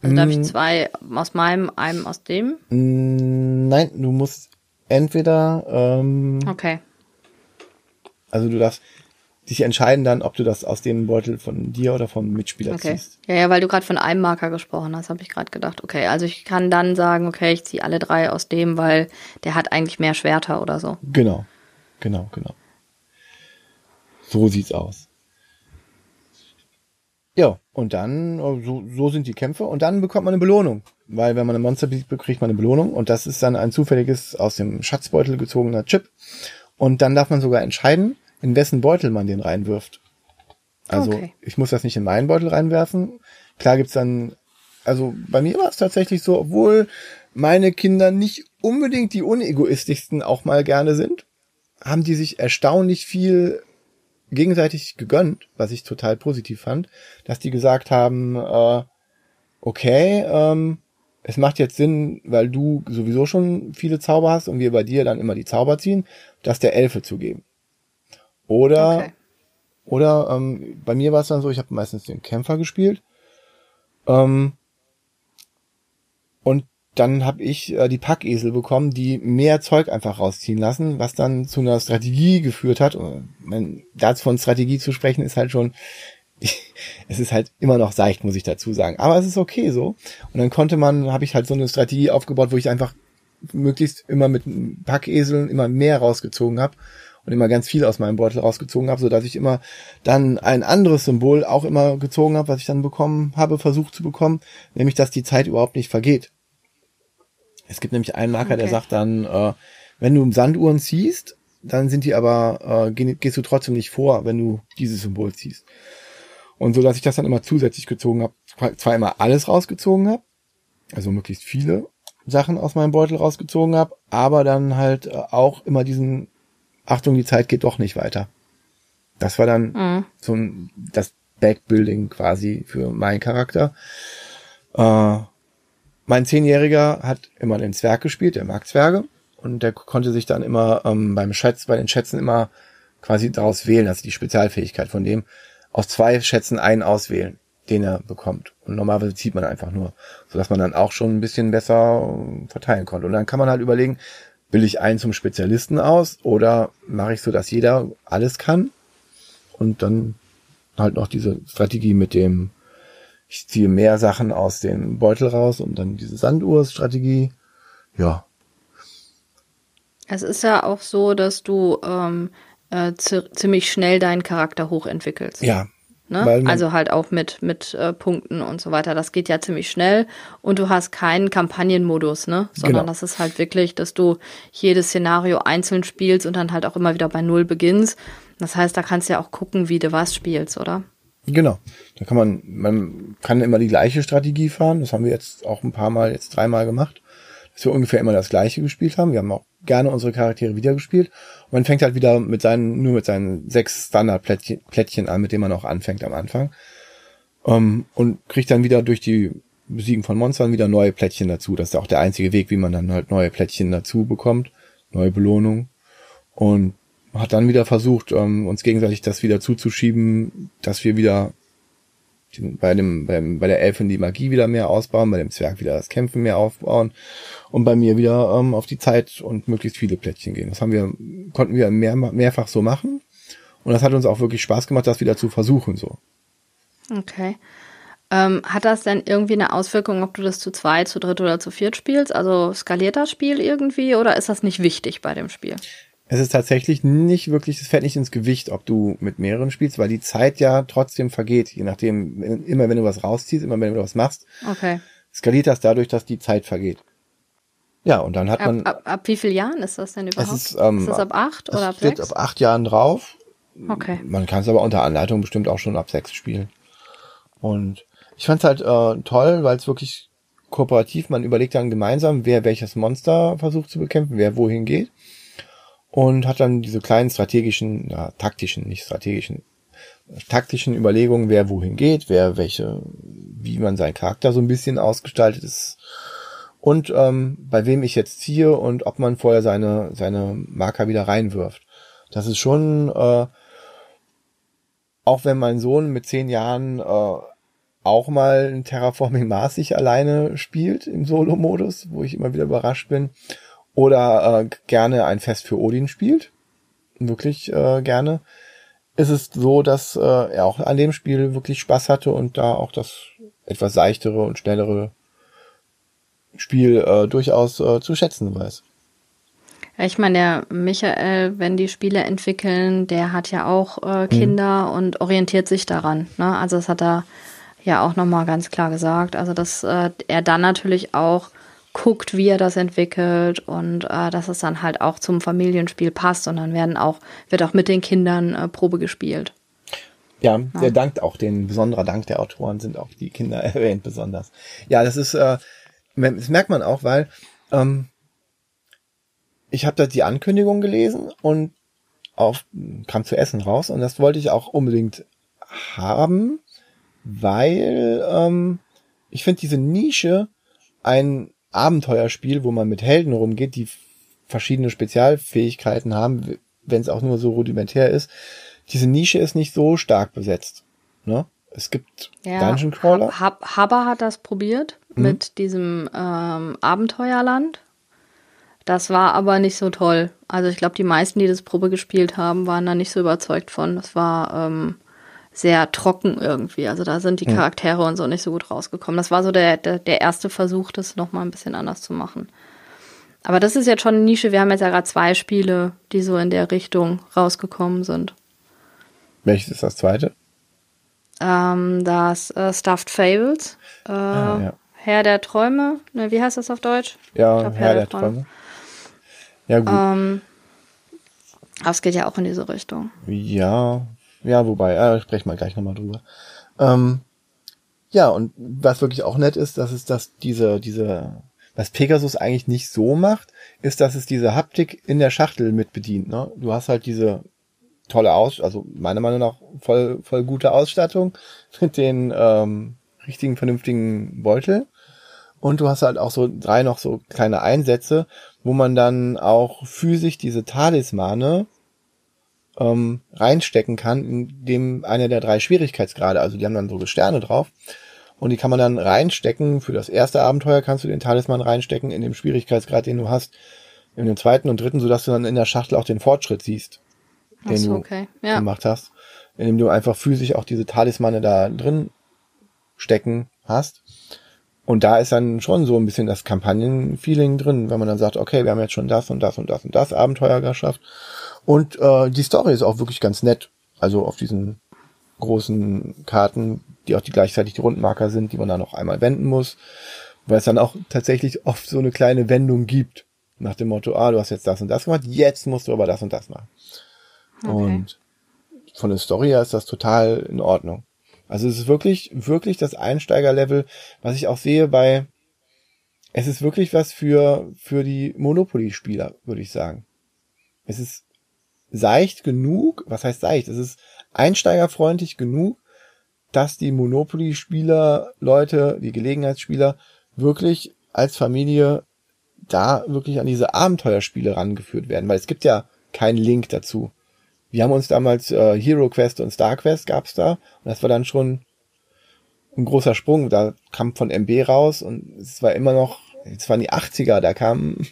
Also darf ich mm. zwei aus meinem, einem aus dem? Mm, nein, du musst entweder. Ähm, okay. Also du darfst dich entscheiden dann, ob du das aus dem Beutel von dir oder vom Mitspieler okay. ziehst. Ja, ja, weil du gerade von einem Marker gesprochen hast, habe ich gerade gedacht. Okay, also ich kann dann sagen, okay, ich ziehe alle drei aus dem, weil der hat eigentlich mehr Schwerter oder so. Genau, genau, genau. So sieht's aus. Ja, und dann, äh, so, so sind die Kämpfe und dann bekommt man eine Belohnung. Weil wenn man ein Monster besiegt, kriegt man eine Belohnung und das ist dann ein zufälliges aus dem Schatzbeutel gezogener Chip. Und dann darf man sogar entscheiden, in wessen Beutel man den reinwirft. Also okay. ich muss das nicht in meinen Beutel reinwerfen. Klar gibt's dann, also bei mir war es tatsächlich so, obwohl meine Kinder nicht unbedingt die unegoistischsten auch mal gerne sind, haben die sich erstaunlich viel gegenseitig gegönnt, was ich total positiv fand, dass die gesagt haben, äh, okay, ähm, es macht jetzt Sinn, weil du sowieso schon viele Zauber hast und wir bei dir dann immer die Zauber ziehen, das der Elfe zu geben. Oder, okay. oder ähm, bei mir war es dann so, ich habe meistens den Kämpfer gespielt. Ähm, und dann habe ich äh, die Packesel bekommen, die mehr Zeug einfach rausziehen lassen, was dann zu einer Strategie geführt hat. Und man, da von Strategie zu sprechen, ist halt schon, es ist halt immer noch seicht, muss ich dazu sagen. Aber es ist okay so. Und dann konnte man, habe ich halt so eine Strategie aufgebaut, wo ich einfach möglichst immer mit Packeseln immer mehr rausgezogen habe und immer ganz viel aus meinem Beutel rausgezogen habe, so dass ich immer dann ein anderes Symbol auch immer gezogen habe, was ich dann bekommen habe, versucht zu bekommen, nämlich dass die Zeit überhaupt nicht vergeht. Es gibt nämlich einen Marker, okay. der sagt dann, äh, wenn du Sanduhren ziehst, dann sind die aber, äh, gehst du trotzdem nicht vor, wenn du dieses Symbol ziehst. Und so, dass ich das dann immer zusätzlich gezogen habe, zwar immer alles rausgezogen habe, also möglichst viele Sachen aus meinem Beutel rausgezogen habe, aber dann halt äh, auch immer diesen Achtung, die Zeit geht doch nicht weiter. Das war dann mhm. so ein, das Backbuilding quasi für meinen Charakter. Äh, mein Zehnjähriger hat immer den Zwerg gespielt, der mag Zwerge. Und der konnte sich dann immer ähm, beim Schätz, bei den Schätzen immer quasi daraus wählen, also die Spezialfähigkeit von dem, aus zwei Schätzen einen auswählen, den er bekommt. Und normalerweise zieht man einfach nur, sodass man dann auch schon ein bisschen besser äh, verteilen konnte. Und dann kann man halt überlegen, will ich einen zum Spezialisten aus oder mache ich so, dass jeder alles kann? Und dann halt noch diese Strategie mit dem, ich ziehe mehr Sachen aus dem Beutel raus und dann diese Sanduhr-Strategie. Ja. Es ist ja auch so, dass du ähm, äh, ziemlich schnell deinen Charakter hochentwickelst. Ja, Ne? Also halt auch mit, mit äh, Punkten und so weiter. Das geht ja ziemlich schnell und du hast keinen Kampagnenmodus, ne? Sondern genau. das ist halt wirklich, dass du jedes Szenario einzeln spielst und dann halt auch immer wieder bei Null beginnst. Das heißt, da kannst du ja auch gucken, wie du was spielst, oder? Genau. Da kann man, man kann immer die gleiche Strategie fahren. Das haben wir jetzt auch ein paar Mal, jetzt dreimal gemacht, dass wir ungefähr immer das gleiche gespielt haben. Wir haben auch gerne unsere Charaktere wieder gespielt. Und man fängt halt wieder mit seinen, nur mit seinen sechs Standardplättchen an, mit denen man auch anfängt am Anfang. Um, ähm, und kriegt dann wieder durch die Besiegen von Monstern wieder neue Plättchen dazu. Das ist auch der einzige Weg, wie man dann halt neue Plättchen dazu bekommt. Neue Belohnung. Und hat dann wieder versucht, um, ähm, uns gegenseitig das wieder zuzuschieben, dass wir wieder bei dem, beim, bei der Elfin die Magie wieder mehr ausbauen, bei dem Zwerg wieder das Kämpfen mehr aufbauen und bei mir wieder ähm, auf die Zeit und möglichst viele Plättchen gehen. Das haben wir, konnten wir mehr, mehrfach so machen. Und das hat uns auch wirklich Spaß gemacht, das wieder zu versuchen, so. Okay. Ähm, hat das denn irgendwie eine Auswirkung, ob du das zu zweit, zu dritt oder zu viert spielst? Also skaliert das Spiel irgendwie oder ist das nicht wichtig bei dem Spiel? Es ist tatsächlich nicht wirklich, es fällt nicht ins Gewicht, ob du mit mehreren spielst, weil die Zeit ja trotzdem vergeht, je nachdem, immer wenn du was rausziehst, immer wenn du was machst. Okay. Skaliert das dadurch, dass die Zeit vergeht. Ja, und dann hat ab, man. Ab, ab, wie vielen Jahren ist das denn überhaupt? Es ist, ähm, ist das ab acht oder ab sechs? ab acht Jahren drauf. Okay. Man kann es aber unter Anleitung bestimmt auch schon ab sechs spielen. Und ich fand es halt äh, toll, weil es wirklich kooperativ, man überlegt dann gemeinsam, wer welches Monster versucht zu bekämpfen, wer wohin geht. Und hat dann diese kleinen strategischen, ja, taktischen, nicht strategischen, taktischen Überlegungen, wer wohin geht, wer welche, wie man seinen Charakter so ein bisschen ausgestaltet ist und ähm, bei wem ich jetzt ziehe und ob man vorher seine seine Marker wieder reinwirft. Das ist schon, äh, auch wenn mein Sohn mit zehn Jahren äh, auch mal ein Terraforming Mars sich alleine spielt im Solo-Modus, wo ich immer wieder überrascht bin, oder äh, gerne ein Fest für Odin spielt, wirklich äh, gerne, ist es so, dass äh, er auch an dem Spiel wirklich Spaß hatte und da auch das etwas seichtere und schnellere Spiel äh, durchaus äh, zu schätzen weiß. Ich meine, der Michael, wenn die Spiele entwickeln, der hat ja auch äh. Kinder mhm. und orientiert sich daran. Ne? Also das hat er ja auch nochmal ganz klar gesagt. Also dass äh, er dann natürlich auch guckt, wie er das entwickelt und äh, dass es dann halt auch zum Familienspiel passt und dann werden auch, wird auch mit den Kindern äh, Probe gespielt. Ja, ja, der dankt auch, den besonderer Dank der Autoren sind auch die Kinder erwähnt besonders. Ja, das ist, äh, das merkt man auch, weil ähm, ich habe da die Ankündigung gelesen und auf, kam zu essen raus und das wollte ich auch unbedingt haben, weil ähm, ich finde diese Nische ein Abenteuerspiel, wo man mit Helden rumgeht, die verschiedene Spezialfähigkeiten haben, wenn es auch nur so rudimentär ist. Diese Nische ist nicht so stark besetzt. Ne? Es gibt ja, Dungeon Crawler. Hab, Haber hat das probiert mhm. mit diesem ähm, Abenteuerland. Das war aber nicht so toll. Also ich glaube, die meisten, die das Probe gespielt haben, waren da nicht so überzeugt von. Das war ähm, sehr trocken irgendwie. Also da sind die hm. Charaktere und so nicht so gut rausgekommen. Das war so der, der, der erste Versuch, das nochmal ein bisschen anders zu machen. Aber das ist jetzt schon eine Nische. Wir haben jetzt ja gerade zwei Spiele, die so in der Richtung rausgekommen sind. Welches ist das zweite? Ähm, das äh, Stuffed Fables. Äh, ah, ja. Herr der Träume. Ne, wie heißt das auf Deutsch? Ja, glaub, Herr, Herr, der, der Träume. Träume. Ja, gut. Ähm, aber es geht ja auch in diese Richtung. Ja, ja, wobei, äh, sprechen wir gleich nochmal drüber. Ähm, ja, und was wirklich auch nett ist, dass es das, diese, diese, was Pegasus eigentlich nicht so macht, ist, dass es diese Haptik in der Schachtel mit bedient. Ne? Du hast halt diese tolle Aus, also meiner Meinung nach voll, voll gute Ausstattung mit den ähm, richtigen, vernünftigen Beutel. Und du hast halt auch so drei noch so kleine Einsätze, wo man dann auch physisch diese Talismane ähm, reinstecken kann, in dem einer der drei Schwierigkeitsgrade, also die haben dann so Sterne drauf. Und die kann man dann reinstecken. Für das erste Abenteuer kannst du den Talisman reinstecken in dem Schwierigkeitsgrad, den du hast. In dem zweiten und dritten, sodass du dann in der Schachtel auch den Fortschritt siehst, den so, okay. du ja. gemacht hast. Indem du einfach physisch auch diese Talismane da drin stecken hast. Und da ist dann schon so ein bisschen das Kampagnenfeeling drin, wenn man dann sagt, okay, wir haben jetzt schon das und das und das und das Abenteuer geschafft. Und äh, die Story ist auch wirklich ganz nett. Also auf diesen großen Karten, die auch die gleichzeitig die Rundmarker sind, die man dann noch einmal wenden muss. Weil es dann auch tatsächlich oft so eine kleine Wendung gibt. Nach dem Motto, ah, du hast jetzt das und das gemacht, jetzt musst du aber das und das machen. Okay. Und von der Story her ist das total in Ordnung. Also es ist wirklich, wirklich das Einsteigerlevel, was ich auch sehe bei, es ist wirklich was für, für die Monopoly-Spieler, würde ich sagen. Es ist seicht genug, was heißt seicht? Es ist einsteigerfreundlich genug, dass die Monopoly-Spieler, Leute, die Gelegenheitsspieler wirklich als Familie da wirklich an diese Abenteuerspiele rangeführt werden, weil es gibt ja keinen Link dazu. Wir haben uns damals äh, Hero Quest und Star Quest gab's da und das war dann schon ein großer Sprung. Da kam von MB raus und es war immer noch, es waren die 80er, da kamen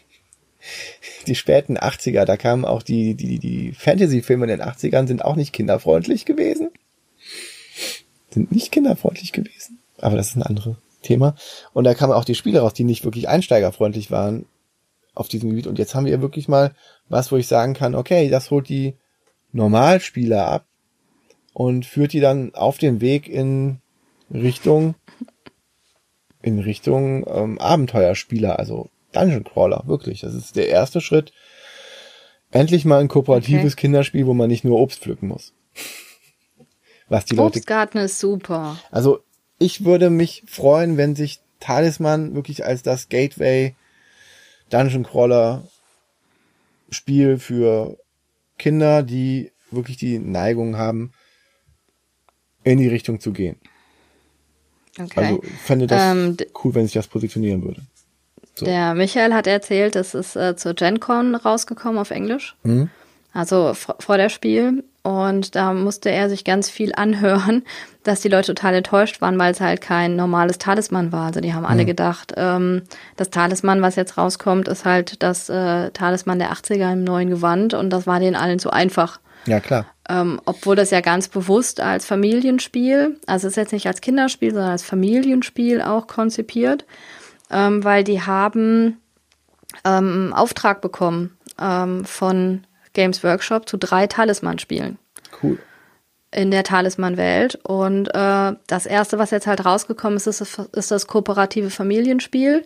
die späten 80er, da kamen auch die, die, die Fantasy-Filme in den 80ern sind auch nicht kinderfreundlich gewesen. Sind nicht kinderfreundlich gewesen. Aber das ist ein anderes Thema. Und da kamen auch die Spiele raus, die nicht wirklich einsteigerfreundlich waren auf diesem Gebiet. Und jetzt haben wir wirklich mal was, wo ich sagen kann, okay, das holt die Normalspieler ab und führt die dann auf den Weg in Richtung in Richtung ähm, Abenteuerspieler, also Dungeon Crawler, wirklich. Das ist der erste Schritt. Endlich mal ein kooperatives okay. Kinderspiel, wo man nicht nur Obst pflücken muss. Was die Leute. Obstgarten ist super. Also, ich würde mich freuen, wenn sich Talisman wirklich als das Gateway Dungeon Crawler Spiel für Kinder, die wirklich die Neigung haben, in die Richtung zu gehen. Okay. Also fände das ähm, cool, wenn sich das positionieren würde. So. Der Michael hat erzählt, es ist äh, zur GenCon rausgekommen auf Englisch. Mhm. Also vor der Spiel. Und da musste er sich ganz viel anhören, dass die Leute total enttäuscht waren, weil es halt kein normales Talisman war. Also die haben alle mhm. gedacht, ähm, das Talisman, was jetzt rauskommt, ist halt das äh, Talisman der 80er im neuen Gewand und das war denen allen zu einfach. Ja, klar. Ähm, obwohl das ja ganz bewusst als Familienspiel, also es ist jetzt nicht als Kinderspiel, sondern als Familienspiel auch konzipiert, ähm, weil die haben ähm, Auftrag bekommen ähm, von Games Workshop zu drei Talisman-Spielen. Cool. In der Talisman-Welt. Und äh, das erste, was jetzt halt rausgekommen ist, ist, ist das kooperative Familienspiel.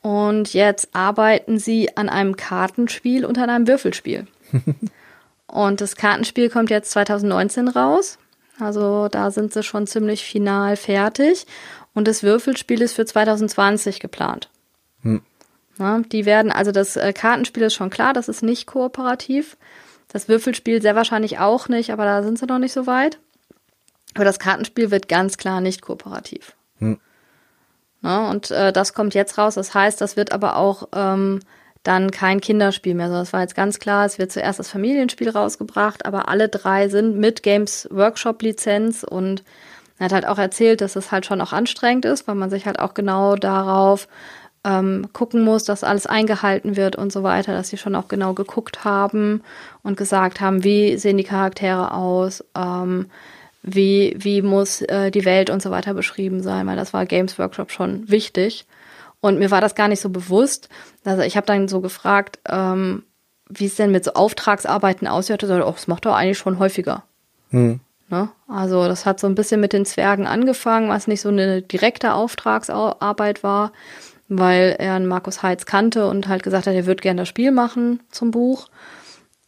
Und jetzt arbeiten sie an einem Kartenspiel und an einem Würfelspiel. und das Kartenspiel kommt jetzt 2019 raus. Also da sind sie schon ziemlich final fertig. Und das Würfelspiel ist für 2020 geplant. Hm. Na, die werden, also das äh, Kartenspiel ist schon klar, das ist nicht kooperativ. Das Würfelspiel sehr wahrscheinlich auch nicht, aber da sind sie noch nicht so weit. Aber das Kartenspiel wird ganz klar nicht kooperativ. Hm. Na, und äh, das kommt jetzt raus. Das heißt, das wird aber auch ähm, dann kein Kinderspiel mehr. Also das war jetzt ganz klar, es wird zuerst das Familienspiel rausgebracht, aber alle drei sind mit Games Workshop Lizenz und er hat halt auch erzählt, dass es halt schon auch anstrengend ist, weil man sich halt auch genau darauf ähm, gucken muss, dass alles eingehalten wird und so weiter, dass sie schon auch genau geguckt haben und gesagt haben, wie sehen die Charaktere aus, ähm, wie, wie muss äh, die Welt und so weiter beschrieben sein, weil das war Games Workshop schon wichtig. Und mir war das gar nicht so bewusst. Also ich habe dann so gefragt, ähm, wie es denn mit so Auftragsarbeiten aussieht. Ich dachte, oh, das macht doch eigentlich schon häufiger. Hm. Ne? Also das hat so ein bisschen mit den Zwergen angefangen, was nicht so eine direkte Auftragsarbeit war, weil er einen Markus Heitz kannte und halt gesagt hat, er würde gerne das Spiel machen zum Buch.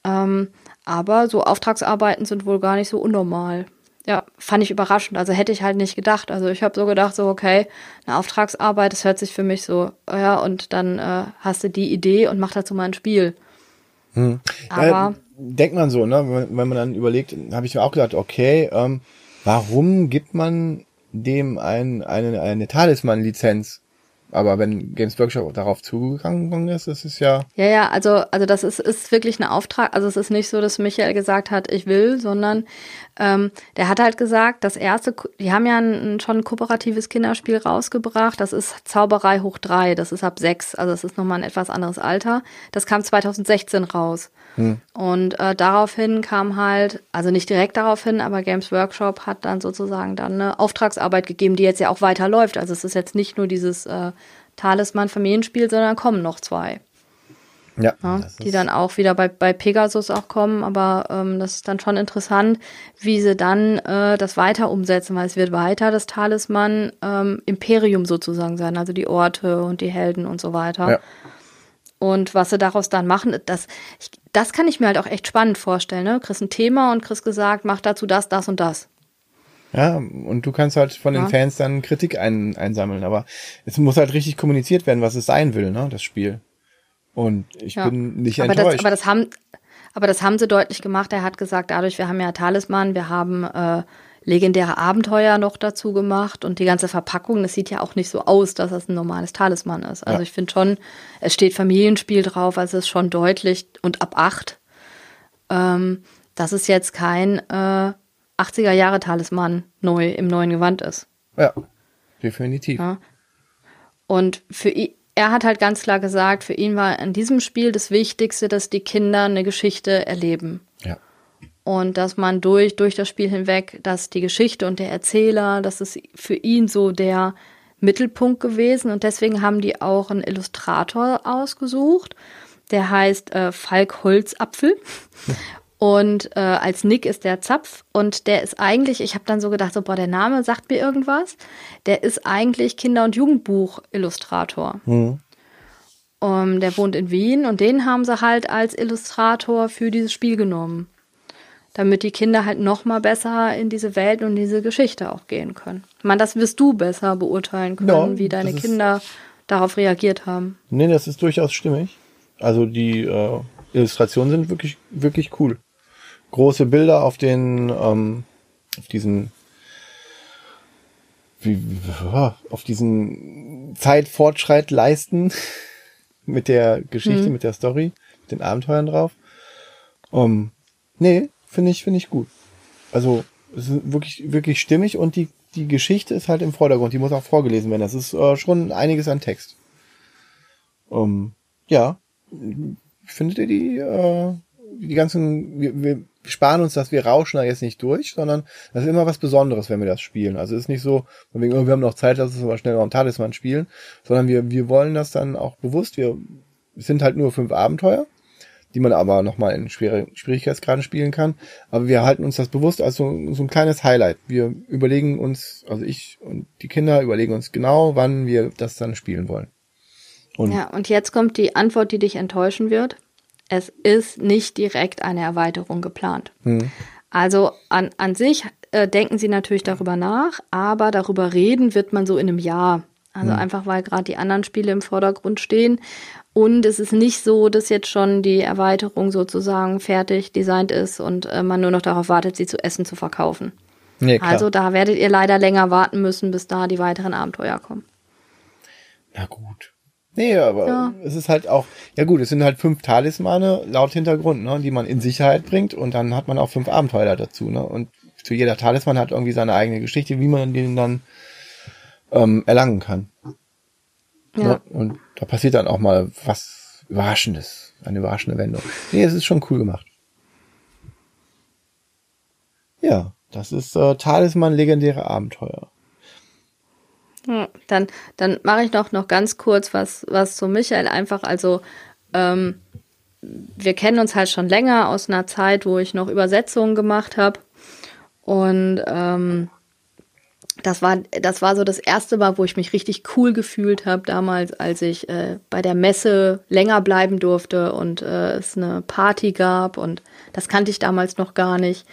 Ähm, aber so Auftragsarbeiten sind wohl gar nicht so unnormal. Ja, fand ich überraschend. Also hätte ich halt nicht gedacht. Also ich habe so gedacht, so okay, eine Auftragsarbeit, das hört sich für mich so, ja, und dann äh, hast du die Idee und mach dazu mal ein Spiel. Hm. Aber denkt man so, ne? Wenn, man dann überlegt, habe ich mir auch gedacht, okay, ähm, warum gibt man dem ein, eine, eine Talisman-Lizenz? Aber wenn Games Workshop darauf zugegangen ist, ist es ja. Ja, ja, also, also das ist, ist wirklich ein Auftrag. Also es ist nicht so, dass Michael gesagt hat, ich will, sondern ähm, der hat halt gesagt, das erste, die haben ja ein, schon ein kooperatives Kinderspiel rausgebracht. Das ist Zauberei hoch drei. Das ist ab sechs. Also das ist nochmal ein etwas anderes Alter. Das kam 2016 raus. Hm. Und äh, daraufhin kam halt, also nicht direkt daraufhin, aber Games Workshop hat dann sozusagen dann eine Auftragsarbeit gegeben, die jetzt ja auch weiterläuft. Also es ist jetzt nicht nur dieses äh, Talisman-Familienspiel, sondern kommen noch zwei. Ja. ja die dann auch wieder bei, bei Pegasus auch kommen, aber ähm, das ist dann schon interessant, wie sie dann äh, das weiter umsetzen, weil es wird weiter das Talisman ähm, Imperium sozusagen sein, also die Orte und die Helden und so weiter. Ja. Und was sie daraus dann machen, das, ich, das kann ich mir halt auch echt spannend vorstellen. Ne? Chris ein Thema und Chris gesagt, mach dazu das, das und das. Ja, und du kannst halt von ja. den Fans dann Kritik ein, einsammeln, aber es muss halt richtig kommuniziert werden, was es sein will, ne, das Spiel. Und ich ja. bin nicht aber enttäuscht. Das, aber das haben, aber das haben sie deutlich gemacht. Er hat gesagt, dadurch, wir haben ja Talisman, wir haben äh, legendäre Abenteuer noch dazu gemacht und die ganze Verpackung, das sieht ja auch nicht so aus, dass das ein normales Talisman ist. Also ja. ich finde schon, es steht Familienspiel drauf, also es ist schon deutlich und ab acht. Ähm, dass es jetzt kein äh, 80er Jahre Talisman neu im neuen Gewand ist. Ja, definitiv. Ja. Und für ihn, er hat halt ganz klar gesagt, für ihn war in diesem Spiel das Wichtigste, dass die Kinder eine Geschichte erleben. Und dass man durch, durch das Spiel hinweg, dass die Geschichte und der Erzähler, das ist für ihn so der Mittelpunkt gewesen. Und deswegen haben die auch einen Illustrator ausgesucht, der heißt äh, Falk Holzapfel und äh, als Nick ist der Zapf und der ist eigentlich, ich habe dann so gedacht, so boah, der Name sagt mir irgendwas, der ist eigentlich Kinder- und Jugendbuch-Illustrator. Mhm. Um, der wohnt in Wien und den haben sie halt als Illustrator für dieses Spiel genommen damit die Kinder halt noch mal besser in diese Welt und diese Geschichte auch gehen können. Ich meine, das wirst du besser beurteilen können, ja, wie deine Kinder darauf reagiert haben. Nee, das ist durchaus stimmig. Also die, äh, Illustrationen sind wirklich, wirklich cool. Große Bilder auf den, ähm, auf diesen, wie, auf diesen Zeitfortschritt leisten mit der Geschichte, mhm. mit der Story, mit den Abenteuern drauf. Um, nee, finde ich, finde ich gut. Also, es ist wirklich, wirklich stimmig und die, die Geschichte ist halt im Vordergrund. Die muss auch vorgelesen werden. Das ist äh, schon einiges an Text. Um, ja, findet ihr die, äh, die ganzen, wir, wir sparen uns das, wir rauschen da jetzt nicht durch, sondern das ist immer was Besonderes, wenn wir das spielen. Also es ist nicht so, wegen, oh, wir haben noch Zeit, lass uns aber schnell noch einen Talisman spielen, sondern wir, wir wollen das dann auch bewusst, wir sind halt nur fünf Abenteuer, die man aber nochmal in schwere Schwierigkeitsgraden spielen kann. Aber wir halten uns das bewusst als so, so ein kleines Highlight. Wir überlegen uns, also ich und die Kinder überlegen uns genau, wann wir das dann spielen wollen. Und ja, und jetzt kommt die Antwort, die dich enttäuschen wird. Es ist nicht direkt eine Erweiterung geplant. Hm. Also an, an sich äh, denken sie natürlich darüber nach, aber darüber reden wird man so in einem Jahr. Also hm. einfach, weil gerade die anderen Spiele im Vordergrund stehen. Und es ist nicht so, dass jetzt schon die Erweiterung sozusagen fertig designt ist und äh, man nur noch darauf wartet, sie zu essen zu verkaufen. Nee, also da werdet ihr leider länger warten müssen, bis da die weiteren Abenteuer kommen. Na gut. Nee, aber ja. es ist halt auch, ja gut, es sind halt fünf Talismane laut Hintergrund, ne, die man in Sicherheit bringt und dann hat man auch fünf Abenteuer dazu, ne? Und zu jeder Talisman hat irgendwie seine eigene Geschichte, wie man den dann ähm, erlangen kann. Ja. Ne? Und da passiert dann auch mal was Überraschendes, eine überraschende Wendung. Nee, es ist schon cool gemacht. Ja, das ist äh, Talisman legendäre Abenteuer. Dann, dann mache ich noch, noch ganz kurz was, was zu Michael einfach. Also, ähm, wir kennen uns halt schon länger aus einer Zeit, wo ich noch Übersetzungen gemacht habe. Und ähm, das war, das war so das erste Mal, wo ich mich richtig cool gefühlt habe, damals, als ich äh, bei der Messe länger bleiben durfte und äh, es eine Party gab. Und das kannte ich damals noch gar nicht.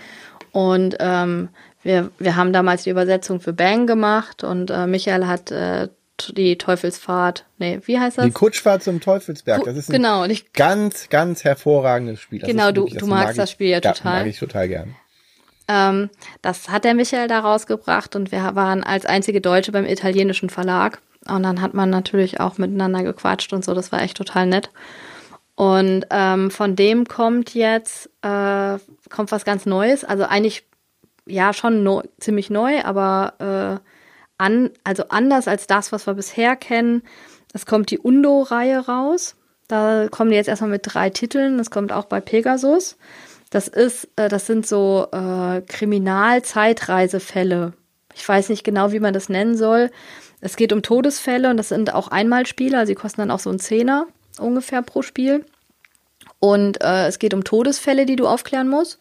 Und ähm, wir, wir haben damals die Übersetzung für Bang gemacht und äh, Michael hat äh, die Teufelsfahrt, nee, wie heißt das? Die Kutschfahrt zum Teufelsberg. Das ist ein genau, ich, ganz, ganz hervorragendes Spiel. Das genau, wirklich, du, du magst mag das Spiel ja total. Mag ich total gern. Ähm, das hat der Michael da rausgebracht und wir waren als einzige Deutsche beim italienischen Verlag. Und dann hat man natürlich auch miteinander gequatscht und so, das war echt total nett. Und ähm, von dem kommt jetzt äh, kommt was ganz Neues. Also eigentlich ja schon neu, ziemlich neu, aber äh, an, also anders als das, was wir bisher kennen. Es kommt die Undo-Reihe raus. Da kommen die jetzt erstmal mit drei Titeln. Das kommt auch bei Pegasus. Das ist, äh, das sind so äh, Kriminal-Zeitreisefälle. Ich weiß nicht genau, wie man das nennen soll. Es geht um Todesfälle und das sind auch Einmalspieler. Sie kosten dann auch so einen Zehner ungefähr pro Spiel. Und äh, es geht um Todesfälle, die du aufklären musst.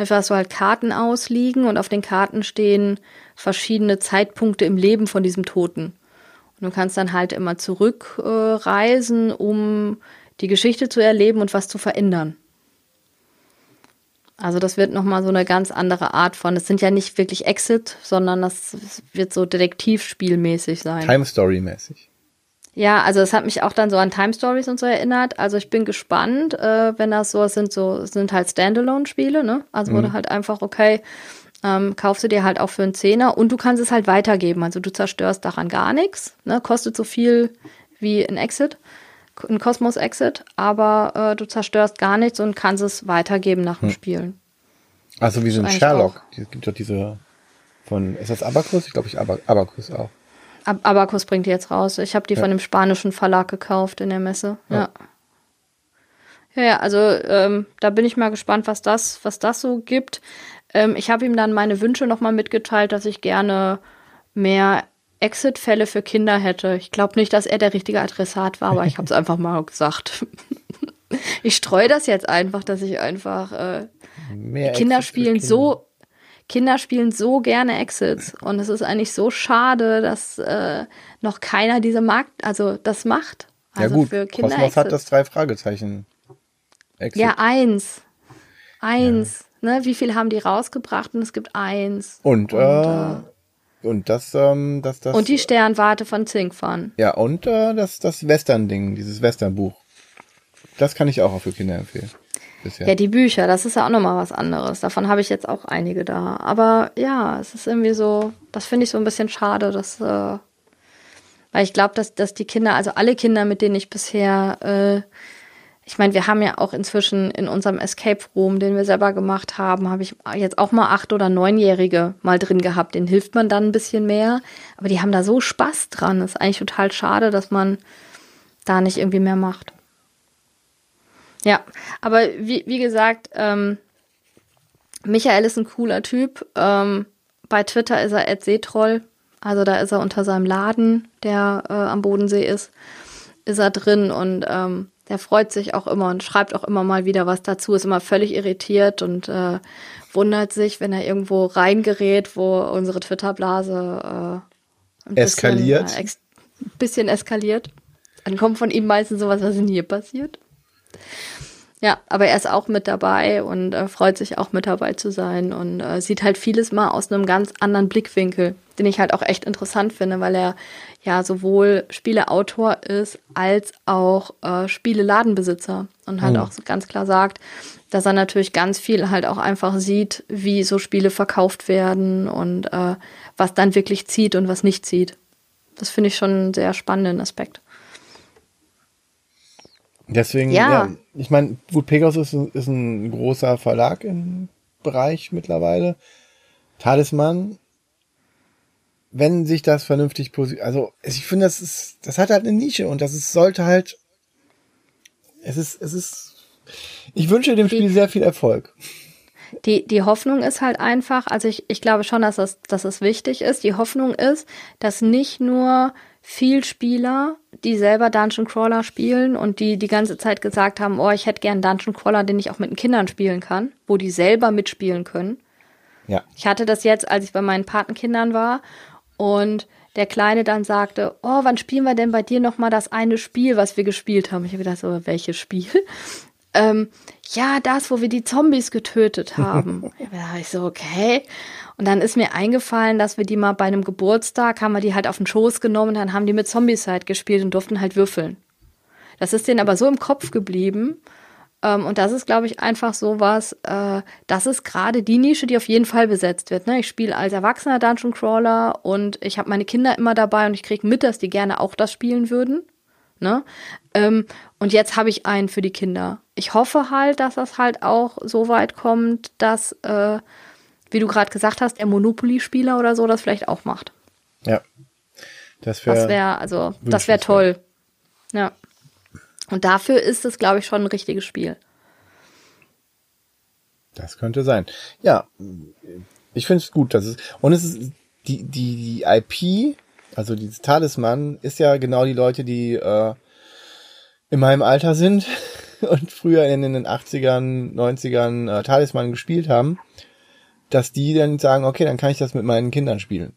Dafür hast du halt Karten ausliegen und auf den Karten stehen verschiedene Zeitpunkte im Leben von diesem Toten. Und du kannst dann halt immer zurückreisen, äh, um die Geschichte zu erleben und was zu verändern. Also das wird nochmal so eine ganz andere Art von, es sind ja nicht wirklich Exit, sondern das wird so Detektivspielmäßig sein. Time Story mäßig. Ja, also es hat mich auch dann so an Time Stories und so erinnert. Also ich bin gespannt, äh, wenn das so sind, so sind halt Standalone-Spiele, ne? Also mhm. wurde halt einfach, okay, ähm, kaufst du dir halt auch für einen Zehner und du kannst es halt weitergeben. Also du zerstörst daran gar nichts, ne? Kostet so viel wie ein Exit, ein Cosmos Exit, aber äh, du zerstörst gar nichts und kannst es weitergeben nach dem hm. Spielen. Also wie so ein Sherlock. Es gibt doch diese von, ist das Abacus? Ich glaube, ich Abacus auch. Ab Abacus bringt die jetzt raus. Ich habe die ja. von dem spanischen Verlag gekauft in der Messe. Ja. Ja, ja also ähm, da bin ich mal gespannt, was das, was das so gibt. Ähm, ich habe ihm dann meine Wünsche nochmal mitgeteilt, dass ich gerne mehr Exit-Fälle für Kinder hätte. Ich glaube nicht, dass er der richtige Adressat war, aber ich habe es einfach mal gesagt. ich streue das jetzt einfach, dass ich einfach äh, Kinder spielen Kinder. so Kinder spielen so gerne Exits und es ist eigentlich so schade, dass äh, noch keiner diese Markt, also das macht. Also ja gut, für Kinder Cosmos hat das drei Fragezeichen. Exit. Ja, eins. Eins. Ja. Ne? Wie viel haben die rausgebracht? Und es gibt eins. Und, und, äh, äh und das, ähm, das, das. Und die Sternwarte von Zinkfan. Ja, und äh, das, das Western-Ding, dieses Western-Buch. das kann ich auch für Kinder empfehlen. Bisher. Ja, die Bücher, das ist ja auch nochmal was anderes. Davon habe ich jetzt auch einige da. Aber ja, es ist irgendwie so, das finde ich so ein bisschen schade, dass, äh, weil ich glaube, dass, dass die Kinder, also alle Kinder, mit denen ich bisher äh, ich meine, wir haben ja auch inzwischen in unserem Escape Room, den wir selber gemacht haben, habe ich jetzt auch mal acht- oder neunjährige mal drin gehabt. Den hilft man dann ein bisschen mehr. Aber die haben da so Spaß dran. Das ist eigentlich total schade, dass man da nicht irgendwie mehr macht. Ja, aber wie, wie gesagt, ähm, Michael ist ein cooler Typ. Ähm, bei Twitter ist er Seetroll. Also da ist er unter seinem Laden, der äh, am Bodensee ist, ist er drin und ähm, der freut sich auch immer und schreibt auch immer mal wieder was dazu, ist immer völlig irritiert und äh, wundert sich, wenn er irgendwo reingerät, wo unsere Twitter-Blase äh, eskaliert. Bisschen, äh, bisschen eskaliert. Dann kommt von ihm meistens sowas, was ist denn hier passiert? Ja, aber er ist auch mit dabei und äh, freut sich auch mit dabei zu sein und äh, sieht halt vieles mal aus einem ganz anderen Blickwinkel, den ich halt auch echt interessant finde, weil er ja sowohl Spieleautor ist als auch äh, Spieleladenbesitzer und halt oh. auch ganz klar sagt, dass er natürlich ganz viel halt auch einfach sieht, wie so Spiele verkauft werden und äh, was dann wirklich zieht und was nicht zieht. Das finde ich schon einen sehr spannenden Aspekt. Deswegen, ja, ja ich meine, gut, Pegasus ist, ist ein großer Verlag im Bereich mittlerweile. Talisman, wenn sich das vernünftig positioniert, also ich finde, das ist, das hat halt eine Nische und das ist, sollte halt, es ist, es ist, ich wünsche dem Spiel sehr viel Erfolg. Die, die Hoffnung ist halt einfach, also ich, ich glaube schon, dass es, dass es wichtig ist. Die Hoffnung ist, dass nicht nur viel Spieler, die selber Dungeon Crawler spielen und die die ganze Zeit gesagt haben, oh, ich hätte gern Dungeon Crawler, den ich auch mit den Kindern spielen kann, wo die selber mitspielen können. Ja. Ich hatte das jetzt, als ich bei meinen Patenkindern war und der Kleine dann sagte, oh, wann spielen wir denn bei dir noch mal das eine Spiel, was wir gespielt haben? Ich habe gedacht, so, welches Spiel? ähm, ja, das, wo wir die Zombies getötet haben. da war ich so, okay. Und dann ist mir eingefallen, dass wir die mal bei einem Geburtstag, haben wir die halt auf den Schoß genommen, dann haben die mit Zombieside gespielt und durften halt würfeln. Das ist denen aber so im Kopf geblieben. Ähm, und das ist, glaube ich, einfach sowas, äh, das ist gerade die Nische, die auf jeden Fall besetzt wird. Ne? Ich spiele als Erwachsener Dungeon Crawler und ich habe meine Kinder immer dabei und ich kriege mit, dass die gerne auch das spielen würden. Ne? Ähm, und jetzt habe ich einen für die Kinder. Ich hoffe halt, dass das halt auch so weit kommt, dass äh, wie du gerade gesagt hast, der Monopoly-Spieler oder so das vielleicht auch macht. Ja. Das wäre wär, also, das wäre toll. Ja. Und dafür ist es, glaube ich, schon ein richtiges Spiel. Das könnte sein. Ja, ich finde es gut, dass es und es ist die die die IP, also dieses Talisman ist ja genau die Leute, die äh, in meinem Alter sind und früher in den 80ern, 90ern äh, Talisman gespielt haben dass die dann sagen, okay, dann kann ich das mit meinen Kindern spielen.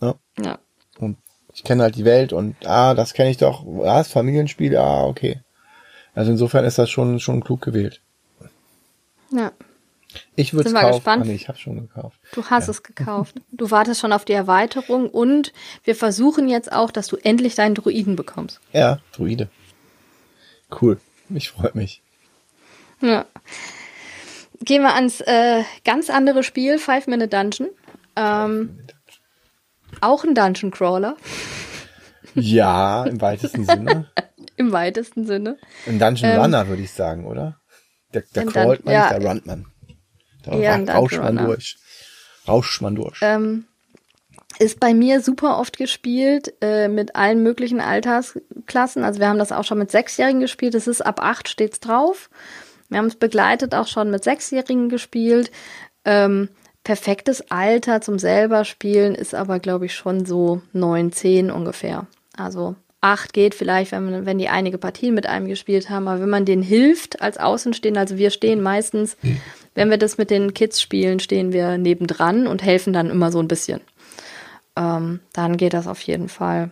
Ne? Ja. Und ich kenne halt die Welt und ah, das kenne ich doch, ah, das Familienspiel, ah, okay. Also insofern ist das schon, schon klug gewählt. Ja. Ich würde es kaufen. Gespannt. Ah, nee, ich habe schon gekauft. Du hast ja. es gekauft. Du wartest schon auf die Erweiterung und wir versuchen jetzt auch, dass du endlich deinen Druiden bekommst. Ja, Druide. Cool. Ich freue mich. Ja. Gehen wir ans äh, ganz andere Spiel, Five Minute Dungeon. Ähm, auch ein Dungeon Crawler. Ja, im weitesten Sinne. Im weitesten Sinne. Ein Dungeon ähm, Runner, würde ich sagen, oder? Der, der crawlt man, ja, der runnt man. Da ja, rauscht man durch. Rauscht man durch. Ähm, ist bei mir super oft gespielt, äh, mit allen möglichen Altersklassen. Also wir haben das auch schon mit Sechsjährigen gespielt. Es ist ab acht steht's drauf. Wir haben es begleitet, auch schon mit Sechsjährigen gespielt. Ähm, perfektes Alter zum selber spielen ist aber, glaube ich, schon so neun, zehn ungefähr. Also acht geht vielleicht, wenn, wenn die einige Partien mit einem gespielt haben, aber wenn man denen hilft als Außenstehender, also wir stehen meistens, wenn wir das mit den Kids spielen, stehen wir nebendran und helfen dann immer so ein bisschen. Ähm, dann geht das auf jeden Fall.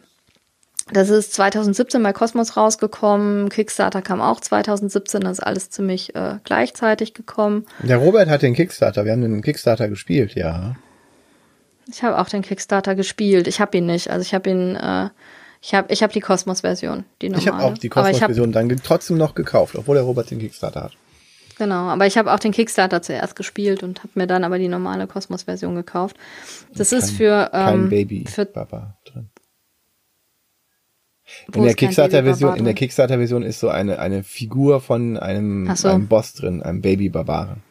Das ist 2017 bei Cosmos rausgekommen. Kickstarter kam auch 2017. Das ist alles ziemlich äh, gleichzeitig gekommen. Der Robert hat den Kickstarter. Wir haben den Kickstarter gespielt, ja. Ich habe auch den Kickstarter gespielt. Ich habe ihn nicht. Also ich habe ihn, äh, Ich habe ich hab die Kosmos-Version, die normale. Ich habe auch die Kosmos-Version dann trotzdem noch gekauft, obwohl der Robert den Kickstarter hat. Genau, aber ich habe auch den Kickstarter zuerst gespielt und habe mir dann aber die normale Kosmos-Version gekauft. Das kein, ist für ähm, kein Baby für, Baba drin. In der Kickstarter-Version, in der Kickstarter-Version ist so eine eine Figur von einem, so. einem Boss drin, einem Baby-Barbaren.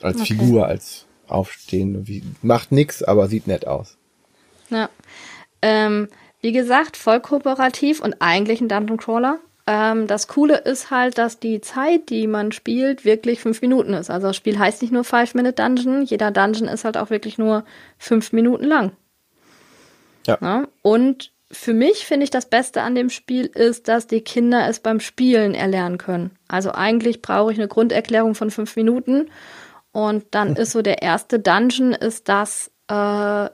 Als okay. Figur, als aufstehende, macht nix, aber sieht nett aus. Ja. Ähm, wie gesagt, voll kooperativ und eigentlich ein Dungeon Crawler. Ähm, das Coole ist halt, dass die Zeit, die man spielt, wirklich fünf Minuten ist. Also das Spiel heißt nicht nur Five Minute Dungeon, jeder Dungeon ist halt auch wirklich nur fünf Minuten lang. Ja. ja? Und für mich finde ich das Beste an dem Spiel ist, dass die Kinder es beim Spielen erlernen können. Also eigentlich brauche ich eine Grunderklärung von fünf Minuten und dann ist so der erste Dungeon ist das, äh,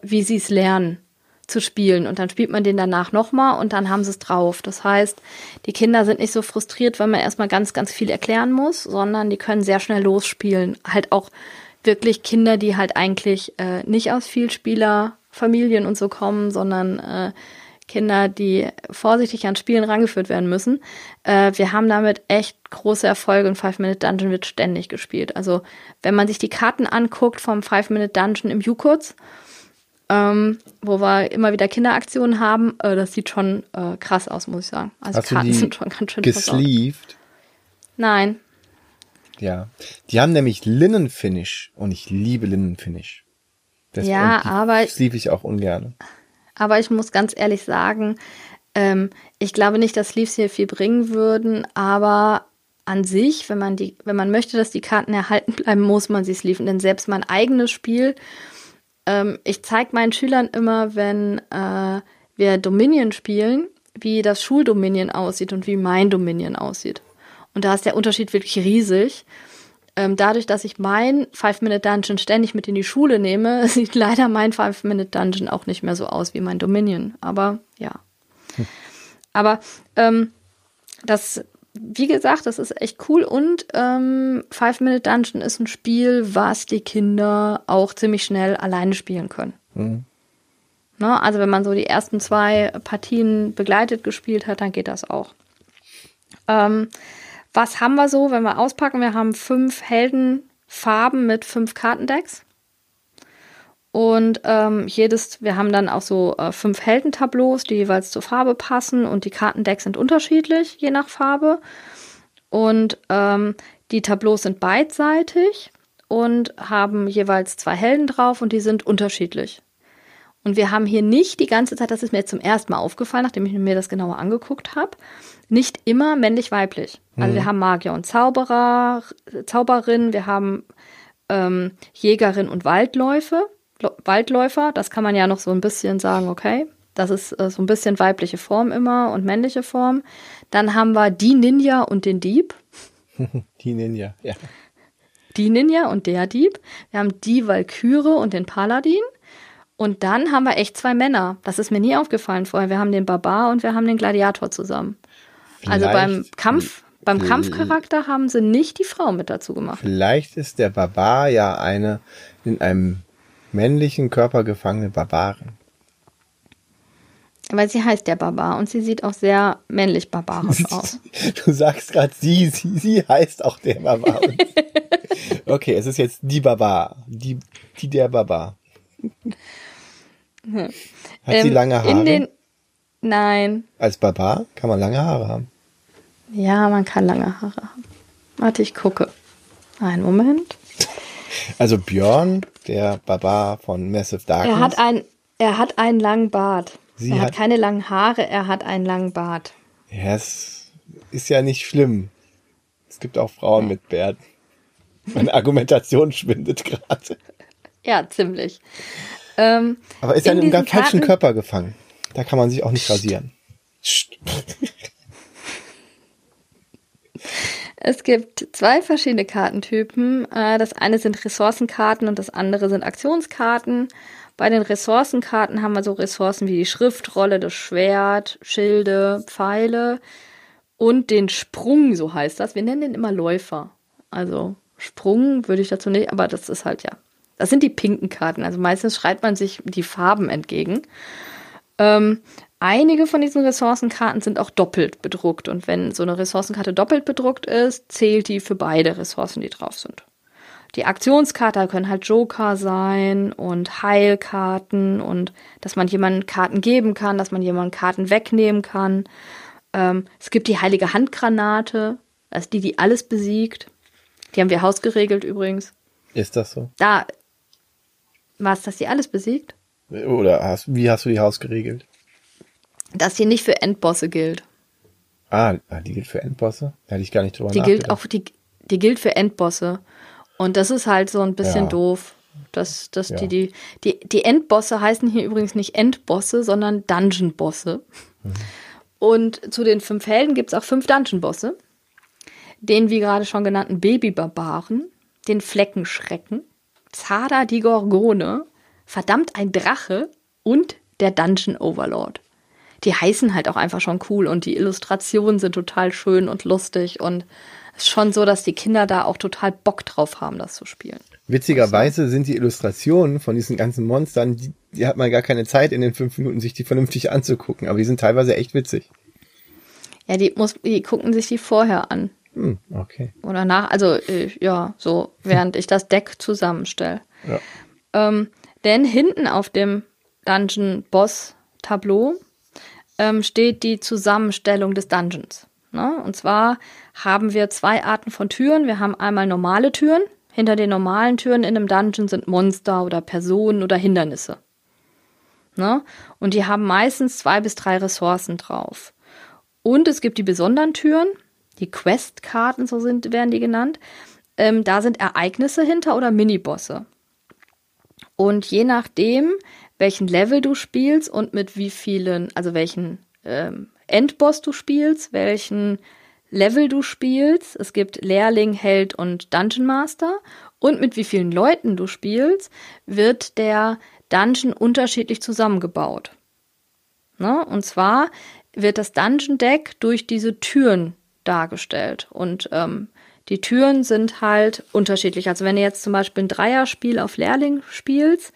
wie sie es lernen zu spielen. Und dann spielt man den danach nochmal und dann haben sie es drauf. Das heißt, die Kinder sind nicht so frustriert, weil man erstmal ganz, ganz viel erklären muss, sondern die können sehr schnell losspielen. Halt auch wirklich Kinder, die halt eigentlich äh, nicht aus Vielspielerfamilien und so kommen, sondern äh, Kinder, die vorsichtig an Spielen rangeführt werden müssen. Äh, wir haben damit echt große Erfolge und Five Minute Dungeon wird ständig gespielt. Also wenn man sich die Karten anguckt vom Five Minute Dungeon im Jukurz, ähm, wo wir immer wieder Kinderaktionen haben. Äh, das sieht schon äh, krass aus, muss ich sagen. Also Hast Karten sind schon ganz schön gesleeved? Nein. Ja, die haben nämlich Linnenfinish und ich liebe Linnenfinish. Das ja, aber sleeve ich auch ungern. Aber ich muss ganz ehrlich sagen, ähm, ich glaube nicht, dass Sleeves hier viel bringen würden, aber an sich, wenn man die, wenn man möchte, dass die Karten erhalten bleiben, muss man sie sleeven. Denn selbst mein eigenes Spiel ähm, ich zeige meinen Schülern immer, wenn äh, wir Dominion spielen, wie das Schuldominion aussieht und wie mein Dominion aussieht. Und da ist der Unterschied wirklich riesig. Ähm, dadurch, dass ich mein Five-Minute-Dungeon ständig mit in die Schule nehme, sieht leider mein Five-Minute-Dungeon auch nicht mehr so aus wie mein Dominion. Aber ja. Hm. Aber ähm, das wie gesagt, das ist echt cool und ähm, Five Minute Dungeon ist ein Spiel, was die Kinder auch ziemlich schnell alleine spielen können. Mhm. Ne? Also wenn man so die ersten zwei Partien begleitet gespielt hat, dann geht das auch. Ähm, was haben wir so, wenn wir auspacken? Wir haben fünf Heldenfarben mit fünf Kartendecks. Und ähm, jedes, wir haben dann auch so äh, fünf Heldentableaus, die jeweils zur Farbe passen und die Kartendecks sind unterschiedlich, je nach Farbe. Und ähm, die Tableaus sind beidseitig und haben jeweils zwei Helden drauf und die sind unterschiedlich. Und wir haben hier nicht die ganze Zeit, das ist mir jetzt zum ersten Mal aufgefallen, nachdem ich mir das genauer angeguckt habe, nicht immer männlich-weiblich. Also mhm. wir haben Magier und Zauberer, Zauberin, wir haben ähm, Jägerin und Waldläufe. Waldläufer, das kann man ja noch so ein bisschen sagen, okay, das ist äh, so ein bisschen weibliche Form immer und männliche Form. Dann haben wir die Ninja und den Dieb. die Ninja, ja. Die Ninja und der Dieb. Wir haben die Valkyrie und den Paladin. Und dann haben wir echt zwei Männer. Das ist mir nie aufgefallen vorher. Wir haben den Barbar und wir haben den Gladiator zusammen. Also Vielleicht also beim Kampf, beim Kampfcharakter haben sie nicht die Frau mit dazu gemacht. Vielleicht ist der Barbar ja eine in einem männlichen Körper gefangene Barbaren. Weil sie heißt der Barbar und sie sieht auch sehr männlich barbarisch aus. Du sagst gerade sie, sie, sie heißt auch der Barbar. okay, es ist jetzt die Barbar, die, die der Barbar. Hat ähm, sie lange Haare? In den, nein. Als Barbar kann man lange Haare haben. Ja, man kann lange Haare haben. Warte, ich gucke. Einen Moment. Also Björn, der Barbar von Massive Darkness. Er hat, ein, er hat einen langen Bart. Sie er hat, hat keine langen Haare, er hat einen langen Bart. Ja, es ist ja nicht schlimm. Es gibt auch Frauen mit Bärten. Meine Argumentation schwindet gerade. Ja, ziemlich. Ähm, Aber ist ja in einem ganz falschen Körper gefangen. Da kann man sich auch nicht rasieren. Es gibt zwei verschiedene Kartentypen. Äh, das eine sind Ressourcenkarten und das andere sind Aktionskarten. Bei den Ressourcenkarten haben wir so Ressourcen wie die Schriftrolle, das Schwert, Schilde, Pfeile und den Sprung, so heißt das. Wir nennen den immer Läufer. Also Sprung würde ich dazu nicht, aber das ist halt ja. Das sind die pinken Karten. Also meistens schreibt man sich die Farben entgegen. Ähm, einige von diesen Ressourcenkarten sind auch doppelt bedruckt. Und wenn so eine Ressourcenkarte doppelt bedruckt ist, zählt die für beide Ressourcen, die drauf sind. Die Aktionskarte können halt Joker sein und Heilkarten und dass man jemanden Karten geben kann, dass man jemanden Karten wegnehmen kann. Ähm, es gibt die heilige Handgranate, also die, die alles besiegt. Die haben wir hausgeregelt übrigens. Ist das so? Da war es, dass die alles besiegt? Oder hast, wie hast du die Haus geregelt? Dass die nicht für Endbosse gilt. Ah, ah, die gilt für Endbosse? Da hätte ich gar nicht drüber Die gilt auch, die, die gilt für Endbosse. Und das ist halt so ein bisschen ja. doof. Dass, dass ja. die, die, die, die Endbosse heißen hier übrigens nicht Endbosse, sondern Dungeon-Bosse. Mhm. Und zu den fünf Helden gibt es auch fünf Dungeon-Bosse. Den, wie gerade schon genannten, Baby-Barbaren, den Fleckenschrecken, Zada die Gorgone, verdammt ein Drache und der Dungeon Overlord. Die heißen halt auch einfach schon cool und die Illustrationen sind total schön und lustig und es ist schon so, dass die Kinder da auch total Bock drauf haben, das zu spielen. Witzigerweise sind die Illustrationen von diesen ganzen Monstern, die, die hat man gar keine Zeit in den fünf Minuten, sich die vernünftig anzugucken, aber die sind teilweise echt witzig. Ja, die muss, die gucken sich die vorher an. Hm, okay. Oder nach, also äh, ja, so während ich das Deck zusammenstelle. Ja. Ähm, denn hinten auf dem Dungeon Boss Tableau ähm, steht die Zusammenstellung des Dungeons. Ne? Und zwar haben wir zwei Arten von Türen. Wir haben einmal normale Türen. Hinter den normalen Türen in einem Dungeon sind Monster oder Personen oder Hindernisse. Ne? Und die haben meistens zwei bis drei Ressourcen drauf. Und es gibt die besonderen Türen, die Quest-Karten, so sind, werden die genannt. Ähm, da sind Ereignisse hinter oder Minibosse. Und je nachdem, welchen Level du spielst und mit wie vielen, also welchen ähm, Endboss du spielst, welchen Level du spielst, es gibt Lehrling, Held und Dungeon Master und mit wie vielen Leuten du spielst, wird der Dungeon unterschiedlich zusammengebaut. Ne? Und zwar wird das Dungeon Deck durch diese Türen dargestellt. Und ähm, die Türen sind halt unterschiedlich. Also wenn du jetzt zum Beispiel ein Dreierspiel auf Lehrling spielst,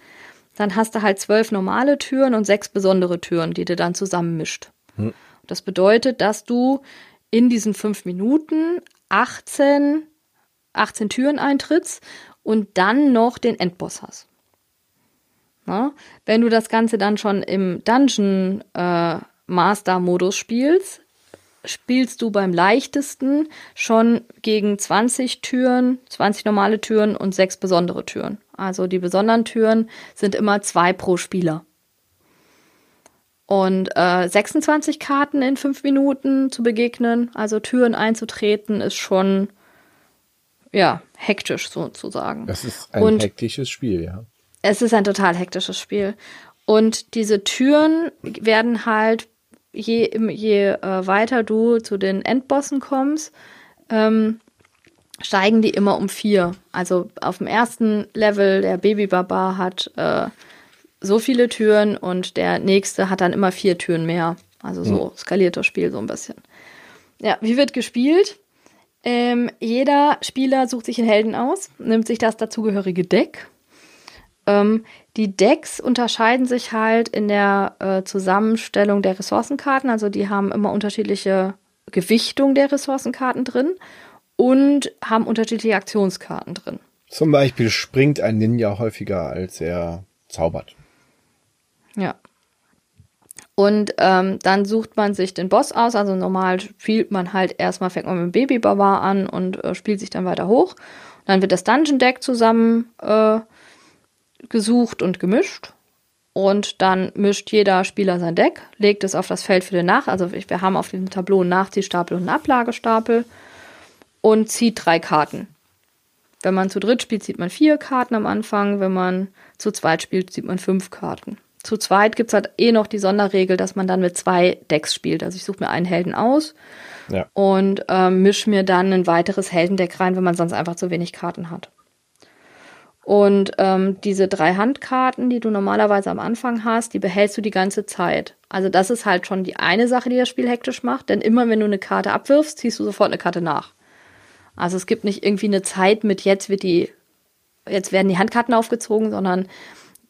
dann hast du halt zwölf normale Türen und sechs besondere Türen, die du dann zusammenmischt. Hm. Das bedeutet, dass du in diesen fünf Minuten 18, 18 Türen eintrittst und dann noch den Endboss hast. Na? Wenn du das Ganze dann schon im Dungeon äh, Master Modus spielst, spielst du beim leichtesten schon gegen 20 Türen, 20 normale Türen und sechs besondere Türen. Also die besonderen Türen sind immer zwei pro Spieler. Und äh, 26 Karten in fünf Minuten zu begegnen, also Türen einzutreten, ist schon ja hektisch sozusagen. Das ist ein und hektisches Spiel, ja. Es ist ein total hektisches Spiel. Und diese Türen werden halt je, je äh, weiter du zu den Endbossen kommst, ähm, steigen die immer um vier. Also auf dem ersten Level, der Babybarbar hat äh, so viele Türen und der nächste hat dann immer vier Türen mehr. Also so mhm. skaliert das Spiel so ein bisschen. Ja, wie wird gespielt? Ähm, jeder Spieler sucht sich einen Helden aus, nimmt sich das dazugehörige Deck. Ähm, die Decks unterscheiden sich halt in der äh, Zusammenstellung der Ressourcenkarten. Also die haben immer unterschiedliche Gewichtung der Ressourcenkarten drin und haben unterschiedliche Aktionskarten drin. Zum Beispiel springt ein Ninja häufiger, als er zaubert. Ja. Und ähm, dann sucht man sich den Boss aus. Also normal spielt man halt erstmal, fängt man mit dem Baby Barbar an und äh, spielt sich dann weiter hoch. Und dann wird das Dungeon Deck zusammen äh, gesucht und gemischt. Und dann mischt jeder Spieler sein Deck, legt es auf das Feld für den Nach. Also wir haben auf diesem Tableau einen Nachziehstapel und einen Ablagestapel und zieht drei Karten. Wenn man zu dritt spielt, zieht man vier Karten am Anfang. Wenn man zu zweit spielt, zieht man fünf Karten. Zu zweit gibt es halt eh noch die Sonderregel, dass man dann mit zwei Decks spielt. Also ich suche mir einen Helden aus ja. und ähm, mische mir dann ein weiteres Heldendeck rein, wenn man sonst einfach zu wenig Karten hat. Und ähm, diese drei Handkarten, die du normalerweise am Anfang hast, die behältst du die ganze Zeit. Also das ist halt schon die eine Sache, die das Spiel hektisch macht, denn immer wenn du eine Karte abwirfst, ziehst du sofort eine Karte nach. Also es gibt nicht irgendwie eine Zeit mit jetzt wird die, jetzt werden die Handkarten aufgezogen, sondern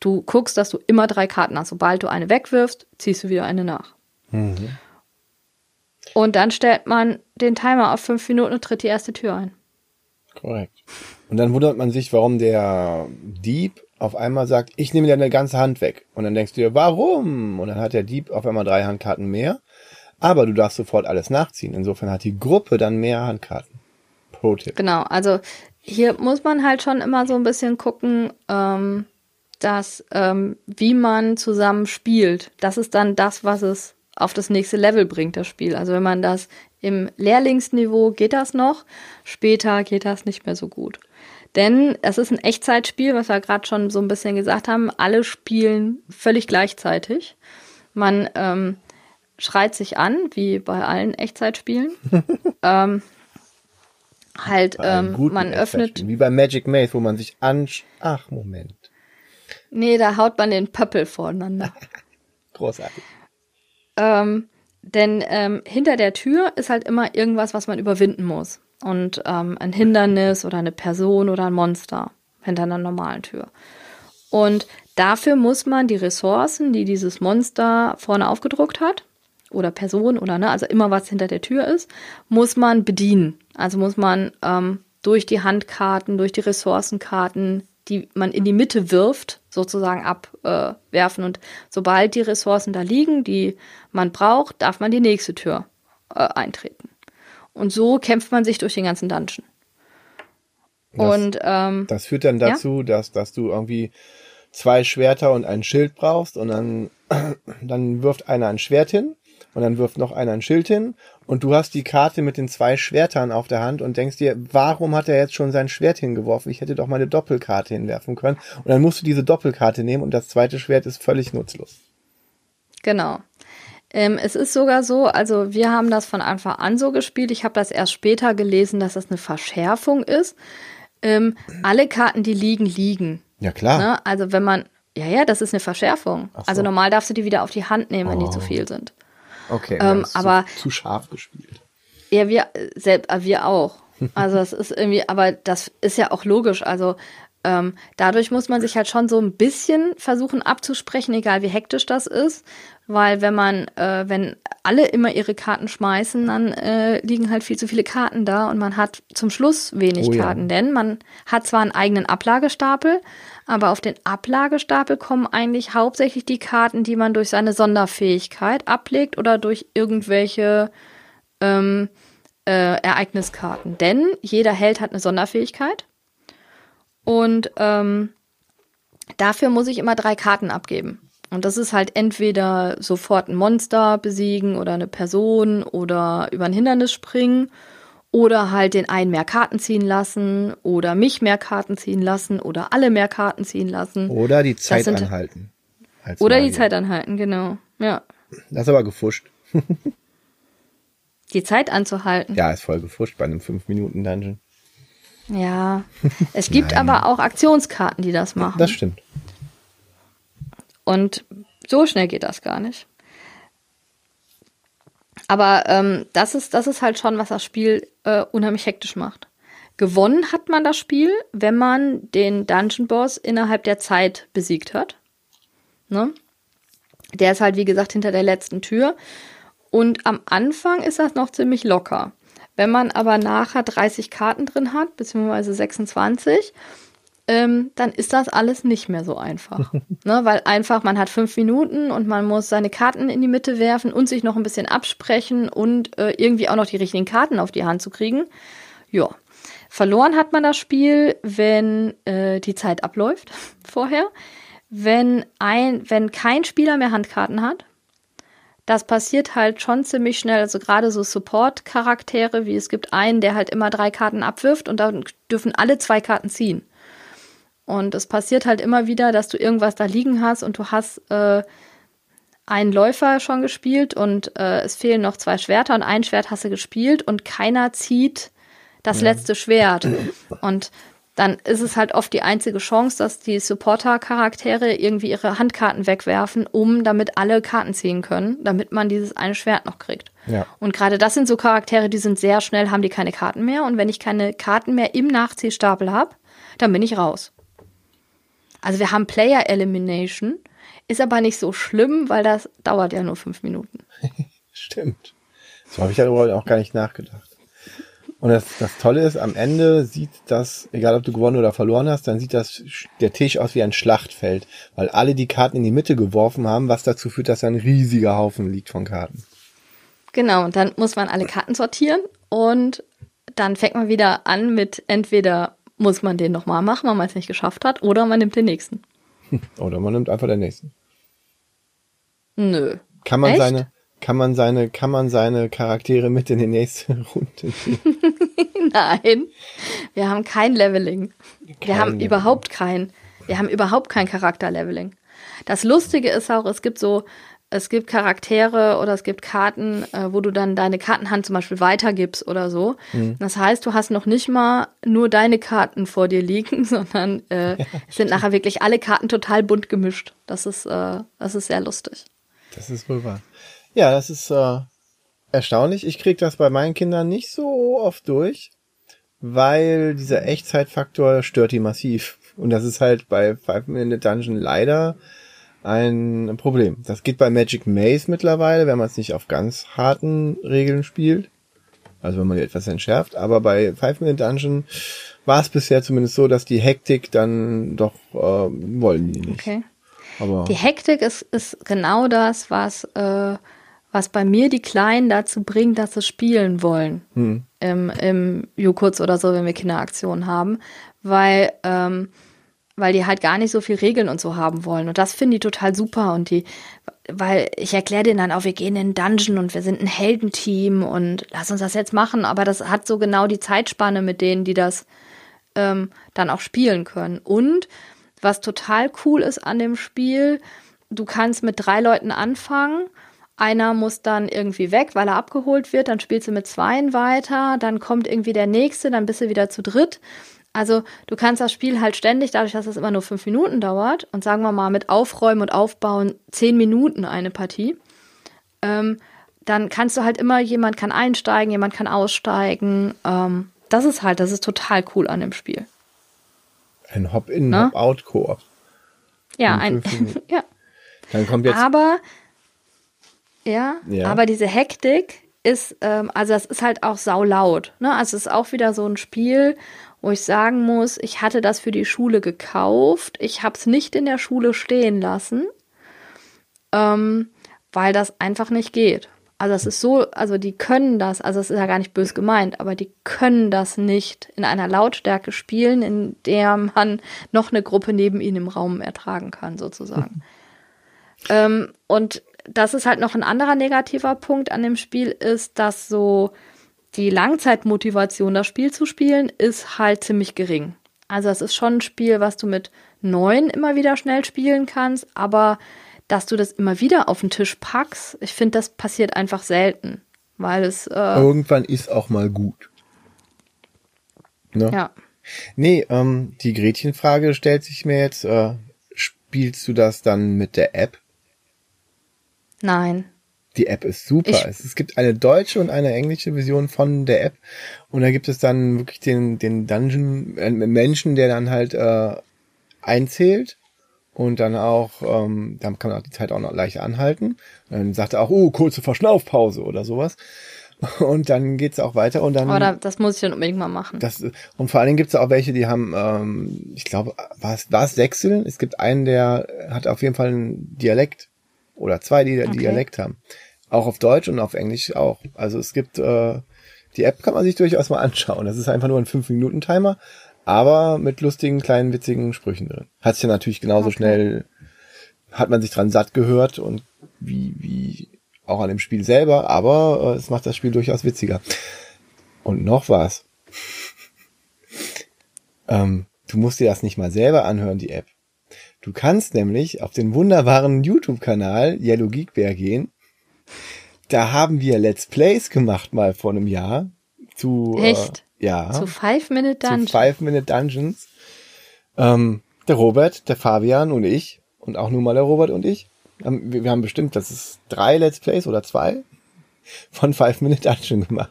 du guckst, dass du immer drei Karten hast. Sobald du eine wegwirfst, ziehst du wieder eine nach. Mhm. Und dann stellt man den Timer auf fünf Minuten und tritt die erste Tür ein. Korrekt. Und dann wundert man sich, warum der Dieb auf einmal sagt, ich nehme dir eine ganze Hand weg. Und dann denkst du dir, warum? Und dann hat der Dieb auf einmal drei Handkarten mehr. Aber du darfst sofort alles nachziehen. Insofern hat die Gruppe dann mehr Handkarten. Pro-Tipp. Genau, also hier muss man halt schon immer so ein bisschen gucken, ähm, dass ähm, wie man zusammen spielt. Das ist dann das, was es auf das nächste Level bringt, das Spiel. Also wenn man das im Lehrlingsniveau geht das noch, später geht das nicht mehr so gut. Denn es ist ein Echtzeitspiel, was wir gerade schon so ein bisschen gesagt haben. Alle spielen völlig gleichzeitig. Man ähm, schreit sich an, wie bei allen Echtzeitspielen. ähm, halt, ähm, man öffnet. Wie bei Magic Maze, wo man sich ansch. Ach, Moment. Nee, da haut man den Pöppel voreinander. Großartig. Ähm, denn ähm, hinter der Tür ist halt immer irgendwas, was man überwinden muss. Und ähm, ein Hindernis oder eine Person oder ein Monster hinter einer normalen Tür. Und dafür muss man die Ressourcen, die dieses Monster vorne aufgedruckt hat, oder Person oder ne, also immer was hinter der Tür ist, muss man bedienen. Also muss man ähm, durch die Handkarten, durch die Ressourcenkarten, die man in die Mitte wirft, sozusagen abwerfen. Äh, und sobald die Ressourcen da liegen, die man braucht, darf man die nächste Tür äh, eintreten. Und so kämpft man sich durch den ganzen Dungeon. Das, und ähm, das führt dann dazu, ja? dass, dass du irgendwie zwei Schwerter und ein Schild brauchst und dann, dann wirft einer ein Schwert hin und dann wirft noch einer ein Schild hin und du hast die Karte mit den zwei Schwertern auf der Hand und denkst dir, warum hat er jetzt schon sein Schwert hingeworfen? Ich hätte doch meine Doppelkarte hinwerfen können. Und dann musst du diese Doppelkarte nehmen und das zweite Schwert ist völlig nutzlos. Genau. Ähm, es ist sogar so, also wir haben das von Anfang an so gespielt. Ich habe das erst später gelesen, dass das eine Verschärfung ist. Ähm, alle Karten, die liegen, liegen. Ja, klar. Ne? Also wenn man, ja, ja, das ist eine Verschärfung. So. Also normal darfst du die wieder auf die Hand nehmen, wenn oh. die zu viel sind. Okay, ähm, aber zu, zu, scharf gespielt. Ja, wir selbst, äh, wir auch. Also das ist irgendwie, aber das ist ja auch logisch. Also ähm, dadurch muss man sich halt schon so ein bisschen versuchen abzusprechen, egal wie hektisch das ist, weil wenn man, äh, wenn alle immer ihre Karten schmeißen, dann äh, liegen halt viel zu viele Karten da und man hat zum Schluss wenig oh, Karten, ja. denn man hat zwar einen eigenen Ablagestapel, aber auf den Ablagestapel kommen eigentlich hauptsächlich die Karten, die man durch seine Sonderfähigkeit ablegt oder durch irgendwelche ähm, äh, Ereigniskarten. Denn jeder Held hat eine Sonderfähigkeit und ähm, dafür muss ich immer drei Karten abgeben. Und das ist halt entweder sofort ein Monster besiegen oder eine Person oder über ein Hindernis springen oder halt den einen mehr Karten ziehen lassen oder mich mehr Karten ziehen lassen oder alle mehr Karten ziehen lassen. Oder die Zeit sind, anhalten. Oder Magier. die Zeit anhalten, genau. Ja. Das ist aber gefuscht. die Zeit anzuhalten. Ja, ist voll gefuscht bei einem 5-Minuten-Dungeon. Ja. Es gibt aber auch Aktionskarten, die das machen. Das stimmt. Und so schnell geht das gar nicht. Aber ähm, das, ist, das ist halt schon, was das Spiel äh, unheimlich hektisch macht. Gewonnen hat man das Spiel, wenn man den Dungeon Boss innerhalb der Zeit besiegt hat. Ne? Der ist halt, wie gesagt, hinter der letzten Tür. Und am Anfang ist das noch ziemlich locker. Wenn man aber nachher 30 Karten drin hat, beziehungsweise 26, ähm, dann ist das alles nicht mehr so einfach. ne? Weil einfach, man hat fünf Minuten und man muss seine Karten in die Mitte werfen und sich noch ein bisschen absprechen und äh, irgendwie auch noch die richtigen Karten auf die Hand zu kriegen. Ja. Verloren hat man das Spiel, wenn äh, die Zeit abläuft vorher. Wenn ein, wenn kein Spieler mehr Handkarten hat, das passiert halt schon ziemlich schnell. Also gerade so Support-Charaktere, wie es gibt einen, der halt immer drei Karten abwirft und dann dürfen alle zwei Karten ziehen. Und es passiert halt immer wieder, dass du irgendwas da liegen hast und du hast äh, einen Läufer schon gespielt und äh, es fehlen noch zwei Schwerter und ein Schwert hast du gespielt und keiner zieht das ja. letzte Schwert. Und dann ist es halt oft die einzige Chance, dass die Supporter-Charaktere irgendwie ihre Handkarten wegwerfen, um damit alle Karten ziehen können, damit man dieses eine Schwert noch kriegt. Ja. Und gerade das sind so Charaktere, die sind sehr schnell, haben die keine Karten mehr. Und wenn ich keine Karten mehr im Nachziehstapel habe, dann bin ich raus. Also wir haben Player Elimination. Ist aber nicht so schlimm, weil das dauert ja nur fünf Minuten. Stimmt. So habe ich darüber auch gar nicht nachgedacht. Und das, das Tolle ist, am Ende sieht das, egal ob du gewonnen oder verloren hast, dann sieht das der Tisch aus wie ein Schlachtfeld, weil alle die Karten in die Mitte geworfen haben, was dazu führt, dass ein riesiger Haufen liegt von Karten. Genau, und dann muss man alle Karten sortieren und dann fängt man wieder an mit entweder muss man den nochmal machen, weil man es nicht geschafft hat, oder man nimmt den nächsten. Oder man nimmt einfach den nächsten. Nö. Kann man Echt? seine, kann man seine, kann man seine Charaktere mit in die nächste Runde nehmen? Nein. Wir haben kein Leveling. Kein wir haben Leveling. überhaupt kein, wir haben überhaupt kein Charakterleveling. Das Lustige ist auch, es gibt so es gibt Charaktere oder es gibt Karten, äh, wo du dann deine Kartenhand zum Beispiel weitergibst oder so. Mhm. Das heißt, du hast noch nicht mal nur deine Karten vor dir liegen, sondern äh, ja, sind nachher wirklich alle Karten total bunt gemischt. Das ist, äh, das ist sehr lustig. Das ist wohl wahr. Ja, das ist äh, erstaunlich. Ich kriege das bei meinen Kindern nicht so oft durch, weil dieser Echtzeitfaktor stört die massiv. Und das ist halt bei Five Minute Dungeon leider ein Problem. Das geht bei Magic Maze mittlerweile, wenn man es nicht auf ganz harten Regeln spielt. Also wenn man die etwas entschärft. Aber bei Five Minute Dungeon war es bisher zumindest so, dass die Hektik dann doch äh, wollen die nicht. Okay. Aber die Hektik ist, ist genau das, was, äh, was bei mir die Kleinen dazu bringt, dass sie spielen wollen. Hm. Im, im Jukurz oder so, wenn wir Kinderaktionen haben. Weil ähm, weil die halt gar nicht so viel Regeln und so haben wollen. Und das finde ich total super. Und die, weil ich erkläre denen dann auch, wir gehen in den Dungeon und wir sind ein Heldenteam und lass uns das jetzt machen. Aber das hat so genau die Zeitspanne mit denen, die das ähm, dann auch spielen können. Und was total cool ist an dem Spiel, du kannst mit drei Leuten anfangen. Einer muss dann irgendwie weg, weil er abgeholt wird. Dann spielst du mit zweien weiter. Dann kommt irgendwie der nächste. Dann bist du wieder zu dritt. Also du kannst das Spiel halt ständig, dadurch, dass es immer nur fünf Minuten dauert und sagen wir mal mit Aufräumen und Aufbauen zehn Minuten eine Partie, ähm, dann kannst du halt immer, jemand kann einsteigen, jemand kann aussteigen. Ähm, das ist halt, das ist total cool an dem Spiel. Ein Hop-in, ne? Hop-out-Koop. Ja, ein, ja. Dann kommt jetzt. Aber, ja, ja. aber diese Hektik ist, ähm, also das ist halt auch saulaut. Ne? Also es ist auch wieder so ein Spiel, wo ich sagen muss, ich hatte das für die Schule gekauft, ich habe es nicht in der Schule stehen lassen, ähm, weil das einfach nicht geht. Also es ist so, also die können das, also es ist ja gar nicht bös gemeint, aber die können das nicht in einer Lautstärke spielen, in der man noch eine Gruppe neben ihnen im Raum ertragen kann, sozusagen. ähm, und das ist halt noch ein anderer negativer Punkt an dem Spiel, ist, dass so die Langzeitmotivation, das Spiel zu spielen, ist halt ziemlich gering. Also es ist schon ein Spiel, was du mit neun immer wieder schnell spielen kannst, aber dass du das immer wieder auf den Tisch packst, ich finde, das passiert einfach selten, weil es äh, irgendwann ist auch mal gut. Ne? Ja. Nee, ähm, die Gretchenfrage stellt sich mir jetzt, äh, spielst du das dann mit der App? Nein. Die App ist super. Ich es, gibt eine deutsche und eine englische Version von der App. Und da gibt es dann wirklich den, den Dungeon, äh, Menschen, der dann halt äh, einzählt und dann auch, ähm, dann kann man auch die Zeit auch noch leicht anhalten. Und dann sagt er auch, oh, kurze Verschnaufpause oder sowas. Und dann geht's auch weiter und dann. Aber das muss ich dann unbedingt mal machen. Das, und vor allen Dingen gibt's auch welche, die haben, ähm, ich glaube, war es, war es Sechseln? Es gibt einen, der hat auf jeden Fall einen Dialekt oder zwei, die okay. Dialekt haben. Auch auf Deutsch und auf Englisch auch. Also es gibt, äh, die App kann man sich durchaus mal anschauen. Das ist einfach nur ein 5-Minuten-Timer, aber mit lustigen, kleinen, witzigen Sprüchen drin. Hat sich ja natürlich genauso okay. schnell, hat man sich dran satt gehört und wie, wie auch an dem Spiel selber, aber äh, es macht das Spiel durchaus witziger. Und noch was. ähm, du musst dir das nicht mal selber anhören, die App. Du kannst nämlich auf den wunderbaren YouTube-Kanal Yellow Geek Bear gehen da haben wir Let's Plays gemacht mal vor einem Jahr zu äh, Echt? Äh, ja zu Five Minute Dungeons. Zu Five Minute Dungeons. Ähm, der Robert, der Fabian und ich und auch nur mal der Robert und ich. Haben, wir, wir haben bestimmt, das ist drei Let's Plays oder zwei von Five Minute Dungeon gemacht.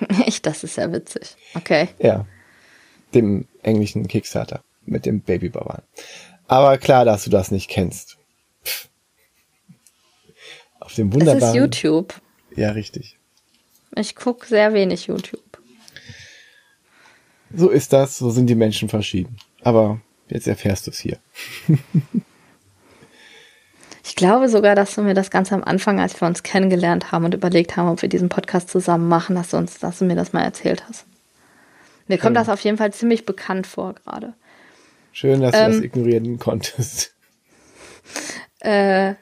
Echt, das ist ja witzig. Okay. Ja. Dem englischen Kickstarter mit dem Babybauern. Aber klar, dass du das nicht kennst. Auf dem wunderbaren. Das ist YouTube. Ja, richtig. Ich gucke sehr wenig YouTube. So ist das, so sind die Menschen verschieden. Aber jetzt erfährst du es hier. ich glaube sogar, dass du mir das ganz am Anfang, als wir uns kennengelernt haben und überlegt haben, ob wir diesen Podcast zusammen machen, dass du uns, dass du mir das mal erzählt hast. Mir kommt ja. das auf jeden Fall ziemlich bekannt vor gerade. Schön, dass ähm, du das ignorieren konntest. Äh,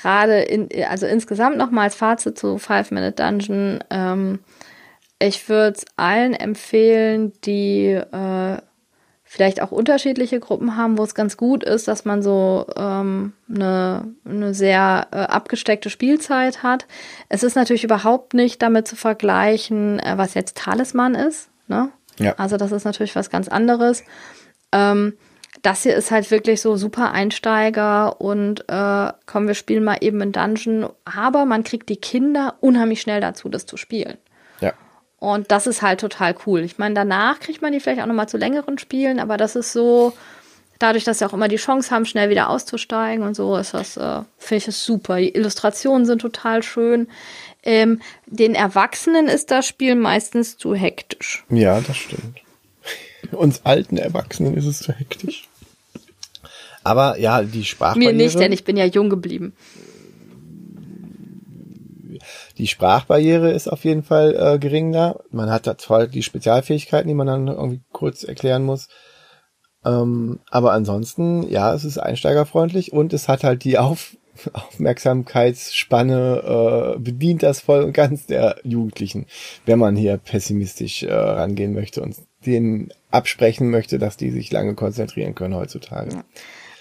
gerade in, also insgesamt nochmal als Fazit zu Five Minute Dungeon. Ähm, ich würde es allen empfehlen, die äh, vielleicht auch unterschiedliche Gruppen haben, wo es ganz gut ist, dass man so ähm, eine, eine sehr äh, abgesteckte Spielzeit hat. Es ist natürlich überhaupt nicht damit zu vergleichen, äh, was jetzt Talisman ist. Ne? Ja. Also das ist natürlich was ganz anderes. Ähm, das hier ist halt wirklich so super Einsteiger und äh, komm, wir spielen mal eben in Dungeon. Aber man kriegt die Kinder unheimlich schnell dazu, das zu spielen. Ja. Und das ist halt total cool. Ich meine, danach kriegt man die vielleicht auch nochmal zu längeren Spielen, aber das ist so, dadurch, dass sie auch immer die Chance haben, schnell wieder auszusteigen und so, ist das, äh, finde ich es super. Die Illustrationen sind total schön. Ähm, den Erwachsenen ist das Spiel meistens zu hektisch. Ja, das stimmt. Uns alten Erwachsenen ist es zu hektisch. Aber ja, die Sprachbarriere. Mir nicht, denn ich bin ja jung geblieben. Die Sprachbarriere ist auf jeden Fall äh, geringer. Man hat da zwar die Spezialfähigkeiten, die man dann irgendwie kurz erklären muss. Ähm, aber ansonsten, ja, es ist einsteigerfreundlich und es hat halt die Auf Aufmerksamkeitsspanne, äh, bedient das voll und ganz der Jugendlichen, wenn man hier pessimistisch äh, rangehen möchte und denen absprechen möchte, dass die sich lange konzentrieren können heutzutage. Ja.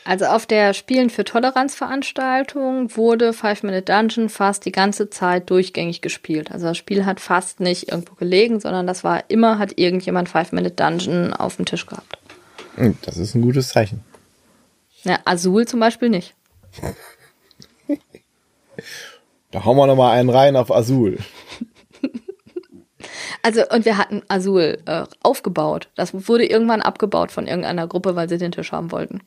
Also auf der Spielen für Toleranz Veranstaltung wurde Five Minute Dungeon fast die ganze Zeit durchgängig gespielt. Also das Spiel hat fast nicht irgendwo gelegen, sondern das war immer, hat irgendjemand Five Minute Dungeon auf dem Tisch gehabt. Hm, das ist ein gutes Zeichen. Ja, Azul zum Beispiel nicht. da hauen wir nochmal einen rein auf Azul. Also, und wir hatten Azul äh, aufgebaut. Das wurde irgendwann abgebaut von irgendeiner Gruppe, weil sie den Tisch haben wollten.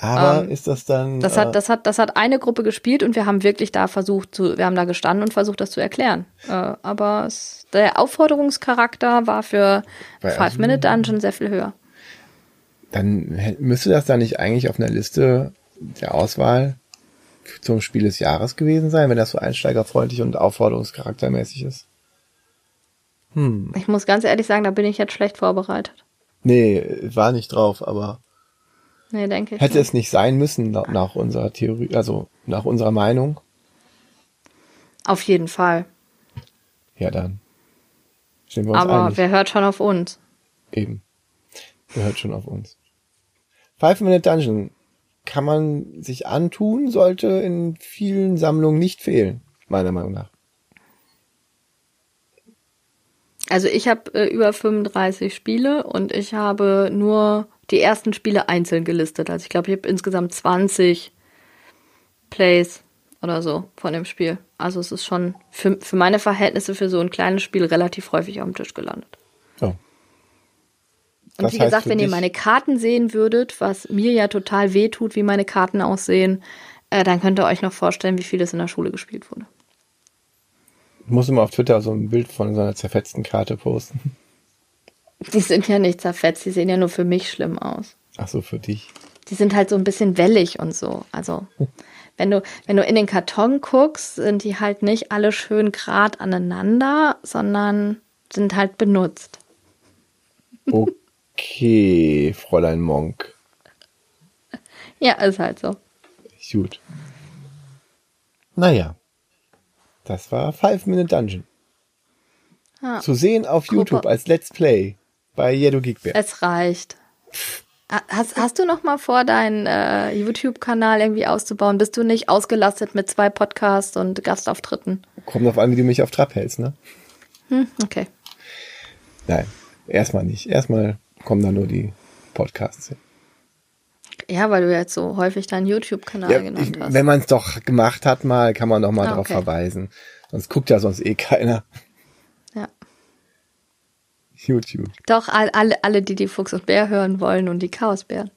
Aber ähm, ist das dann. Das hat, äh, das hat, das hat eine Gruppe gespielt und wir haben wirklich da versucht zu, wir haben da gestanden und versucht, das zu erklären. Äh, aber es, der Aufforderungscharakter war für Five Minute Dungeon sehr viel höher. Dann müsste das da nicht eigentlich auf einer Liste der Auswahl zum Spiel des Jahres gewesen sein, wenn das so einsteigerfreundlich und aufforderungscharaktermäßig ist. Hm. Ich muss ganz ehrlich sagen, da bin ich jetzt schlecht vorbereitet. Nee, war nicht drauf, aber Nee, denke ich. Hätte nicht. es nicht sein müssen nach, unserer Theorie, also nach unserer Meinung? Auf jeden Fall. Ja, dann. Stehen wir uns Aber einig. wer hört schon auf uns? Eben. Wer hört schon auf uns? Five Minute Dungeon kann man sich antun, sollte in vielen Sammlungen nicht fehlen, meiner Meinung nach. Also ich habe äh, über 35 Spiele und ich habe nur die ersten Spiele einzeln gelistet. Also ich glaube, ich habe insgesamt 20 Plays oder so von dem Spiel. Also es ist schon für, für meine Verhältnisse für so ein kleines Spiel relativ häufig auf dem Tisch gelandet. Oh. Und wie gesagt, wenn ihr meine Karten sehen würdet, was mir ja total weh tut, wie meine Karten aussehen, äh, dann könnt ihr euch noch vorstellen, wie viel es in der Schule gespielt wurde. Ich muss immer auf Twitter so ein Bild von so einer zerfetzten Karte posten. Die sind ja nicht zerfetzt, die sehen ja nur für mich schlimm aus. Ach so, für dich. Die sind halt so ein bisschen wellig und so. Also, wenn du, wenn du in den Karton guckst, sind die halt nicht alle schön grad aneinander, sondern sind halt benutzt. Okay, Fräulein Monk. Ja, ist halt so. Gut. Naja. Das war Five Minute Dungeon. Ah, Zu sehen auf Gruppe. YouTube als Let's Play bei Jedo Geekbär. Es reicht. Hast, hast du noch mal vor, deinen äh, YouTube-Kanal irgendwie auszubauen? Bist du nicht ausgelastet mit zwei Podcasts und Gastauftritten? Kommt auf an, wie du mich auf Trab hältst, ne? Hm, okay. Nein, erstmal nicht. Erstmal kommen da nur die Podcasts hin. Ja, weil du jetzt so häufig deinen YouTube-Kanal ja, genannt hast. Wenn man es doch gemacht hat mal, kann man doch mal ah, darauf okay. verweisen. Sonst guckt ja sonst eh keiner. YouTube. Doch, all, alle, alle, die die Fuchs und Bär hören wollen und die Chaosbären.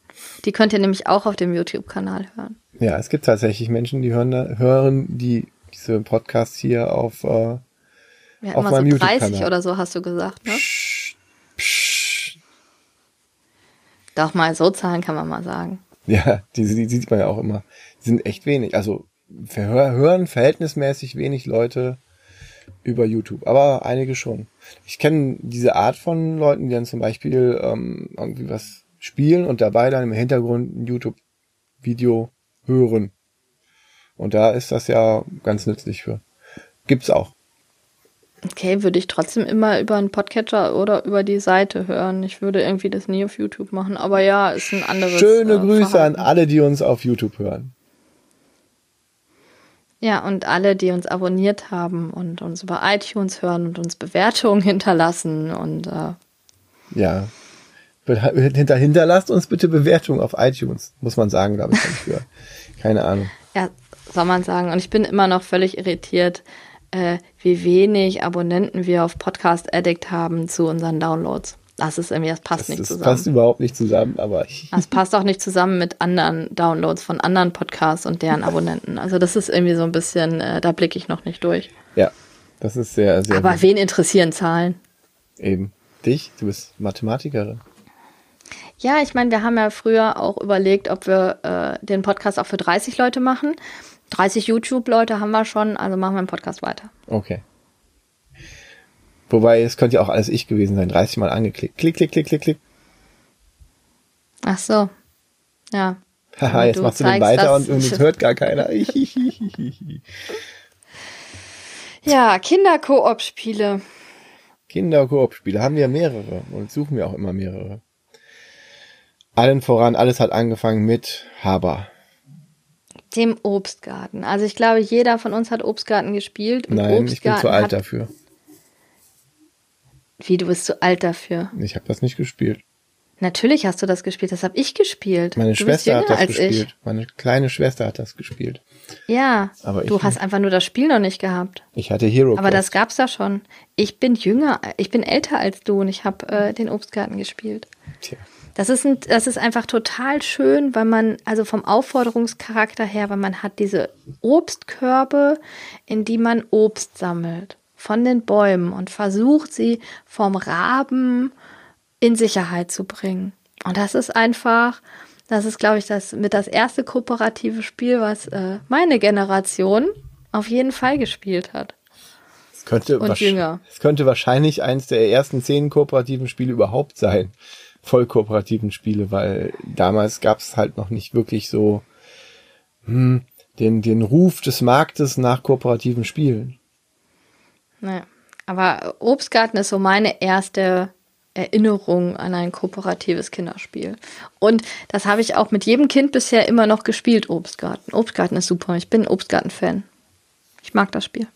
Die könnt ihr nämlich auch auf dem YouTube-Kanal hören. Ja, es gibt tatsächlich Menschen, die hören, hören die diese Podcasts hier auf, äh, Wir auf meinem so 30 oder so, hast du gesagt, ne? Psch, psch. Doch mal, so Zahlen kann man mal sagen. Ja, die, die sieht man ja auch immer. Die sind echt wenig. Also hören verhältnismäßig wenig Leute über YouTube, aber einige schon. Ich kenne diese Art von Leuten, die dann zum Beispiel ähm, irgendwie was spielen und dabei dann im Hintergrund ein YouTube-Video hören. Und da ist das ja ganz nützlich für. Gibt's auch. Okay, würde ich trotzdem immer über einen Podcatcher oder über die Seite hören. Ich würde irgendwie das nie auf YouTube machen, aber ja, ist ein anderes. Schöne äh, Grüße Verhalten. an alle, die uns auf YouTube hören. Ja, und alle, die uns abonniert haben und uns über iTunes hören und uns Bewertungen hinterlassen und äh ja. Hinter, hinterlasst uns bitte Bewertungen auf iTunes, muss man sagen, glaube ich, für. Keine Ahnung. Ja, soll man sagen. Und ich bin immer noch völlig irritiert, äh, wie wenig Abonnenten wir auf Podcast Addict haben zu unseren Downloads. Das ist irgendwie, das passt das, nicht das zusammen. Das passt überhaupt nicht zusammen, aber. Das passt auch nicht zusammen mit anderen Downloads von anderen Podcasts und deren Abonnenten. Also das ist irgendwie so ein bisschen, äh, da blicke ich noch nicht durch. Ja, das ist sehr, sehr. Aber gut. wen interessieren Zahlen? Eben. Dich? Du bist Mathematikerin. Ja, ich meine, wir haben ja früher auch überlegt, ob wir äh, den Podcast auch für 30 Leute machen. 30 YouTube-Leute haben wir schon, also machen wir den Podcast weiter. Okay. Wobei, es könnte ja auch alles ich gewesen sein. 30 Mal angeklickt. Klick, klick, klick, klick, klick. Ach so. Ja. Haha, jetzt machst du den weiter und, und es hört gar keiner. ja, Kinder-Koop-Spiele. Kinder-Koop-Spiele haben wir mehrere und suchen wir auch immer mehrere. Allen voran, alles hat angefangen mit Haber. Dem Obstgarten. Also ich glaube, jeder von uns hat Obstgarten gespielt. Nein, Obstgarten ich bin zu alt dafür. Wie, du bist zu alt dafür? Ich habe das nicht gespielt. Natürlich hast du das gespielt, das habe ich gespielt. Meine du Schwester hat das gespielt. Ich. Meine kleine Schwester hat das gespielt. Ja, aber du hast einfach nur das Spiel noch nicht gehabt. Ich hatte Hero Aber Quest. das gab's da schon. Ich bin jünger, ich bin älter als du und ich habe äh, den Obstgarten gespielt. Tja. Das ist, ein, das ist einfach total schön, weil man, also vom Aufforderungscharakter her, weil man hat diese Obstkörbe, in die man Obst sammelt von den Bäumen und versucht sie vom Raben in Sicherheit zu bringen. Und das ist einfach, das ist, glaube ich, das mit das erste kooperative Spiel, was äh, meine Generation auf jeden Fall gespielt hat. Es könnte, und jünger. es könnte wahrscheinlich eines der ersten zehn kooperativen Spiele überhaupt sein. Voll kooperativen Spiele, weil damals gab es halt noch nicht wirklich so hm, den, den Ruf des Marktes nach kooperativen Spielen. Naja. Aber Obstgarten ist so meine erste Erinnerung an ein kooperatives Kinderspiel. Und das habe ich auch mit jedem Kind bisher immer noch gespielt, Obstgarten. Obstgarten ist super. Ich bin Obstgarten-Fan. Ich mag das Spiel.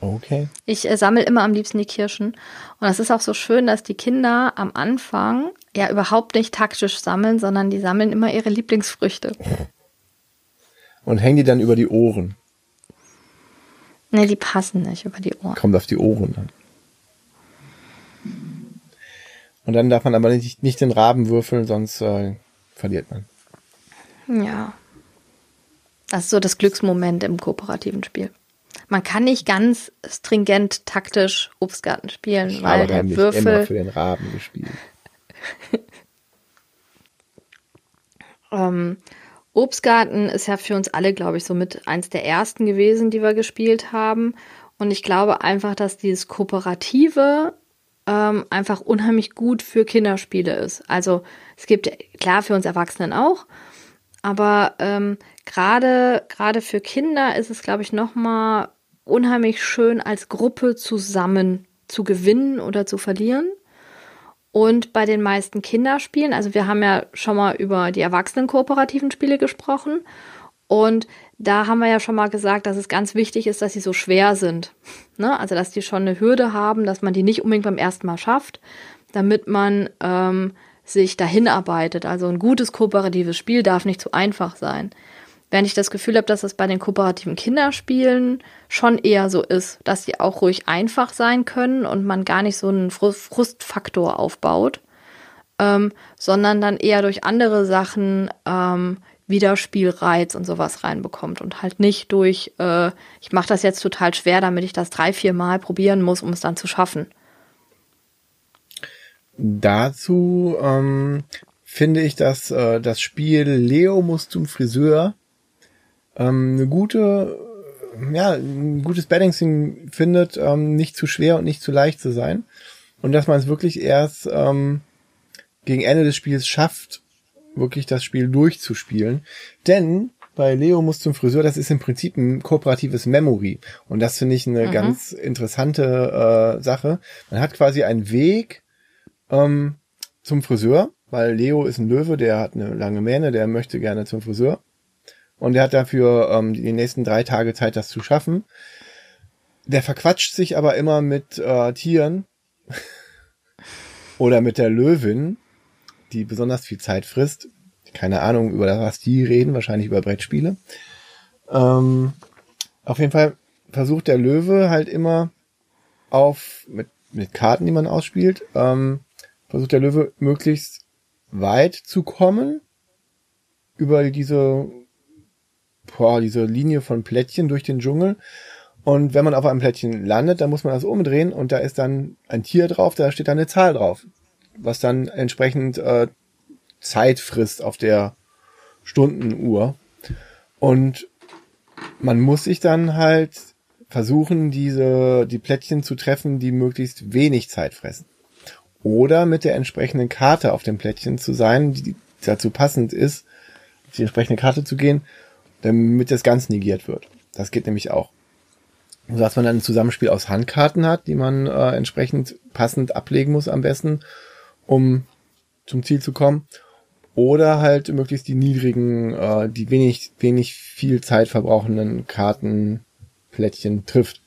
Okay. Ich äh, sammle immer am liebsten die Kirschen. Und das ist auch so schön, dass die Kinder am Anfang ja überhaupt nicht taktisch sammeln, sondern die sammeln immer ihre Lieblingsfrüchte. Und hängen die dann über die Ohren. Ne, die passen nicht über die Ohren. Kommt auf die Ohren dann. Und dann darf man aber nicht, nicht den Raben würfeln, sonst äh, verliert man. Ja. Das ist so das Glücksmoment im kooperativen Spiel. Man kann nicht ganz stringent taktisch Obstgarten spielen, ich weil der Würfel immer für den Raben gespielt. ähm, Obstgarten ist ja für uns alle, glaube ich, so mit eins der ersten gewesen, die wir gespielt haben. Und ich glaube einfach, dass dieses Kooperative ähm, einfach unheimlich gut für Kinderspiele ist. Also es gibt klar für uns Erwachsenen auch, aber ähm, gerade gerade für Kinder ist es, glaube ich, noch mal unheimlich schön als Gruppe zusammen zu gewinnen oder zu verlieren. Und bei den meisten Kinderspielen, also wir haben ja schon mal über die erwachsenen kooperativen Spiele gesprochen. Und da haben wir ja schon mal gesagt, dass es ganz wichtig ist, dass sie so schwer sind. Ne? Also, dass die schon eine Hürde haben, dass man die nicht unbedingt beim ersten Mal schafft, damit man ähm, sich dahin arbeitet. Also ein gutes kooperatives Spiel darf nicht zu einfach sein. Während ich das Gefühl habe, dass es bei den kooperativen Kinderspielen schon eher so ist, dass sie auch ruhig einfach sein können und man gar nicht so einen Frustfaktor aufbaut, ähm, sondern dann eher durch andere Sachen ähm, Wiederspielreiz und sowas reinbekommt und halt nicht durch, äh, ich mache das jetzt total schwer, damit ich das drei, vier Mal probieren muss, um es dann zu schaffen. Dazu ähm, finde ich, dass äh, das Spiel Leo muss zum Friseur ähm, eine gute, ja, ein gutes Balancing findet, ähm, nicht zu schwer und nicht zu leicht zu sein. Und dass man es wirklich erst ähm, gegen Ende des Spiels schafft, wirklich das Spiel durchzuspielen. Denn bei Leo muss zum Friseur, das ist im Prinzip ein kooperatives Memory. Und das finde ich eine mhm. ganz interessante äh, Sache. Man hat quasi einen Weg ähm, zum Friseur, weil Leo ist ein Löwe, der hat eine lange Mähne, der möchte gerne zum Friseur. Und er hat dafür ähm, die nächsten drei Tage Zeit, das zu schaffen. Der verquatscht sich aber immer mit äh, Tieren oder mit der Löwin, die besonders viel Zeit frisst. Keine Ahnung, über was die reden, wahrscheinlich über Brettspiele. Ähm, auf jeden Fall versucht der Löwe halt immer auf, mit, mit Karten, die man ausspielt, ähm, versucht der Löwe möglichst weit zu kommen über diese boah, diese Linie von Plättchen durch den Dschungel. Und wenn man auf einem Plättchen landet, dann muss man das umdrehen und da ist dann ein Tier drauf, da steht dann eine Zahl drauf, was dann entsprechend äh, Zeit frisst auf der Stundenuhr. Und man muss sich dann halt versuchen, diese, die Plättchen zu treffen, die möglichst wenig Zeit fressen. Oder mit der entsprechenden Karte auf dem Plättchen zu sein, die dazu passend ist, die entsprechende Karte zu gehen damit das ganz negiert wird. Das geht nämlich auch. So dass man dann ein Zusammenspiel aus Handkarten hat, die man äh, entsprechend passend ablegen muss am besten, um zum Ziel zu kommen. Oder halt möglichst die niedrigen, äh, die wenig, wenig viel Zeit verbrauchenden Kartenplättchen trifft.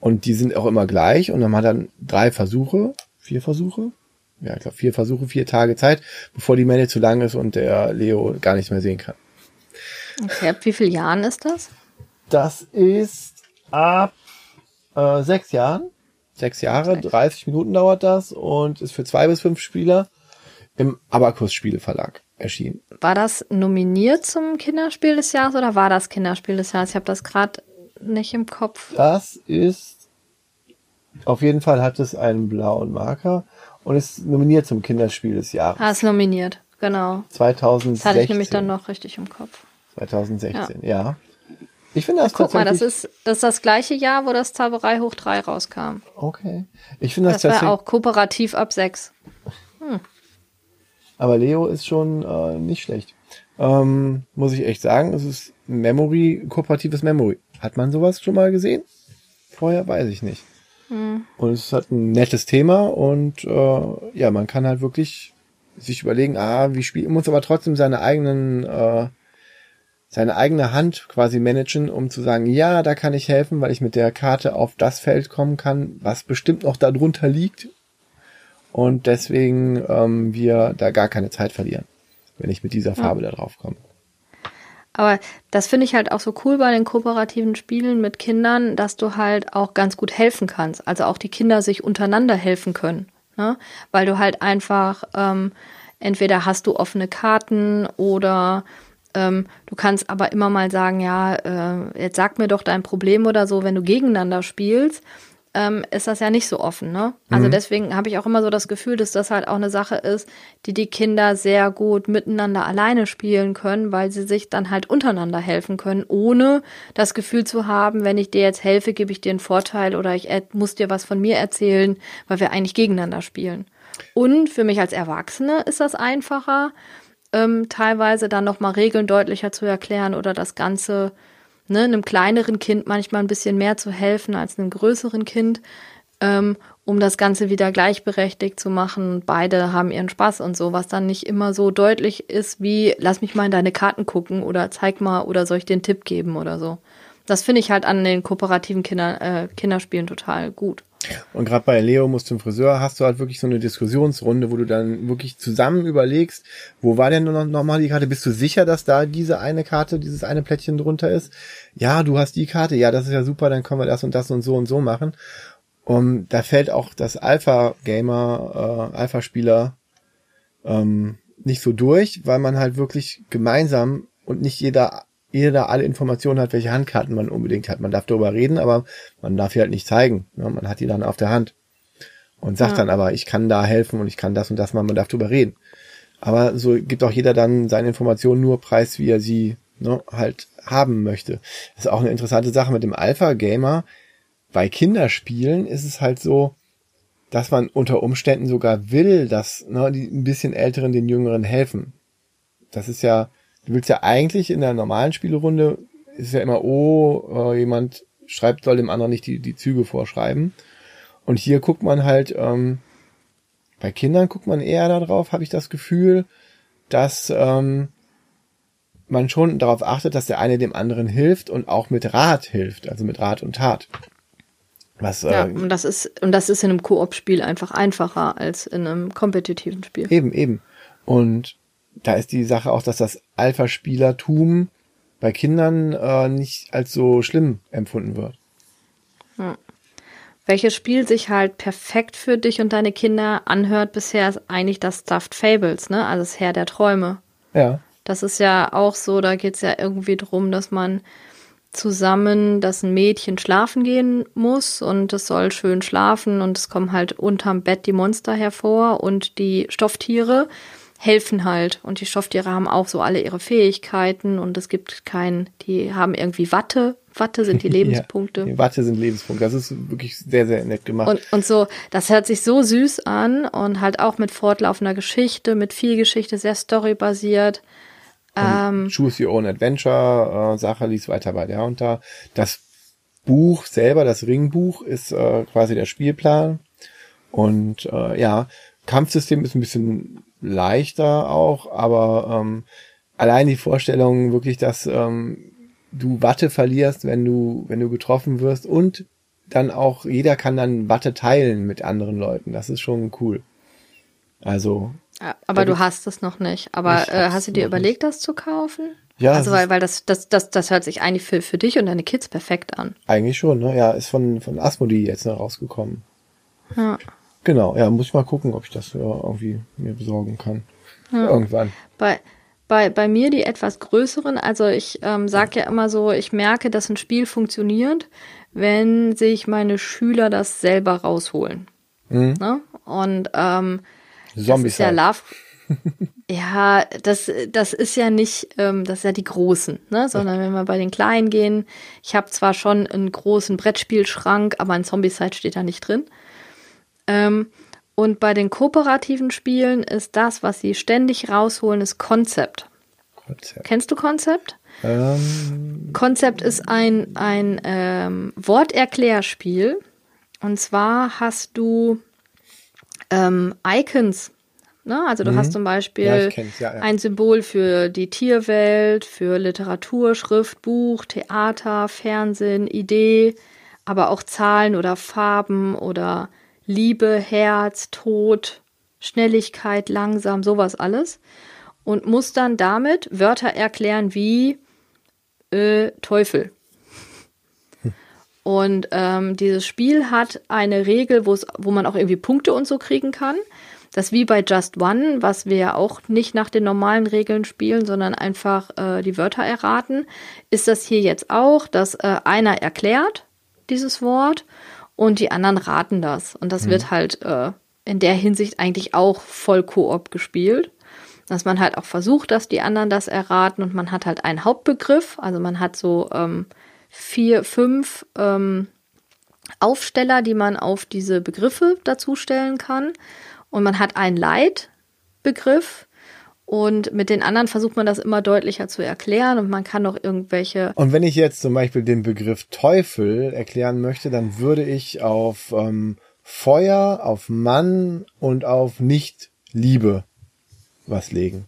Und die sind auch immer gleich und dann hat dann drei Versuche, vier Versuche, ja, ich glaube vier Versuche, vier Tage Zeit, bevor die Menge zu lang ist und der Leo gar nichts mehr sehen kann. Okay, ab wie vielen Jahren ist das? Das ist ab äh, sechs Jahren. Sechs Jahre, 30 Minuten dauert das und ist für zwei bis fünf Spieler im Abacus Spieleverlag erschienen. War das nominiert zum Kinderspiel des Jahres oder war das Kinderspiel des Jahres? Ich habe das gerade nicht im Kopf. Das ist auf jeden Fall hat es einen blauen Marker und ist nominiert zum Kinderspiel des Jahres. Ah, ist nominiert, genau. 2016. Das hatte ich nämlich dann noch richtig im Kopf. 2016, ja. ja. Ich finde das Guck mal, das ist, das ist das gleiche Jahr, wo das Zauberei hoch 3 rauskam. Okay. Ich finde das, das war auch kooperativ ab 6. Hm. Aber Leo ist schon äh, nicht schlecht. Ähm, muss ich echt sagen, es ist Memory, kooperatives Memory. Hat man sowas schon mal gesehen? Vorher weiß ich nicht. Hm. Und es hat ein nettes Thema und äh, ja, man kann halt wirklich sich überlegen, ah, wie spielt, muss aber trotzdem seine eigenen äh, seine eigene Hand quasi managen, um zu sagen, ja, da kann ich helfen, weil ich mit der Karte auf das Feld kommen kann, was bestimmt noch darunter liegt. Und deswegen ähm, wir da gar keine Zeit verlieren, wenn ich mit dieser Farbe ja. da drauf komme. Aber das finde ich halt auch so cool bei den kooperativen Spielen mit Kindern, dass du halt auch ganz gut helfen kannst. Also auch die Kinder sich untereinander helfen können. Ne? Weil du halt einfach, ähm, entweder hast du offene Karten oder ähm, du kannst aber immer mal sagen, ja, äh, jetzt sag mir doch dein Problem oder so, wenn du gegeneinander spielst, ähm, ist das ja nicht so offen, ne? Also mhm. deswegen habe ich auch immer so das Gefühl, dass das halt auch eine Sache ist, die die Kinder sehr gut miteinander alleine spielen können, weil sie sich dann halt untereinander helfen können, ohne das Gefühl zu haben, wenn ich dir jetzt helfe, gebe ich dir einen Vorteil oder ich muss dir was von mir erzählen, weil wir eigentlich gegeneinander spielen. Und für mich als Erwachsene ist das einfacher, ähm, teilweise dann nochmal Regeln deutlicher zu erklären oder das Ganze ne, einem kleineren Kind manchmal ein bisschen mehr zu helfen als einem größeren Kind, ähm, um das Ganze wieder gleichberechtigt zu machen. Beide haben ihren Spaß und so, was dann nicht immer so deutlich ist wie, lass mich mal in deine Karten gucken oder zeig mal oder soll ich dir einen Tipp geben oder so. Das finde ich halt an den kooperativen Kinder, äh, Kinderspielen total gut. Und gerade bei Leo muss zum Friseur hast du halt wirklich so eine Diskussionsrunde, wo du dann wirklich zusammen überlegst, wo war denn noch, noch mal die Karte? Bist du sicher, dass da diese eine Karte, dieses eine Plättchen drunter ist? Ja, du hast die Karte. Ja, das ist ja super, dann können wir das und das und so und so machen. Und da fällt auch das Alpha-Gamer, äh, Alpha-Spieler ähm, nicht so durch, weil man halt wirklich gemeinsam und nicht jeder jeder alle Informationen hat, welche Handkarten man unbedingt hat. Man darf darüber reden, aber man darf die halt nicht zeigen. Ne? Man hat die dann auf der Hand und sagt ja. dann aber, ich kann da helfen und ich kann das und das machen, man darf darüber reden. Aber so gibt auch jeder dann seine Informationen nur preis, wie er sie ne, halt haben möchte. Das ist auch eine interessante Sache mit dem Alpha-Gamer. Bei Kinderspielen ist es halt so, dass man unter Umständen sogar will, dass ne, die ein bisschen Älteren den Jüngeren helfen. Das ist ja, du willst ja eigentlich in der normalen Spielrunde, ist ja immer, oh, äh, jemand schreibt, soll dem anderen nicht die, die Züge vorschreiben. Und hier guckt man halt, ähm, bei Kindern guckt man eher darauf, habe ich das Gefühl, dass ähm, man schon darauf achtet, dass der eine dem anderen hilft und auch mit Rat hilft, also mit Rat und Tat. Was, ja, äh, und das ist und das ist in einem Koop-Spiel einfach einfacher als in einem kompetitiven Spiel. Eben, eben. Und da ist die Sache auch, dass das Alpha-Spielertum bei Kindern äh, nicht als so schlimm empfunden wird. Ja. Welches Spiel sich halt perfekt für dich und deine Kinder anhört bisher, ist eigentlich das Stuffed Fables, ne? Also das Herr der Träume. Ja. Das ist ja auch so, da geht es ja irgendwie drum, dass man zusammen, dass ein Mädchen schlafen gehen muss und es soll schön schlafen und es kommen halt unterm Bett die Monster hervor und die Stofftiere helfen halt und die Stofftiere haben auch so alle ihre Fähigkeiten und es gibt keinen, die haben irgendwie Watte Watte sind die Lebenspunkte. ja, Watte sind Lebenspunkte. Das ist wirklich sehr, sehr nett gemacht. Und, und so, das hört sich so süß an und halt auch mit fortlaufender Geschichte, mit viel Geschichte, sehr storybasiert. Ähm, Choose Your Own Adventure äh, Sache liest weiter bei der und da. Das Buch selber, das Ringbuch, ist äh, quasi der Spielplan. Und äh, ja, Kampfsystem ist ein bisschen leichter auch, aber ähm, allein die Vorstellung wirklich, dass ähm, du Watte verlierst, wenn du, wenn du getroffen wirst und dann auch, jeder kann dann Watte teilen mit anderen Leuten. Das ist schon cool. Also. Ja, aber du hast es noch nicht. Aber äh, hast du dir überlegt, nicht. das zu kaufen? Ja. Also weil, weil das, das, das, das hört sich eigentlich für, für dich und deine Kids perfekt an. Eigentlich schon, ne? Ja, ist von, von Asmodee jetzt noch rausgekommen. Ja. Genau, ja, muss ich mal gucken, ob ich das ja irgendwie mir besorgen kann. Ja. Irgendwann. Bei, bei, bei mir die etwas größeren, also ich ähm, sage ja immer so, ich merke, dass ein Spiel funktioniert, wenn sich meine Schüler das selber rausholen. Mhm. Ne? Und ähm, Zombies. Das ist ja Love. ja, das, das ist ja nicht, ähm, das ist ja die Großen, ne? Sondern wenn wir bei den Kleinen gehen, ich habe zwar schon einen großen Brettspielschrank, aber ein Zombie-Side steht da nicht drin. Ähm, und bei den kooperativen Spielen ist das, was sie ständig rausholen, ist Konzept. Kennst du Konzept? Ähm. Konzept ist ein, ein ähm, Worterklärspiel. Und zwar hast du ähm, Icons. Ne? Also du mhm. hast zum Beispiel ja, ja, ja. ein Symbol für die Tierwelt, für Literatur, Schrift, Buch, Theater, Fernsehen, Idee, aber auch Zahlen oder Farben oder Liebe, Herz, Tod, Schnelligkeit, langsam, sowas alles. Und muss dann damit Wörter erklären wie äh, Teufel. Und ähm, dieses Spiel hat eine Regel, wo man auch irgendwie Punkte und so kriegen kann. Das wie bei Just One, was wir ja auch nicht nach den normalen Regeln spielen, sondern einfach äh, die Wörter erraten, ist das hier jetzt auch, dass äh, einer erklärt dieses Wort und die anderen raten das. Und das mhm. wird halt äh, in der Hinsicht eigentlich auch voll Koop gespielt. Dass man halt auch versucht, dass die anderen das erraten und man hat halt einen Hauptbegriff. Also man hat so ähm, vier, fünf ähm, Aufsteller, die man auf diese Begriffe dazustellen kann. Und man hat einen Leitbegriff, und mit den anderen versucht man das immer deutlicher zu erklären und man kann noch irgendwelche. Und wenn ich jetzt zum Beispiel den Begriff Teufel erklären möchte, dann würde ich auf ähm, Feuer, auf Mann und auf Nicht-Liebe was legen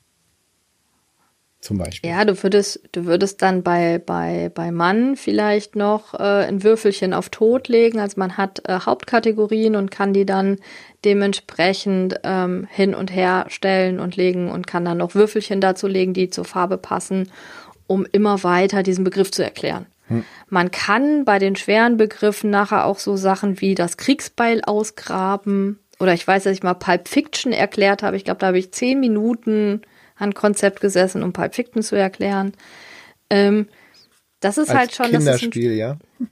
zum Beispiel. Ja, du würdest, du würdest dann bei, bei, bei Mann vielleicht noch äh, ein Würfelchen auf Tod legen. Also man hat äh, Hauptkategorien und kann die dann dementsprechend ähm, hin und her stellen und legen und kann dann noch Würfelchen dazu legen, die zur Farbe passen, um immer weiter diesen Begriff zu erklären. Hm. Man kann bei den schweren Begriffen nachher auch so Sachen wie das Kriegsbeil ausgraben. Oder ich weiß, dass ich mal Pulp Fiction erklärt habe. Ich glaube, da habe ich zehn Minuten Handkonzept gesessen, um Pulp Fiction zu erklären. Ähm, das ist als halt schon. Kinderspiel, das ein, ja.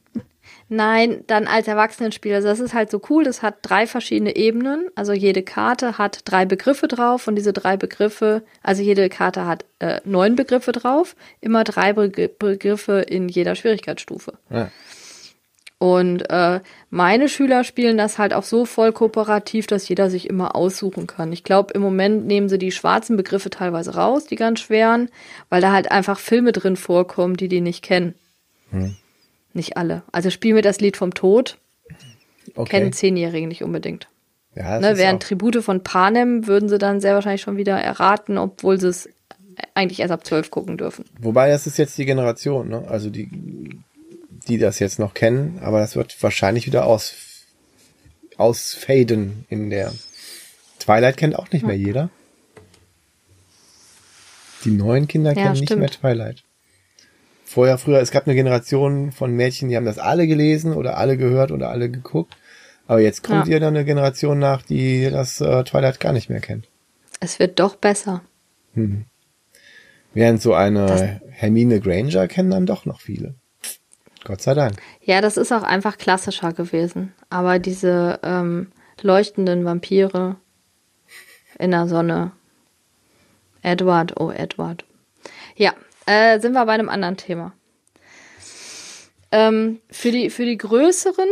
Nein, dann als Erwachsenenspiel. Also das ist halt so cool. Das hat drei verschiedene Ebenen. Also jede Karte hat drei Begriffe drauf und diese drei Begriffe, also jede Karte hat äh, neun Begriffe drauf, immer drei Begriffe in jeder Schwierigkeitsstufe. Ja. Und äh, meine Schüler spielen das halt auch so voll kooperativ, dass jeder sich immer aussuchen kann. Ich glaube, im Moment nehmen sie die schwarzen Begriffe teilweise raus, die ganz schweren, weil da halt einfach Filme drin vorkommen, die die nicht kennen. Hm. Nicht alle. Also spielen wir das Lied vom Tod. Okay. Kennen Zehnjährige nicht unbedingt. Ja, ne, während Tribute von Panem würden sie dann sehr wahrscheinlich schon wieder erraten, obwohl sie es eigentlich erst ab zwölf gucken dürfen. Wobei das ist jetzt die Generation, ne? Also die die das jetzt noch kennen, aber das wird wahrscheinlich wieder aus, ausfaden in der. Twilight kennt auch nicht mehr jeder. Die neuen Kinder kennen ja, nicht mehr Twilight. Vorher, früher, es gab eine Generation von Mädchen, die haben das alle gelesen oder alle gehört oder alle geguckt. Aber jetzt kommt ja. dann eine Generation nach, die das äh, Twilight gar nicht mehr kennt. Es wird doch besser. Hm. Während so eine das Hermine Granger kennen dann doch noch viele. Gott sei Dank. Ja, das ist auch einfach klassischer gewesen. Aber diese ähm, leuchtenden Vampire in der Sonne. Edward, oh Edward. Ja, äh, sind wir bei einem anderen Thema. Ähm, für, die, für die größeren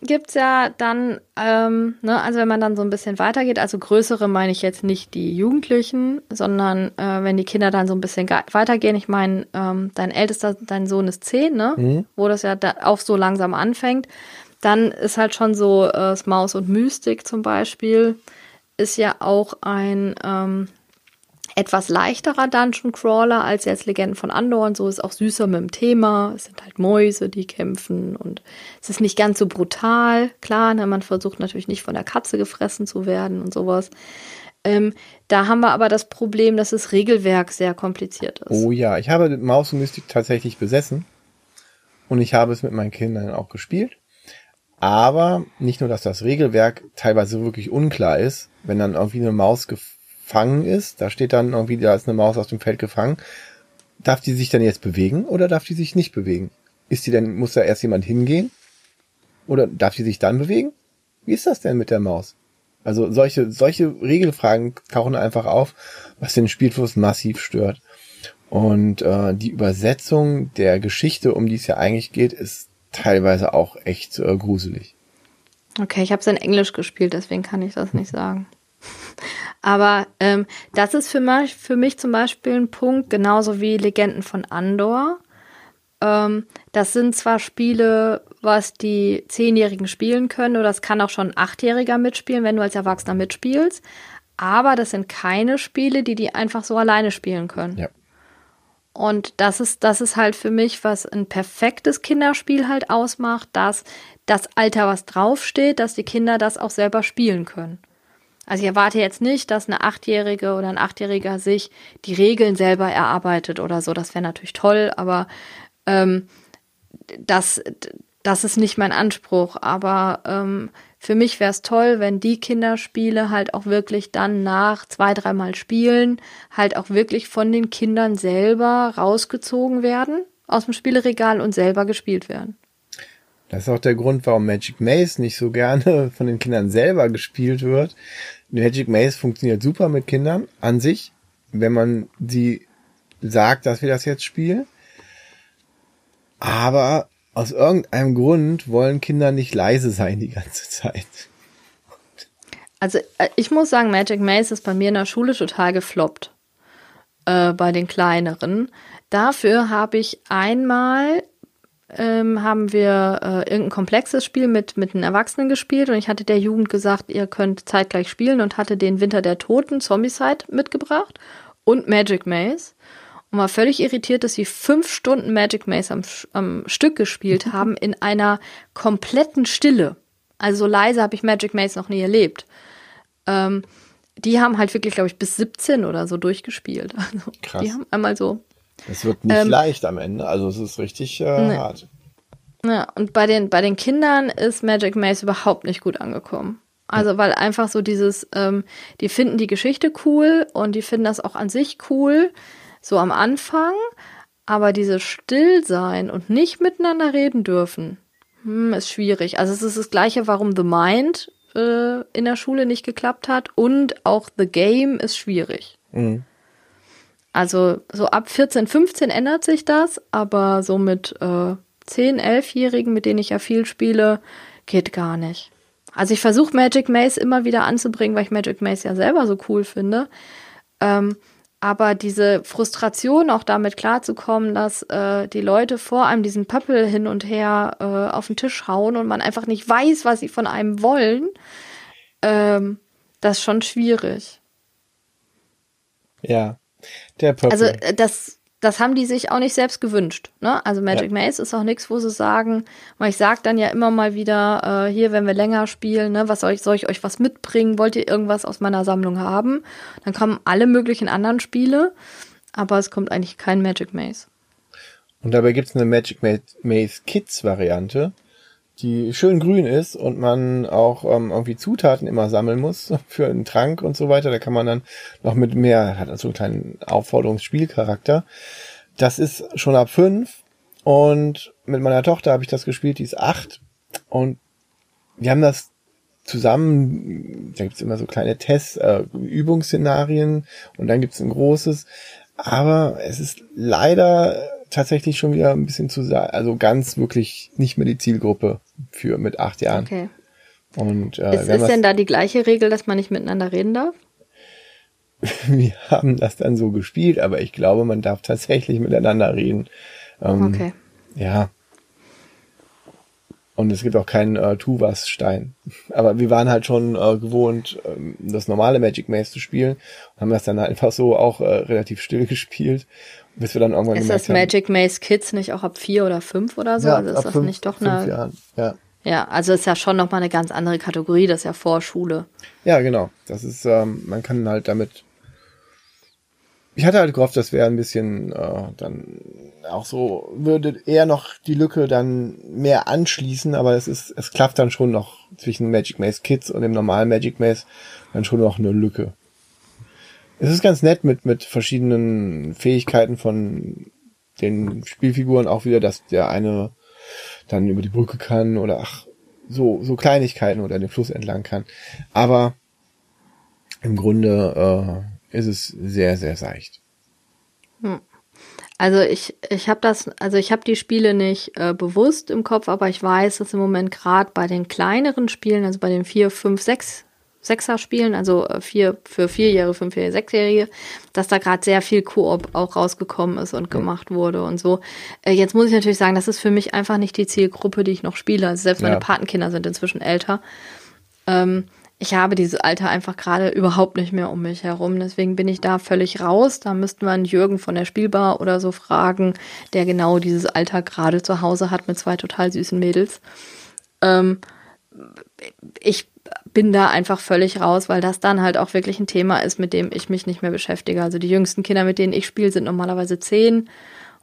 gibt es ja dann, ähm, ne, also wenn man dann so ein bisschen weitergeht, also größere meine ich jetzt nicht die Jugendlichen, sondern äh, wenn die Kinder dann so ein bisschen weitergehen, ich meine, ähm, dein ältester, dein Sohn ist zehn, ne? Mhm. Wo das ja da auch so langsam anfängt, dann ist halt schon so äh, Maus und Mystik zum Beispiel, ist ja auch ein ähm, etwas leichterer Dungeon Crawler als jetzt Legenden von Andor und so ist auch süßer mit dem Thema. Es sind halt Mäuse, die kämpfen und es ist nicht ganz so brutal. Klar, ne, man versucht natürlich nicht von der Katze gefressen zu werden und sowas. Ähm, da haben wir aber das Problem, dass das Regelwerk sehr kompliziert ist. Oh ja, ich habe Maus und Mystik tatsächlich besessen und ich habe es mit meinen Kindern auch gespielt. Aber nicht nur, dass das Regelwerk teilweise wirklich unklar ist, wenn dann irgendwie eine Maus gefangen ist, da steht dann irgendwie, da ist eine Maus aus dem Feld gefangen, darf die sich dann jetzt bewegen oder darf die sich nicht bewegen? Ist die denn, muss da erst jemand hingehen? Oder darf die sich dann bewegen? Wie ist das denn mit der Maus? Also solche, solche Regelfragen tauchen einfach auf, was den Spielfluss massiv stört. Und äh, die Übersetzung der Geschichte, um die es ja eigentlich geht, ist teilweise auch echt äh, gruselig. Okay, ich habe es in Englisch gespielt, deswegen kann ich das nicht sagen. Aber ähm, das ist für mich, für mich zum Beispiel ein Punkt, genauso wie Legenden von Andor. Ähm, das sind zwar Spiele, was die Zehnjährigen spielen können, oder das kann auch schon ein Achtjähriger mitspielen, wenn du als Erwachsener mitspielst. Aber das sind keine Spiele, die die einfach so alleine spielen können. Ja. Und das ist, das ist halt für mich, was ein perfektes Kinderspiel halt ausmacht, dass das Alter, was draufsteht, dass die Kinder das auch selber spielen können. Also ich erwarte jetzt nicht, dass eine Achtjährige oder ein Achtjähriger sich die Regeln selber erarbeitet oder so. Das wäre natürlich toll, aber ähm, das, das ist nicht mein Anspruch. Aber ähm, für mich wäre es toll, wenn die Kinderspiele halt auch wirklich dann nach zwei, dreimal Spielen halt auch wirklich von den Kindern selber rausgezogen werden aus dem Spieleregal und selber gespielt werden. Das ist auch der Grund, warum Magic Maze nicht so gerne von den Kindern selber gespielt wird. Magic Maze funktioniert super mit Kindern an sich, wenn man sie sagt, dass wir das jetzt spielen. Aber aus irgendeinem Grund wollen Kinder nicht leise sein die ganze Zeit. Also äh, ich muss sagen, Magic Maze ist bei mir in der Schule total gefloppt. Äh, bei den kleineren. Dafür habe ich einmal ähm, haben wir äh, irgendein komplexes Spiel mit, mit einem Erwachsenen gespielt und ich hatte der Jugend gesagt, ihr könnt zeitgleich spielen und hatte den Winter der Toten, Zombicide mitgebracht und Magic Maze und war völlig irritiert, dass sie fünf Stunden Magic Maze am, am Stück gespielt haben in einer kompletten Stille. Also so leise habe ich Magic Maze noch nie erlebt. Ähm, die haben halt wirklich, glaube ich, bis 17 oder so durchgespielt. Also, Krass. Die haben einmal so es wird nicht ähm, leicht am Ende, also es ist richtig äh, nee. hart. Ja, und bei den, bei den Kindern ist Magic Maze überhaupt nicht gut angekommen. Also weil einfach so dieses, ähm, die finden die Geschichte cool und die finden das auch an sich cool, so am Anfang, aber dieses Stillsein und nicht miteinander reden dürfen, hm, ist schwierig. Also es ist das gleiche, warum The Mind äh, in der Schule nicht geklappt hat und auch The Game ist schwierig. Mhm. Also so ab 14, 15 ändert sich das, aber so mit äh, 10, 11-Jährigen, mit denen ich ja viel spiele, geht gar nicht. Also ich versuche Magic Maze immer wieder anzubringen, weil ich Magic Maze ja selber so cool finde. Ähm, aber diese Frustration, auch damit klarzukommen, dass äh, die Leute vor einem diesen Pöppel hin und her äh, auf den Tisch hauen und man einfach nicht weiß, was sie von einem wollen, ähm, das ist schon schwierig. Ja, der Pöppel. Also äh, das, das haben die sich auch nicht selbst gewünscht. Ne? Also Magic ja. Maze ist auch nichts, wo sie sagen, weil ich sage dann ja immer mal wieder, äh, hier, wenn wir länger spielen, ne, was soll ich, soll ich euch was mitbringen? Wollt ihr irgendwas aus meiner Sammlung haben? Dann kommen alle möglichen anderen Spiele, aber es kommt eigentlich kein Magic Maze. Und dabei gibt's eine Magic Maze Kids Variante, die schön grün ist und man auch ähm, irgendwie Zutaten immer sammeln muss für einen Trank und so weiter. Da kann man dann noch mit mehr, hat also einen kleinen Aufforderungsspielcharakter. Das ist schon ab fünf und mit meiner Tochter habe ich das gespielt, die ist acht und wir haben das zusammen, da gibt's immer so kleine Tests, äh, Übungsszenarien und dann gibt's ein großes, aber es ist leider tatsächlich schon wieder ein bisschen zu also ganz wirklich nicht mehr die Zielgruppe für mit acht Jahren. Okay. Und äh, ist, ist denn da die gleiche Regel, dass man nicht miteinander reden darf? Wir haben das dann so gespielt, aber ich glaube, man darf tatsächlich miteinander reden. Ähm, okay. Ja. Und es gibt auch keinen äh, Tuvas-Stein. Aber wir waren halt schon äh, gewohnt, ähm, das normale Magic Maze zu spielen und haben das dann einfach so auch äh, relativ still gespielt bis wir dann irgendwann Ist das Magic haben, Maze Kids nicht auch ab vier oder fünf oder so? Ja, also ist das fünf, nicht doch eine. Jahren. Ja. ja, also ist ja schon nochmal eine ganz andere Kategorie, das ist ja Vorschule. Ja, genau. Das ist, ähm, man kann halt damit. Ich hatte halt gehofft, das wäre ein bisschen äh, dann auch so, würde eher noch die Lücke dann mehr anschließen, aber es ist, es klappt dann schon noch zwischen Magic Maze Kids und dem normalen Magic Maze dann schon noch eine Lücke. Es ist ganz nett mit, mit verschiedenen Fähigkeiten von den Spielfiguren auch wieder, dass der eine dann über die Brücke kann oder ach, so, so Kleinigkeiten oder den Fluss entlang kann. Aber im Grunde äh, ist es sehr, sehr seicht. Hm. Also ich, ich habe das, also ich habe die Spiele nicht äh, bewusst im Kopf, aber ich weiß, dass im Moment gerade bei den kleineren Spielen, also bei den vier, fünf, sechs Sechser spielen, also äh, vier für Vierjährige, Fünfjährige, Sechsjährige, dass da gerade sehr viel Koop auch rausgekommen ist und gemacht wurde und so. Äh, jetzt muss ich natürlich sagen, das ist für mich einfach nicht die Zielgruppe, die ich noch spiele. Also selbst meine ja. Patenkinder sind inzwischen älter. Ähm, ich habe dieses Alter einfach gerade überhaupt nicht mehr um mich herum. Deswegen bin ich da völlig raus. Da müssten wir einen Jürgen von der Spielbar oder so fragen, der genau dieses Alter gerade zu Hause hat mit zwei total süßen Mädels. Ähm, ich bin da einfach völlig raus, weil das dann halt auch wirklich ein Thema ist, mit dem ich mich nicht mehr beschäftige. Also die jüngsten Kinder, mit denen ich spiele, sind normalerweise zehn.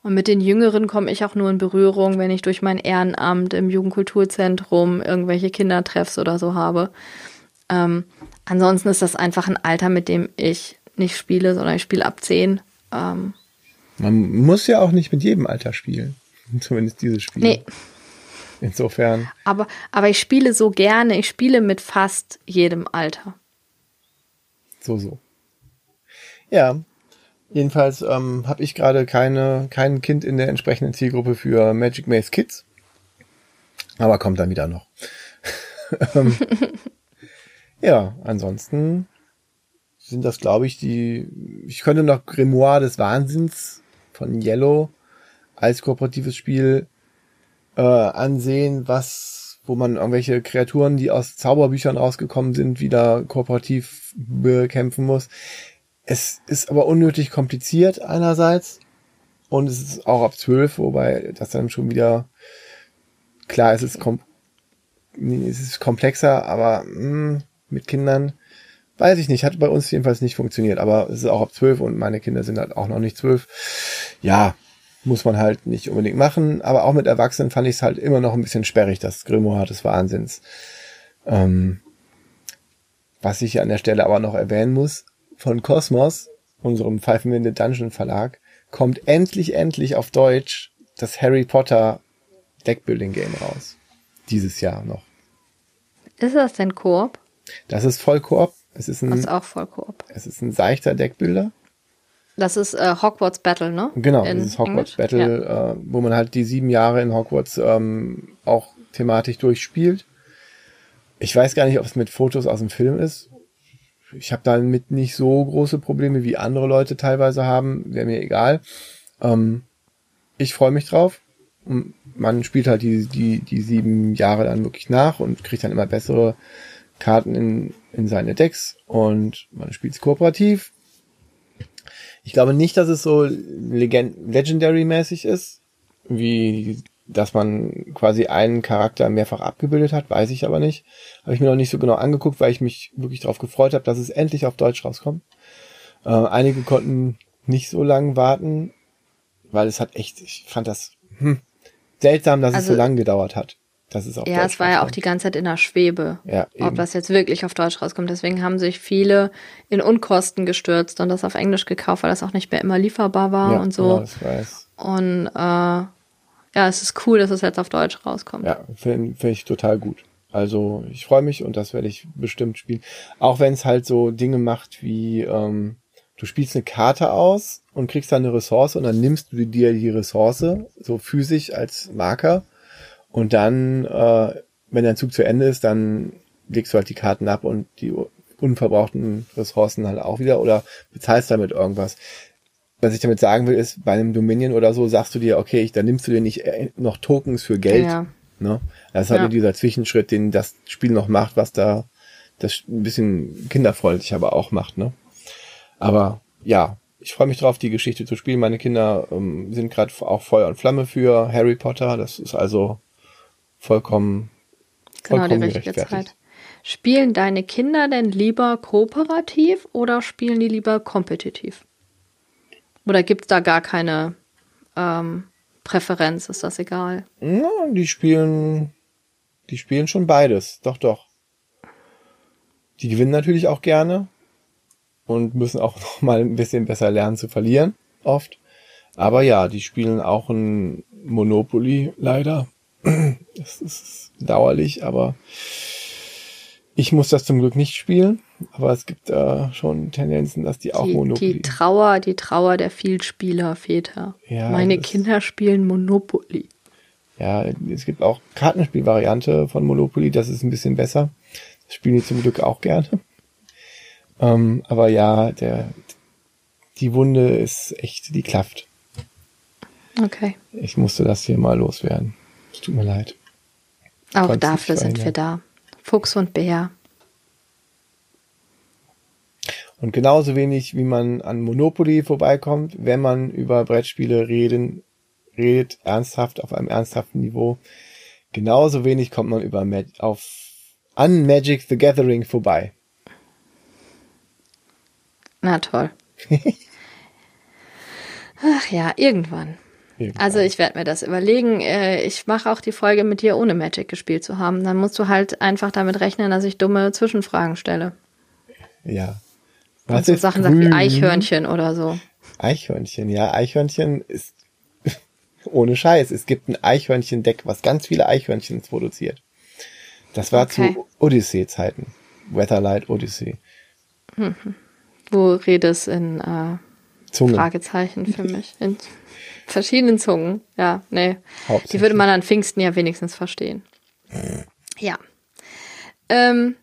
Und mit den Jüngeren komme ich auch nur in Berührung, wenn ich durch mein Ehrenamt im Jugendkulturzentrum irgendwelche Kindertreffs oder so habe. Ähm, ansonsten ist das einfach ein Alter, mit dem ich nicht spiele, sondern ich spiele ab zehn. Ähm, Man muss ja auch nicht mit jedem Alter spielen. Zumindest dieses Spiel. Nee, Insofern. Aber, aber ich spiele so gerne, ich spiele mit fast jedem Alter. So, so. Ja. Jedenfalls ähm, habe ich gerade keine, kein Kind in der entsprechenden Zielgruppe für Magic Maze Kids. Aber kommt dann wieder noch. Ähm, ja, ansonsten sind das, glaube ich, die. Ich könnte noch Grimoire des Wahnsinns von Yellow als kooperatives Spiel äh, ansehen, was, wo man irgendwelche Kreaturen, die aus Zauberbüchern rausgekommen sind, wieder kooperativ bekämpfen muss. Es ist aber unnötig kompliziert einerseits und es ist auch ab zwölf, wobei das dann schon wieder klar ist, es ist, kom es ist komplexer, aber mh, hm, mit Kindern weiß ich nicht, hat bei uns jedenfalls nicht funktioniert, aber es ist auch ab zwölf und meine Kinder sind halt auch noch nicht zwölf. Ja, muss man halt nicht unbedingt machen, aber auch mit Erwachsenen fand ich es halt immer noch ein bisschen sperrig, das Grimoire des Wahnsinns. Ähm, Was ich an der Stelle aber noch erwähnen muss, von Cosmos, unserem Pfeifenwinde Dungeon Verlag, kommt endlich, endlich auf Deutsch das Harry Potter Deckbuilding Game raus. Dieses Jahr noch. Ist das denn Koop? Das ist voll Koop. Es ist ein, das ist auch voll Koop. Es ist ein seichter Deckbilder. Das ist äh, Hogwarts Battle, ne? Genau, in das ist Hogwarts Englisch? Battle, ja. äh, wo man halt die sieben Jahre in Hogwarts ähm, auch thematisch durchspielt. Ich weiß gar nicht, ob es mit Fotos aus dem Film ist. Ich habe damit nicht so große Probleme, wie andere Leute teilweise haben. Wäre mir egal. Ähm, ich freue mich drauf. Man spielt halt die, die, die sieben Jahre dann wirklich nach und kriegt dann immer bessere Karten in, in seine Decks und man spielt es kooperativ. Ich glaube nicht, dass es so Legendary-mäßig ist, wie dass man quasi einen Charakter mehrfach abgebildet hat, weiß ich aber nicht. Habe ich mir noch nicht so genau angeguckt, weil ich mich wirklich darauf gefreut habe, dass es endlich auf Deutsch rauskommt. Äh, einige konnten nicht so lange warten, weil es hat echt, ich fand das hm, seltsam, dass also, es so also lange gedauert hat. Das ist auch ja, es war ja auch die ganze Zeit in der Schwebe, ja, ob das jetzt wirklich auf Deutsch rauskommt. Deswegen haben sich viele in Unkosten gestürzt und das auf Englisch gekauft, weil das auch nicht mehr immer lieferbar war ja, und so. Genau, das weiß. Und äh, ja, es ist cool, dass es jetzt auf Deutsch rauskommt. Ja, finde find ich total gut. Also ich freue mich und das werde ich bestimmt spielen. Auch wenn es halt so Dinge macht wie, ähm, du spielst eine Karte aus und kriegst dann eine Ressource und dann nimmst du dir die Ressource so physisch als Marker und dann, äh, wenn dein Zug zu Ende ist, dann legst du halt die Karten ab und die unverbrauchten Ressourcen halt auch wieder oder bezahlst damit irgendwas was ich damit sagen will, ist, bei einem Dominion oder so sagst du dir, okay, ich, dann nimmst du dir nicht äh, noch Tokens für Geld. Ja. Ne? Das ist halt ja. dieser Zwischenschritt, den das Spiel noch macht, was da das ein bisschen kinderfreundlich aber auch macht. Ne? Aber ja, ich freue mich drauf, die Geschichte zu spielen. Meine Kinder ähm, sind gerade auch Feuer und Flamme für Harry Potter. Das ist also vollkommen, genau, vollkommen die richtige Zeit. Spielen deine Kinder denn lieber kooperativ oder spielen die lieber kompetitiv? Oder gibt es da gar keine ähm, Präferenz? Ist das egal? Ja, die spielen, die spielen schon beides. Doch, doch. Die gewinnen natürlich auch gerne und müssen auch noch mal ein bisschen besser lernen zu verlieren, oft. Aber ja, die spielen auch ein Monopoly, leider. Das ist dauerlich, aber ich muss das zum Glück nicht spielen, aber es gibt äh, schon Tendenzen, dass die auch die, Monopoly. Die Trauer, die Trauer der Vielspieler Väter. Ja, Meine Kinder spielen Monopoly. Ja, es gibt auch Kartenspielvariante von Monopoly, das ist ein bisschen besser. Das spielen die zum Glück auch gerne. Ähm, aber ja, der, die Wunde ist echt, die klafft. Okay. Ich musste das hier mal loswerden. Es tut mir leid. Auch dafür sind wir da. Fuchs und Bär. Und genauso wenig, wie man an Monopoly vorbeikommt, wenn man über Brettspiele reden, redet, ernsthaft, auf einem ernsthaften Niveau, genauso wenig kommt man über Mag auf an Magic the Gathering vorbei. Na toll. Ach ja, irgendwann. Also ich werde mir das überlegen. Äh, ich mache auch die Folge mit dir, ohne Magic gespielt zu haben. Dann musst du halt einfach damit rechnen, dass ich dumme Zwischenfragen stelle. Ja. Was so Sachen sagt wie Eichhörnchen oder so. Eichhörnchen, ja. Eichhörnchen ist ohne Scheiß. Es gibt ein Eichhörnchen-Deck, was ganz viele Eichhörnchen produziert. Das war okay. zu Odyssee-Zeiten. Weatherlight Odyssey. Hm. Wo redest in äh, Zunge. Fragezeichen für mich. In verschiedenen Zungen. Ja, nee. Die würde man an Pfingsten ja wenigstens verstehen. Ja. Ähm,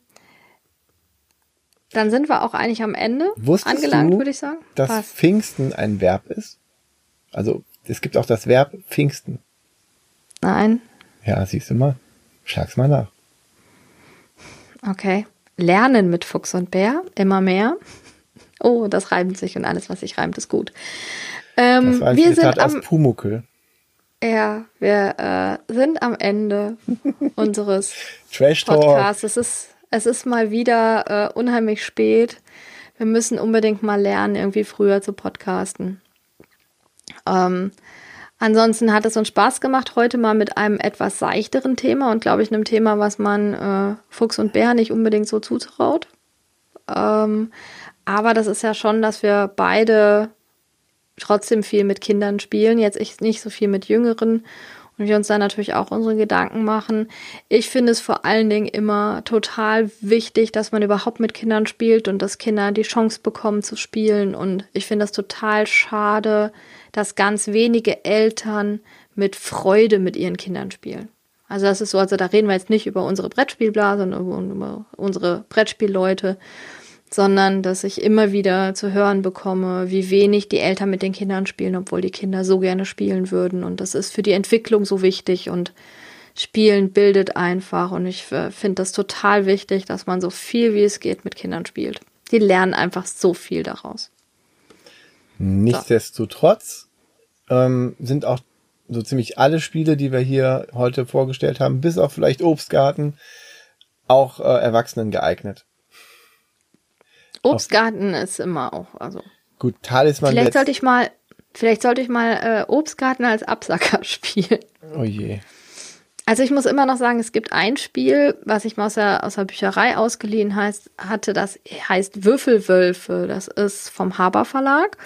dann sind wir auch eigentlich am Ende Wusstest angelangt, würde ich sagen. Dass Was? Pfingsten ein Verb ist? Also, es gibt auch das Verb Pfingsten. Nein. Ja, siehst du mal. Schlag's mal nach. Okay. Lernen mit Fuchs und Bär, immer mehr. Oh, das reimt sich und alles, was sich reimt, ist gut. Ähm, das wir sind am, aus Pumuckel. Ja, wir äh, sind am Ende unseres Podcasts. Es ist, es ist mal wieder äh, unheimlich spät. Wir müssen unbedingt mal lernen, irgendwie früher zu podcasten. Ähm, ansonsten hat es uns Spaß gemacht, heute mal mit einem etwas seichteren Thema und glaube ich einem Thema, was man äh, Fuchs und Bär nicht unbedingt so zutraut. Ähm, aber das ist ja schon, dass wir beide trotzdem viel mit Kindern spielen, jetzt ich nicht so viel mit Jüngeren und wir uns da natürlich auch unsere Gedanken machen. Ich finde es vor allen Dingen immer total wichtig, dass man überhaupt mit Kindern spielt und dass Kinder die Chance bekommen zu spielen. Und ich finde das total schade, dass ganz wenige Eltern mit Freude mit ihren Kindern spielen. Also das ist so, also da reden wir jetzt nicht über unsere Brettspielblase, sondern über unsere Brettspielleute, sondern dass ich immer wieder zu hören bekomme, wie wenig die Eltern mit den Kindern spielen, obwohl die Kinder so gerne spielen würden. Und das ist für die Entwicklung so wichtig und Spielen bildet einfach. Und ich äh, finde das total wichtig, dass man so viel wie es geht mit Kindern spielt. Die lernen einfach so viel daraus. Nichtsdestotrotz ähm, sind auch so ziemlich alle Spiele, die wir hier heute vorgestellt haben, bis auf vielleicht Obstgarten, auch äh, Erwachsenen geeignet. Obstgarten ist immer auch, also. Gut, Talisman. Vielleicht sollte ich mal, vielleicht sollte ich mal äh, Obstgarten als Absacker spielen. Oh je. Also ich muss immer noch sagen, es gibt ein Spiel, was ich mal aus der, aus der Bücherei ausgeliehen heißt, hatte, das heißt Würfelwölfe. Das ist vom Haber Verlag.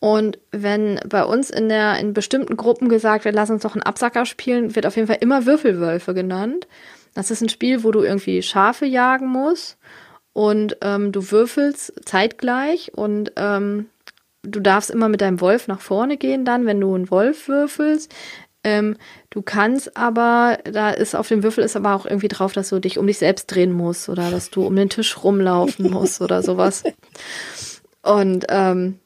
Und wenn bei uns in der in bestimmten Gruppen gesagt wird, lass uns doch einen Absacker spielen, wird auf jeden Fall immer Würfelwölfe genannt. Das ist ein Spiel, wo du irgendwie Schafe jagen musst und ähm, du würfelst zeitgleich und ähm, du darfst immer mit deinem Wolf nach vorne gehen dann, wenn du einen Wolf würfelst. Ähm, du kannst aber, da ist auf dem Würfel ist aber auch irgendwie drauf, dass du dich um dich selbst drehen musst oder dass du um den Tisch rumlaufen musst oder sowas. Und ähm,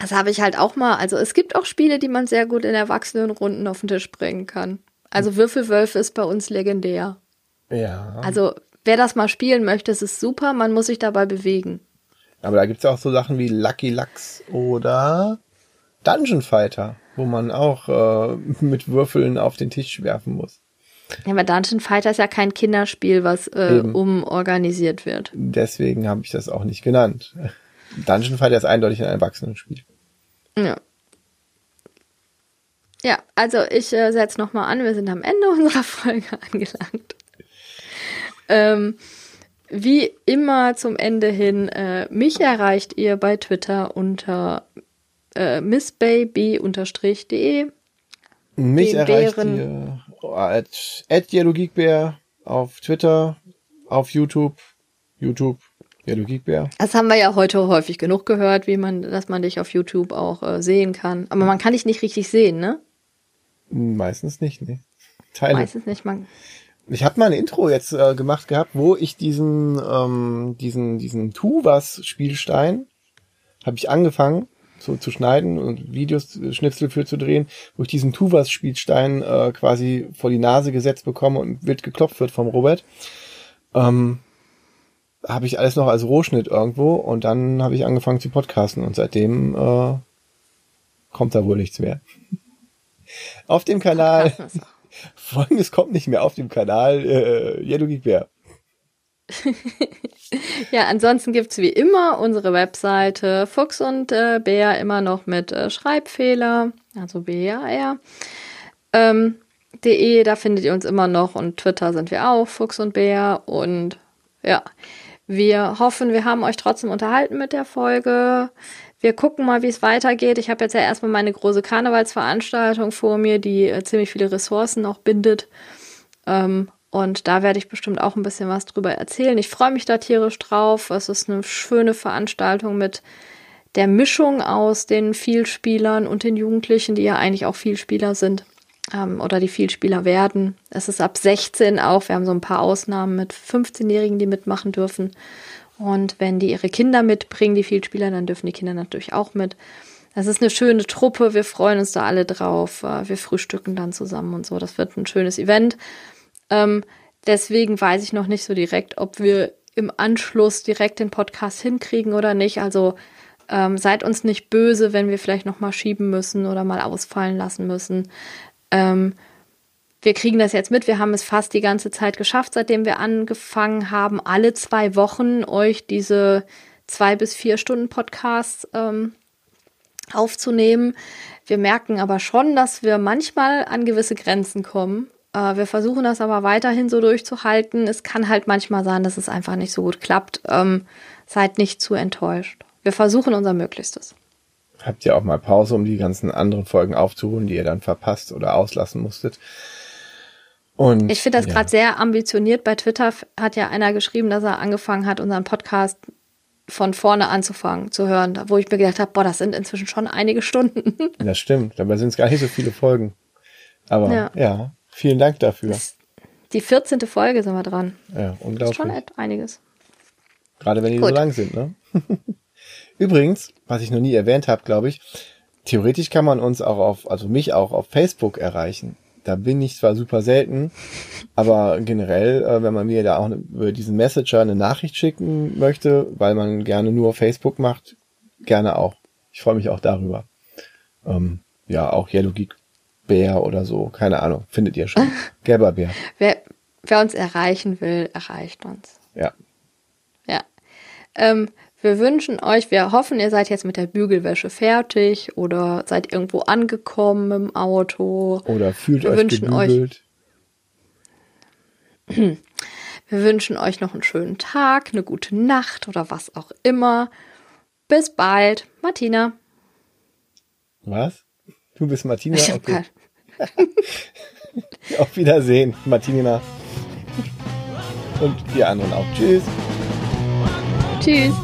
das habe ich halt auch mal. Also es gibt auch Spiele, die man sehr gut in Erwachsenenrunden auf den Tisch bringen kann. Also Würfelwölfe ist bei uns legendär. Ja. Also wer das mal spielen möchte, es ist super, man muss sich dabei bewegen. Aber da gibt es ja auch so Sachen wie Lucky Lux oder Dungeon Fighter, wo man auch äh, mit Würfeln auf den Tisch werfen muss. Ja, aber Dungeon Fighter ist ja kein Kinderspiel, was äh, umorganisiert wird. Deswegen habe ich das auch nicht genannt. Dungeon Fighter ist eindeutig ein Erwachsenenspiel. Ja. Ja, also ich äh, setze nochmal an, wir sind am Ende unserer Folge angelangt. Ähm, wie immer zum Ende hin, äh, mich erreicht ihr bei Twitter unter äh, missbaby-de. Mich erreicht ihr at, at YellowGeekBär auf Twitter, auf YouTube, YouTube, YellowGeekBär. Das haben wir ja heute häufig genug gehört, wie man, dass man dich auf YouTube auch äh, sehen kann. Aber man kann dich nicht richtig sehen, ne? Meistens nicht, ne. Teile. Meistens nicht, man. Ich habe mal ein Intro jetzt äh, gemacht gehabt, wo ich diesen ähm, diesen diesen Tuvas-Spielstein habe ich angefangen so zu schneiden und Videos äh, Schnipsel für zu drehen, wo ich diesen Tuvas-Spielstein äh, quasi vor die Nase gesetzt bekomme und wild geklopft wird vom Robert. Ähm, habe ich alles noch als Rohschnitt irgendwo und dann habe ich angefangen zu podcasten und seitdem äh, kommt da wohl nichts mehr. Auf dem Kanal Folgendes kommt nicht mehr auf dem Kanal äh, Yellow Geek Bear. ja, ansonsten gibt's wie immer unsere Webseite Fuchs und äh, Bär immer noch mit äh, Schreibfehler, also B-A-R. Ähm, de, da findet ihr uns immer noch und Twitter sind wir auch, Fuchs und Bär. Und ja, wir hoffen, wir haben euch trotzdem unterhalten mit der Folge. Wir gucken mal, wie es weitergeht. Ich habe jetzt ja erstmal meine große Karnevalsveranstaltung vor mir, die äh, ziemlich viele Ressourcen auch bindet. Ähm, und da werde ich bestimmt auch ein bisschen was drüber erzählen. Ich freue mich da tierisch drauf. Es ist eine schöne Veranstaltung mit der Mischung aus den Vielspielern und den Jugendlichen, die ja eigentlich auch Vielspieler sind ähm, oder die Vielspieler werden. Es ist ab 16 auch. Wir haben so ein paar Ausnahmen mit 15-Jährigen, die mitmachen dürfen. Und wenn die ihre Kinder mitbringen, die Vielspieler, dann dürfen die Kinder natürlich auch mit. Das ist eine schöne Truppe. Wir freuen uns da alle drauf. Äh, wir frühstücken dann zusammen und so. Das wird ein schönes Event. Ähm, deswegen weiß ich noch nicht so direkt, ob wir im Anschluss direkt den Podcast hinkriegen oder nicht. Also ähm, seid uns nicht böse, wenn wir vielleicht noch mal schieben müssen oder mal ausfallen lassen müssen. Ähm, wir kriegen das jetzt mit. Wir haben es fast die ganze Zeit geschafft, seitdem wir angefangen haben, alle zwei Wochen euch diese zwei bis vier Stunden Podcasts ähm, aufzunehmen. Wir merken aber schon, dass wir manchmal an gewisse Grenzen kommen. Äh, wir versuchen das aber weiterhin so durchzuhalten. Es kann halt manchmal sein, dass es einfach nicht so gut klappt. Ähm, seid nicht zu enttäuscht. Wir versuchen unser Möglichstes. Habt ihr auch mal Pause, um die ganzen anderen Folgen aufzuholen, die ihr dann verpasst oder auslassen musstet? Und, ich finde das ja. gerade sehr ambitioniert. Bei Twitter hat ja einer geschrieben, dass er angefangen hat, unseren Podcast von vorne anzufangen zu hören, wo ich mir gedacht habe, boah, das sind inzwischen schon einige Stunden. Das stimmt, dabei sind es gar nicht so viele Folgen. Aber ja, ja vielen Dank dafür. Das, die 14. Folge sind wir dran. Ja, unglaublich. Das ist schon einiges. Gerade wenn die Gut. so lang sind, ne? Übrigens, was ich noch nie erwähnt habe, glaube ich, theoretisch kann man uns auch auf, also mich auch auf Facebook erreichen. Da bin ich zwar super selten, aber generell, äh, wenn man mir da auch ne, über diesen Messenger eine Nachricht schicken möchte, weil man gerne nur Facebook macht, gerne auch. Ich freue mich auch darüber. Ähm, ja, auch Yellow Geek Bär oder so, keine Ahnung, findet ihr schon. Gelber Bär. Wer, wer uns erreichen will, erreicht uns. Ja. Ja. Ähm, wir wünschen euch, wir hoffen, ihr seid jetzt mit der Bügelwäsche fertig oder seid irgendwo angekommen im Auto. Oder fühlt wir euch gebügelt. Euch, wir wünschen euch noch einen schönen Tag, eine gute Nacht oder was auch immer. Bis bald, Martina. Was? Du bist Martina? Okay. Auf Wiedersehen, Martina. Und wir anderen auch. Tschüss. Tschüss.